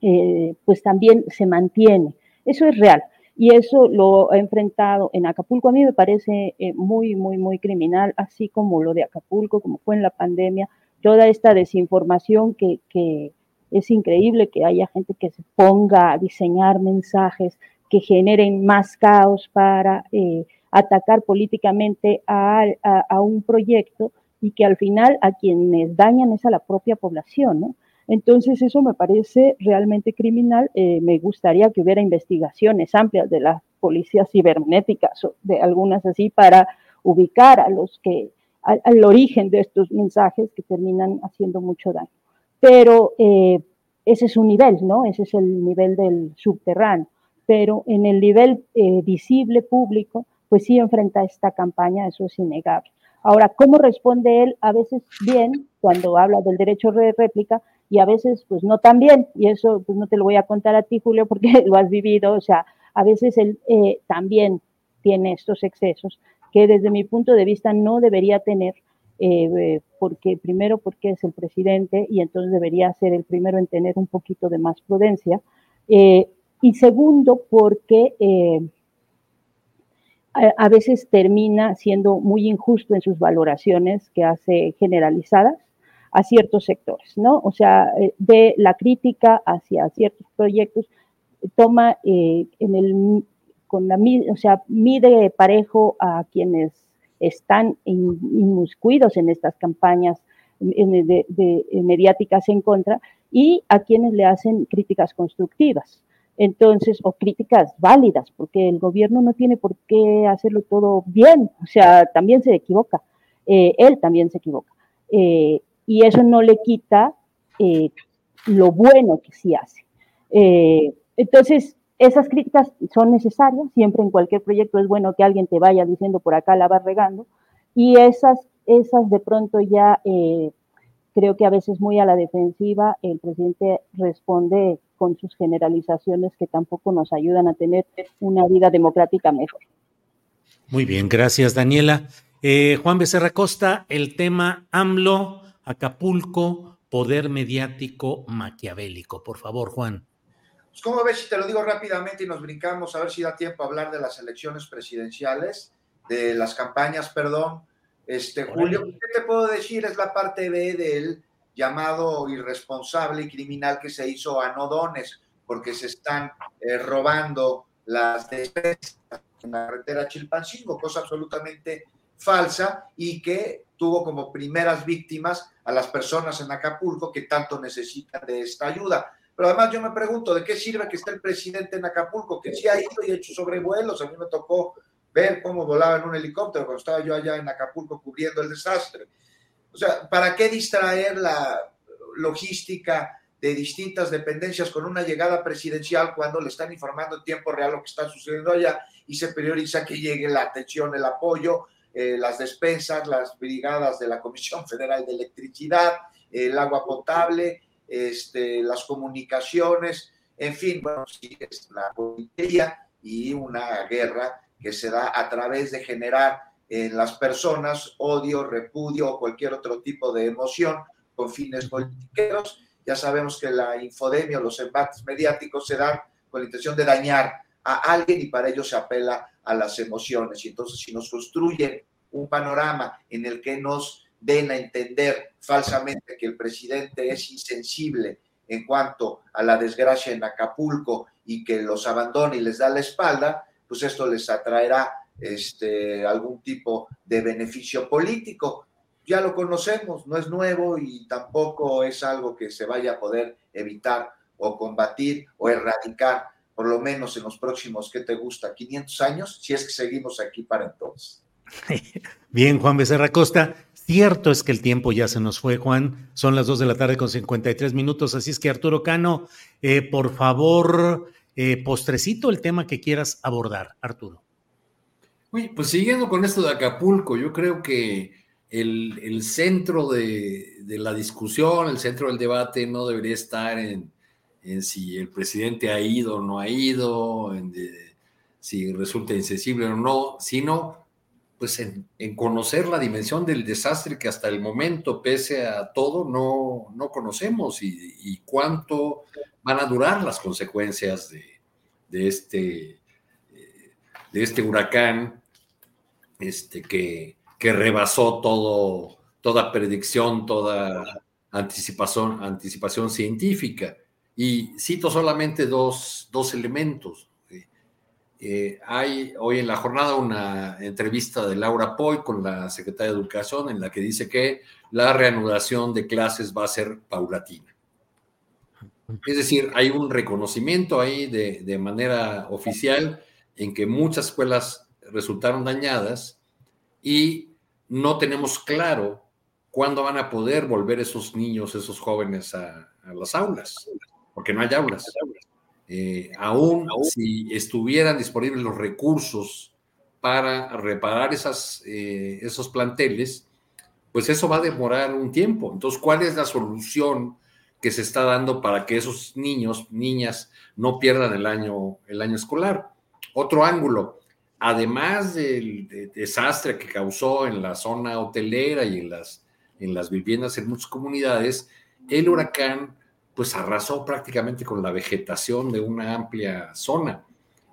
eh, pues también se mantiene. Eso es real y eso lo ha enfrentado en Acapulco. A mí me parece eh, muy, muy, muy criminal, así como lo de Acapulco, como fue en la pandemia, toda esta desinformación que, que es increíble que haya gente que se ponga a diseñar mensajes que generen más caos para eh, atacar políticamente a, a, a, un proyecto y que al final a quienes dañan es a la propia población, ¿no? Entonces, eso me parece realmente criminal. Eh, me gustaría que hubiera investigaciones amplias de las policías cibernéticas o de algunas así para ubicar a los que, al, origen de estos mensajes que terminan haciendo mucho daño. Pero eh, ese es un nivel, ¿no? Ese es el nivel del subterráneo. Pero en el nivel eh, visible, público, pues sí enfrenta esta campaña, eso es innegable. Ahora, ¿cómo responde él? A veces bien, cuando habla del derecho de réplica, y a veces pues no tan bien, y eso pues no te lo voy a contar a ti, Julio, porque lo has vivido, o sea, a veces él eh, también tiene estos excesos que desde mi punto de vista no debería tener, eh, porque primero porque es el presidente y entonces debería ser el primero en tener un poquito de más prudencia, eh, y segundo porque a veces termina siendo muy injusto en sus valoraciones que hace generalizadas a ciertos sectores, ¿no? O sea, eh, de la crítica hacia ciertos proyectos, toma eh, en el, con la, o sea, mide parejo a quienes están inmiscuidos en estas campañas mediáticas en contra y a quienes le hacen críticas constructivas. Entonces, o críticas válidas, porque el gobierno no tiene por qué hacerlo todo bien, o sea, también se equivoca, eh, él también se equivoca y eso no le quita eh, lo bueno que sí hace. Eh, entonces, esas críticas son necesarias, siempre en cualquier proyecto es bueno que alguien te vaya diciendo por acá la vas regando, y esas, esas de pronto ya eh, creo que a veces muy a la defensiva, el presidente responde con sus generalizaciones que tampoco nos ayudan a tener una vida democrática mejor. Muy bien, gracias Daniela. Juan Becerra Costa, el tema AMLO Acapulco, poder mediático maquiavélico. Por favor, Juan. Pues, ¿Cómo ves si te lo digo rápidamente y nos brincamos a ver si da tiempo a hablar de las elecciones presidenciales, de las campañas, perdón? Este, Julio, ¿qué te puedo decir? Es la parte B del llamado irresponsable y criminal que se hizo a Nodones, porque se están eh, robando las despensas en la carretera Chilpancingo, cosa absolutamente falsa y que tuvo como primeras víctimas a las personas en Acapulco que tanto necesitan de esta ayuda. Pero además yo me pregunto, ¿de qué sirve que esté el presidente en Acapulco? Que sí ha ido y ha hecho sobrevuelos. A mí me tocó ver cómo volaba en un helicóptero cuando estaba yo allá en Acapulco cubriendo el desastre. O sea, ¿para qué distraer la logística de distintas dependencias con una llegada presidencial cuando le están informando en tiempo real lo que está sucediendo allá y se prioriza que llegue la atención, el apoyo, eh, las despensas, las brigadas de la Comisión Federal de Electricidad, el agua potable, este, las comunicaciones, en fin, bueno, sí, es la política y una guerra que se da a través de generar en las personas odio, repudio o cualquier otro tipo de emoción con fines políticos. Ya sabemos que la infodemia o los embates mediáticos se dan con la intención de dañar a alguien y para ello se apela a las emociones. Y entonces si nos construyen un panorama en el que nos den a entender falsamente que el presidente es insensible en cuanto a la desgracia en Acapulco y que los abandona y les da la espalda, pues esto les atraerá este, algún tipo de beneficio político. Ya lo conocemos, no es nuevo y tampoco es algo que se vaya a poder evitar o combatir o erradicar, por lo menos en los próximos, ¿qué te gusta? 500 años, si es que seguimos aquí para entonces. Bien, Juan Becerra Costa. Cierto es que el tiempo ya se nos fue, Juan. Son las 2 de la tarde con 53 minutos. Así es que, Arturo Cano, eh, por favor, eh, postrecito el tema que quieras abordar, Arturo. Uy, pues siguiendo con esto de Acapulco, yo creo que el, centro de, la discusión, el centro del debate no debería estar en, si el presidente ha ido o no ha ido, en si resulta insensible o no, sino pues en, conocer la dimensión del desastre que hasta el momento, pese a todo, no, no conocemos y, cuánto van a durar las consecuencias de, este, eh, de este huracán este, que, que rebasó todo, toda predicción, toda anticipación, anticipación científica. Y cito solamente dos, dos elementos. Eh, hay hoy en la jornada una entrevista de Laura Poy con la secretaria de Educación en la que dice que la reanudación de clases va a ser paulatina. Es decir, hay un reconocimiento ahí de, de manera oficial en que muchas escuelas resultaron dañadas y no tenemos claro cuándo van a poder volver esos niños, esos jóvenes a las aulas, porque no hay aulas. Eh, aún si estuvieran disponibles los recursos para reparar esas, eh, esos planteles, pues eso va a demorar un tiempo. Entonces, ¿cuál es la solución que se está dando para que esos niños, niñas, no pierdan el año, el año escolar? Otro ángulo, además del desastre que causó en la zona hotelera y en las, en las viviendas en muchas comunidades, el huracán pues arrasó prácticamente con la vegetación de una amplia zona.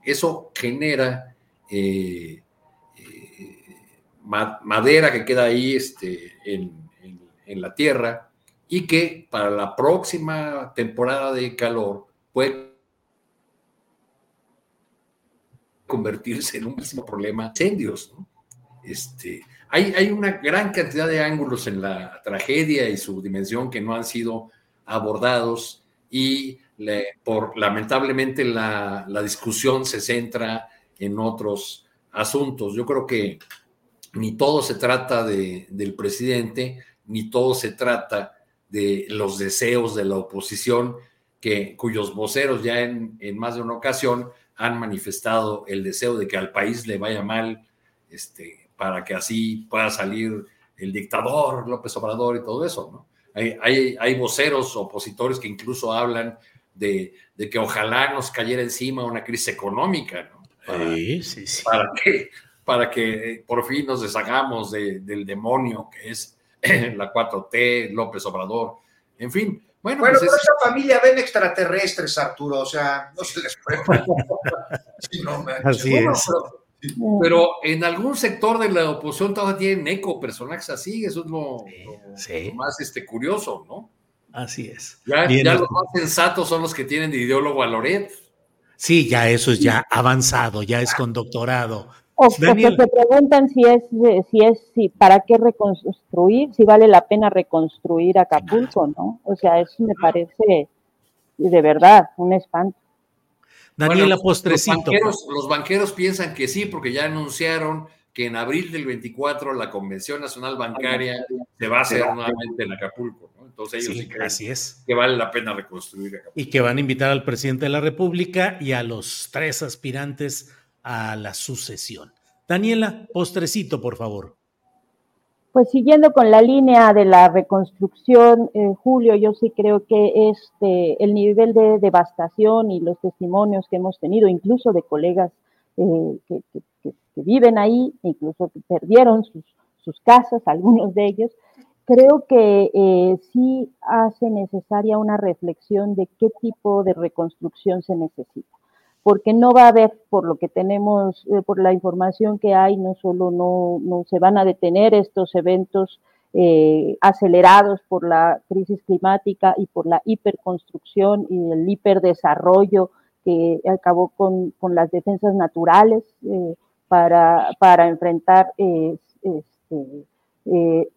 Eso genera eh, eh, madera que queda ahí este, en, la tierra y que para la próxima temporada de calor puede convertirse en un mismo problema incendios. Este, hay, hay, una gran cantidad de ángulos en la tragedia y su dimensión que no han sido abordados y por lamentablemente la, discusión se centra en otros asuntos. Yo creo que ni todo se trata de, del presidente, ni todo se trata de los deseos de la oposición, que, cuyos voceros ya en, en, más de una ocasión han manifestado el deseo de que al país le vaya mal, este, para que así pueda salir el dictador López Obrador y todo eso, ¿no? Hay, voceros opositores que incluso hablan de, que ojalá nos cayera encima una crisis económica, ¿no? Para, sí, sí, sí. Para que, para que por fin nos deshagamos del demonio que es la 4T, López Obrador, en fin. Bueno, bueno pues esa familia ven extraterrestres, Arturo, o sea, no se les puede. Así es. Pero en algún sector de la oposición todavía tienen eco personajes así, eso es lo, más este, curioso, ¿no? Así es. Ya, los más sensatos son los que tienen de ideólogo a Loret. Sí, ya eso es ya avanzado, ya es con doctorado. O, que te preguntan si es, si es, si para qué reconstruir, si vale la pena reconstruir Acapulco, ¿no? O sea, eso me parece de verdad un espanto. Daniela Postrecito. Los banqueros, piensan que sí, porque ya anunciaron que en abril del 24 la Convención Nacional Bancaria se va a hacer nuevamente en Acapulco. ¿no? Entonces ellos sí, creen así es. que vale la pena reconstruir Acapulco. Y que van a invitar al presidente de la República y a los tres aspirantes a la sucesión. Daniela, postrecito, por favor. Pues siguiendo con la línea de la reconstrucción, Julio, yo sí creo que este, el nivel de devastación y los testimonios que hemos tenido, incluso de colegas eh, que, viven ahí, incluso que perdieron sus, sus casas, algunos de ellos, creo que eh, sí hace necesaria una reflexión de qué tipo de reconstrucción se necesita porque no va a haber, por lo que tenemos, eh, por la información que hay, no solo no, no se van a detener estos eventos eh, acelerados por la crisis climática y por la hiperconstrucción y el hiperdesarrollo que acabó con, con las defensas naturales eh, para, para, enfrentar este,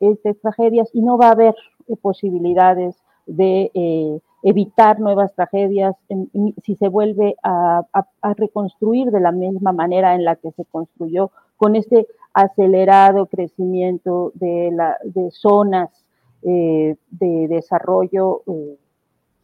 estas tragedias. Y no va a haber posibilidades de evitar nuevas tragedias, si se vuelve a, reconstruir de la misma manera en la que se construyó, con este acelerado crecimiento de, la, de zonas eh, de desarrollo eh,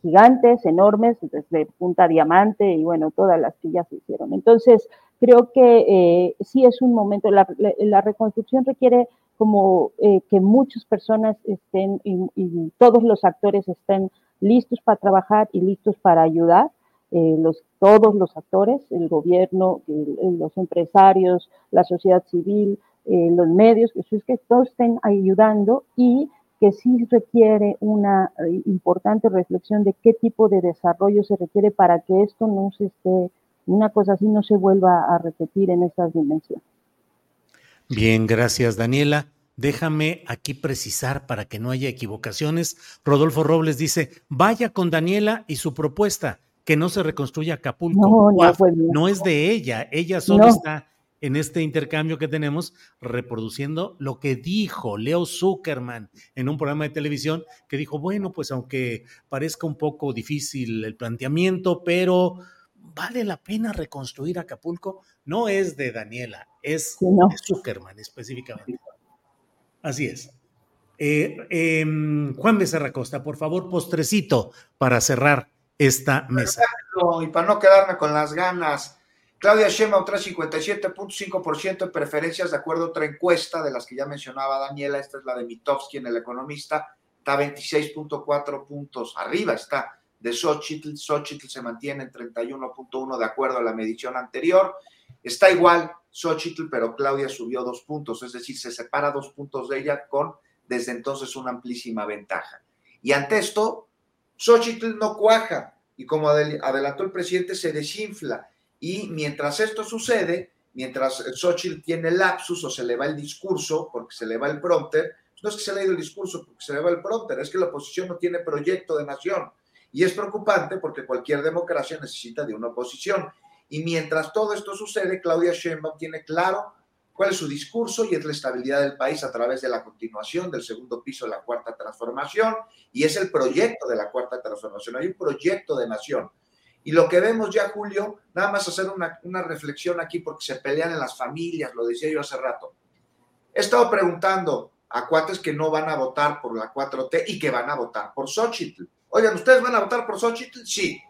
gigantes, enormes, desde Punta Diamante y bueno, todas las que ya se hicieron. Entonces, creo que eh, sí es un momento, la, reconstrucción requiere como que muchas personas estén y todos los actores estén listos para trabajar y listos para ayudar. Eh, los, todos los actores, el gobierno, los empresarios, la sociedad civil, eh, los medios, que, es que todos estén ayudando y que sí requiere una eh, importante reflexión de qué tipo de desarrollo se requiere para que esto no se esté, una cosa así no se vuelva a repetir en estas dimensiones. Bien, gracias Daniela. Déjame aquí precisar para que no haya equivocaciones. Rodolfo Robles dice, vaya con Daniela y su propuesta, que no se reconstruya Acapulco. No, es de ella, ella solo está en este intercambio que tenemos reproduciendo lo que dijo Leo Zuckerman en un programa de televisión, que dijo, bueno, pues aunque parezca un poco difícil el planteamiento, pero vale la pena reconstruir Acapulco, no es de Daniela, es de Zuckerman específicamente. Así es. Eh, em, Juan Becerra Costa, por favor, postrecito para cerrar esta mesa. Y para no quedarme con las ganas, Claudia Sheinbaum trae 57.5% de preferencias de acuerdo a otra encuesta de las que ya mencionaba Daniela, esta es la de Mitofsky en El Economista, está 26.4 puntos, arriba está de Xochitl, Xochitl se mantiene en 31.1 de acuerdo a la medición anterior, está igual Xochitl, pero Claudia subió dos puntos, es decir, se separa dos puntos de ella con desde entonces una amplísima ventaja. Y ante esto, Xochitl no cuaja y como adelantó el presidente, se desinfla. Y mientras esto sucede, mientras Xochitl tiene lapsus o se le va el discurso, porque se le va el prompter, no es que se le ha ido el discurso porque se le va el prompter, es que la oposición no tiene proyecto de nación. Y es preocupante porque cualquier democracia necesita de una oposición. Y mientras todo esto sucede, Claudia Sheinbaum tiene claro cuál es su discurso y es la estabilidad del país a través de la continuación del segundo piso de la cuarta transformación y es el proyecto de la cuarta transformación. Hay un proyecto de nación. Y lo que vemos ya, Julio, nada más hacer una, una reflexión aquí porque se pelean en las familias, lo decía yo hace rato. He estado preguntando a cuates que no van a votar por la 4T y que van a votar por Xochitl. Oigan, ¿ustedes van a votar por Xochitl? Sí.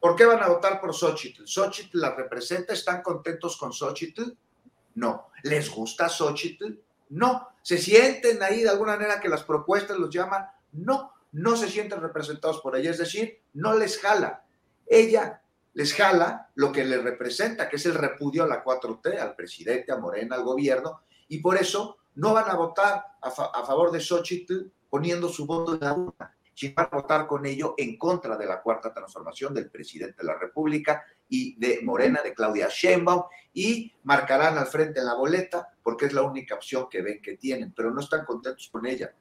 ¿Por qué van a votar por Xochitl? ¿Xochitl la representa? ¿Están contentos con Xochitl? No. ¿Les gusta Xochitl? No. ¿Se sienten ahí de alguna manera que las propuestas los llaman? No. No se sienten representados por ella. Es decir, no les jala. Ella les jala lo que le representa, que es el repudio a la 4T, al presidente, a Morena, al gobierno, y por eso no van a votar a, favor de Xochitl poniendo su voto en la urna si van a votar con ello en contra de la cuarta transformación del presidente de la República y de Morena, de Claudia Sheinbaum, y marcarán al frente en la boleta porque es la única opción que ven que tienen, pero no están contentos con ella.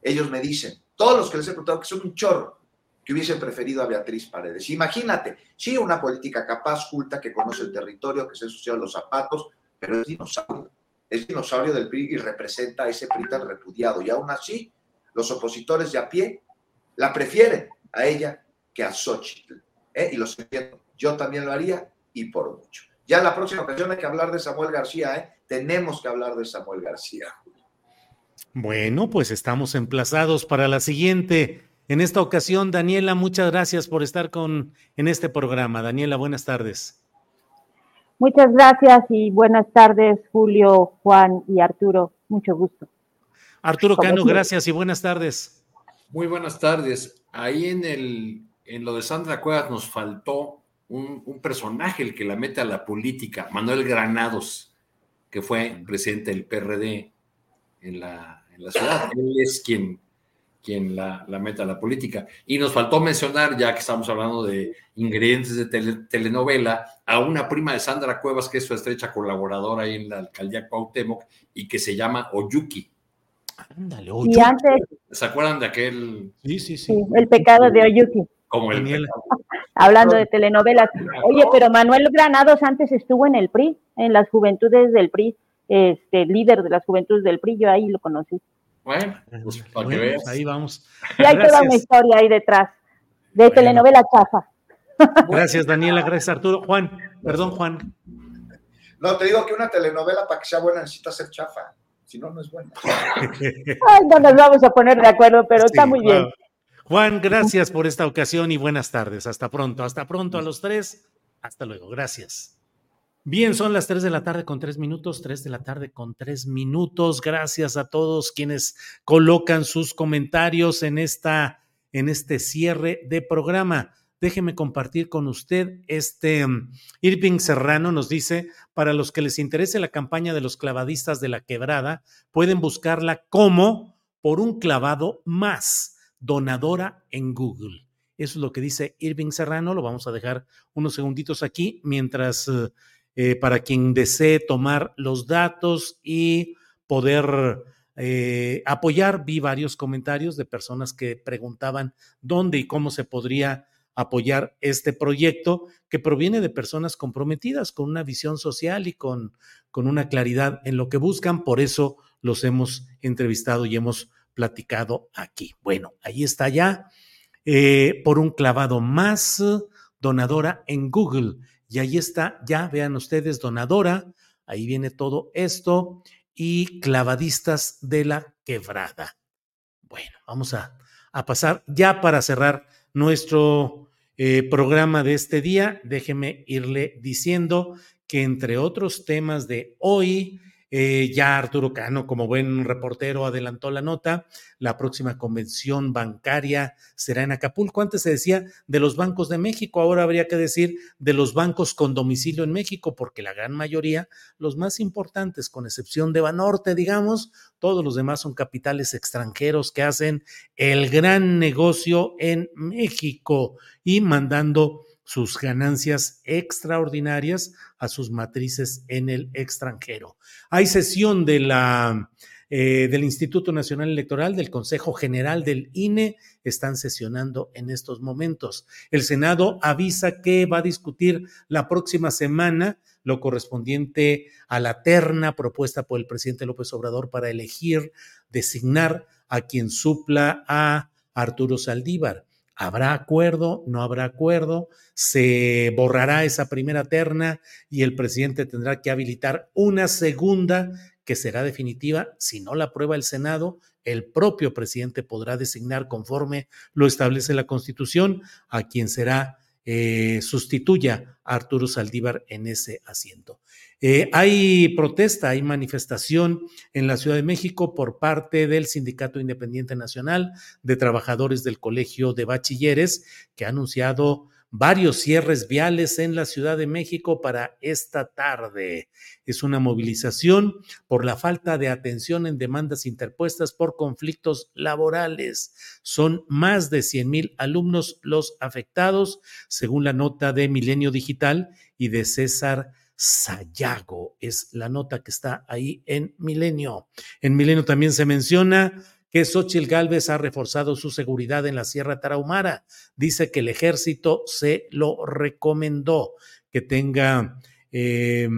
Ellos me dicen, todos los que les he preguntado, que son un chorro, que hubiesen preferido a Beatriz Paredes. Imagínate, sí, una política capaz, culta, que conoce el territorio, que se ensució los zapatos, pero es dinosaurio. Es dinosaurio del PRI y representa a ese PRI tan repudiado. Y aún así, los opositores de a pie la prefieren a ella que a Xochitl. ¿eh? Y lo entiendo. Yo también lo haría y por mucho. Ya la próxima ocasión hay que hablar de Samuel García, ¿eh? Tenemos que hablar de Samuel García. Bueno, pues estamos emplazados para la siguiente. En esta ocasión, Daniela, muchas gracias por estar con en este programa. Daniela, buenas tardes. Muchas gracias y buenas tardes, Julio, Juan y Arturo. Mucho gusto. Arturo Cano, gracias y buenas tardes. Muy buenas tardes. Ahí en el en lo de Sandra Cuevas nos faltó un, un personaje el que la mete a la política, Manuel Granados, que fue presidente del PRD en la, en la ciudad. Él es quien, quien la, la mete a la política. Y nos faltó mencionar, ya que estamos hablando de ingredientes de telenovela, a una prima de Sandra Cuevas, que es su estrecha colaboradora ahí en la alcaldía Cuauhtémoc y que se llama Oyuki. Ándale, Y antes, ¿Se acuerdan de aquel? Sí, sí, sí, el pecado de Oyuki. Como el Hablando de telenovelas. Oye, pero Manuel Granados antes estuvo en el PRI, en las juventudes del PRI, este líder de las juventudes del PRI, yo ahí lo conocí. Bueno, pues para que Bueno, veas. ahí vamos. Y hay toda una historia ahí detrás, de telenovela chafa. Gracias, Daniela. Gracias, Arturo. Juan, perdón, Juan. No, te digo que una telenovela para que sea buena necesita ser chafa. Si no, no es buena. Ay, no nos vamos a poner de acuerdo, pero está muy bien. Juan. Juan, gracias por esta ocasión y buenas tardes. Hasta pronto. Hasta pronto a los tres. Hasta luego. Gracias. Bien, son las 3 de la tarde con tres minutos, 3 de la tarde con tres minutos. Gracias a todos quienes colocan sus comentarios en, esta, en este cierre de programa. Déjeme compartir con usted este um, Irving Serrano nos dice, para los que les interese la campaña de los clavadistas de la quebrada, pueden buscarla como por un clavado más, donadora en Google. Eso es lo que dice Irving Serrano. Lo vamos a dejar unos segunditos aquí mientras eh, eh, para quien desee tomar los datos y poder eh, apoyar. Vi varios comentarios de personas que preguntaban dónde y cómo se podría apoyar este proyecto que proviene de personas comprometidas con una visión social y con, con una claridad en lo que buscan. Por eso los hemos entrevistado y hemos platicado aquí. Bueno, ahí está ya. eh, por un clavado más, donadora en Google. Y ahí está, ya vean ustedes, donadora. Ahí viene todo esto. Y clavadistas de la quebrada. Bueno, vamos a, a pasar ya para cerrar nuestro eh, programa de este día. Déjeme irle diciendo que entre otros temas de hoy, eh, ya Arturo Cano, como buen reportero, adelantó la nota. La próxima convención bancaria será en Acapulco. Antes se decía de los bancos de México, ahora habría que decir de los bancos con domicilio en México, porque la gran mayoría, los más importantes, con excepción de Banorte, digamos, todos los demás son capitales extranjeros que hacen el gran negocio en México y mandando sus ganancias extraordinarias a sus matrices en el extranjero. Hay sesión de la, eh, del Instituto Nacional Electoral, del Consejo General del INE, están sesionando en estos momentos. El Senado avisa que va a discutir la próxima semana lo correspondiente a la terna propuesta por el presidente López Obrador para elegir, designar a quien supla a Arturo Saldívar. ¿Habrá acuerdo? ¿No habrá acuerdo? ¿Se borrará esa primera terna y el presidente tendrá que habilitar una segunda que será definitiva? Si no la aprueba el Senado, el propio presidente podrá designar conforme lo establece la Constitución a quien será eh, sustituya a Arturo Saldívar en ese asiento. Eh, hay protesta, hay manifestación en la Ciudad de México por parte del Sindicato Independiente Nacional de Trabajadores del Colegio de Bachilleres, que ha anunciado varios cierres viales en la Ciudad de México para esta tarde. Es una movilización por la falta de atención en demandas interpuestas por conflictos laborales. Son más de 100 mil alumnos los afectados, según la nota de Milenio Digital y de César Sayago. Es la nota que está ahí en Milenio. En Milenio también se menciona que Xochitl Gálvez ha reforzado su seguridad en la Sierra Tarahumara. Dice que el ejército se lo recomendó, que tenga, eh,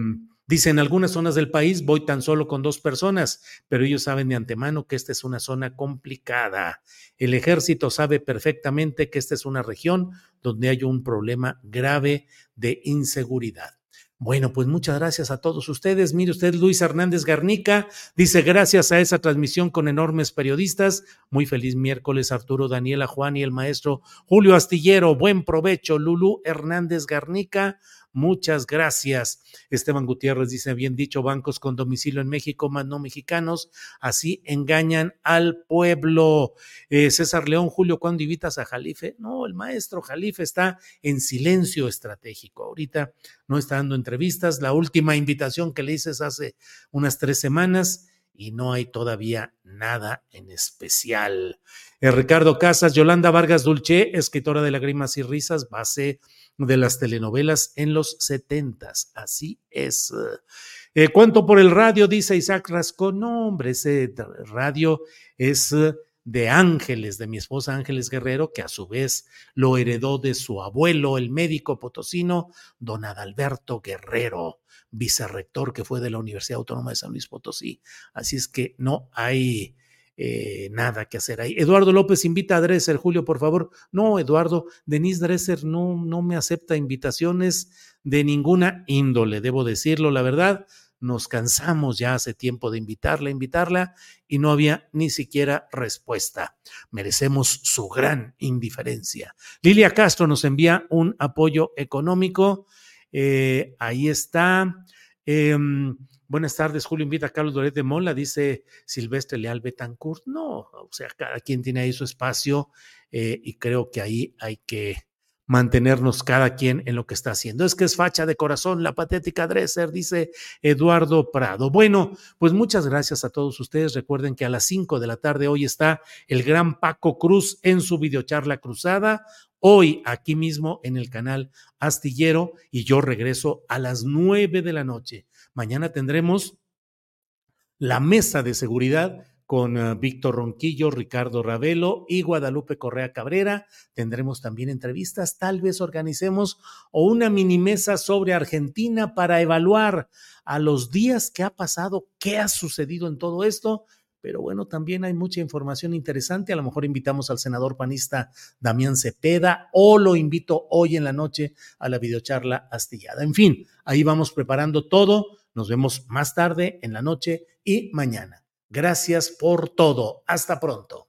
dice, en algunas zonas del país voy tan solo con dos personas, pero ellos saben de antemano que esta es una zona complicada. El ejército sabe perfectamente que esta es una región donde hay un problema grave de inseguridad. Bueno, pues muchas gracias a todos ustedes. Mire usted, Luis Hernández Garnica dice gracias a esa transmisión con enormes periodistas. Muy feliz miércoles, Arturo, Daniela, Juan y el maestro Julio Astillero. Buen provecho, Lulú Hernández Garnica. Muchas gracias. Esteban Gutiérrez dice, bien dicho, bancos con domicilio en México, más no mexicanos, así engañan al pueblo. Eh, César León, Julio, ¿cuándo invitas a Jalife? No, el maestro Jalife está en silencio estratégico. Ahorita no está dando entrevistas. La última invitación que le hice es hace unas tres semanas y no hay todavía nada en especial. Eh, Ricardo Casas, Yolanda Vargas Dulce, escritora de Lágrimas y Risas, base de las telenovelas en los setentas. Así es. Eh, ¿Cuánto por el radio? Dice Isaac Rascón. No, hombre, ese radio es de Ángeles, de mi esposa Ángeles Guerrero, que a su vez lo heredó de su abuelo, el médico potosino, don Adalberto Guerrero, vicerrector que fue de la Universidad Autónoma de San Luis Potosí. Así es que no hay eh, nada que hacer ahí. Eduardo López invita a Dresser, Julio, por favor. No, Eduardo, Denise Dresser no, no me acepta invitaciones de ninguna índole, debo decirlo, la verdad. Nos cansamos ya hace tiempo de invitarla, invitarla, y no había ni siquiera respuesta. Merecemos su gran indiferencia. Lilia Castro nos envía un apoyo económico. Eh, ahí está. Em, Buenas tardes, Julio. Invita a Carlos Doret de Mola, dice Silvestre Leal Betancourt. No, o sea, cada quien tiene ahí su espacio eh, y creo que ahí hay que mantenernos cada quien en lo que está haciendo. Es que es facha de corazón la patética Dresser, dice Eduardo Prado. Bueno, pues muchas gracias a todos ustedes. Recuerden que a las 5 de la tarde hoy está el gran Paco Cruz en su videocharla cruzada. Hoy aquí mismo en el canal Astillero y yo regreso a las 9 de la noche. Mañana tendremos la mesa de seguridad con eh, Víctor Ronquillo, Ricardo Ravelo y Guadalupe Correa Cabrera. Tendremos también entrevistas, tal vez organicemos o una mini mesa sobre Argentina para evaluar a los días que ha pasado, qué ha sucedido en todo esto. Pero bueno, también hay mucha información interesante. A lo mejor invitamos al senador panista Damián Cepeda o lo invito hoy en la noche a la videocharla astillada. En fin, ahí vamos preparando todo nos vemos más tarde, en la noche y mañana. Gracias por todo. Hasta pronto.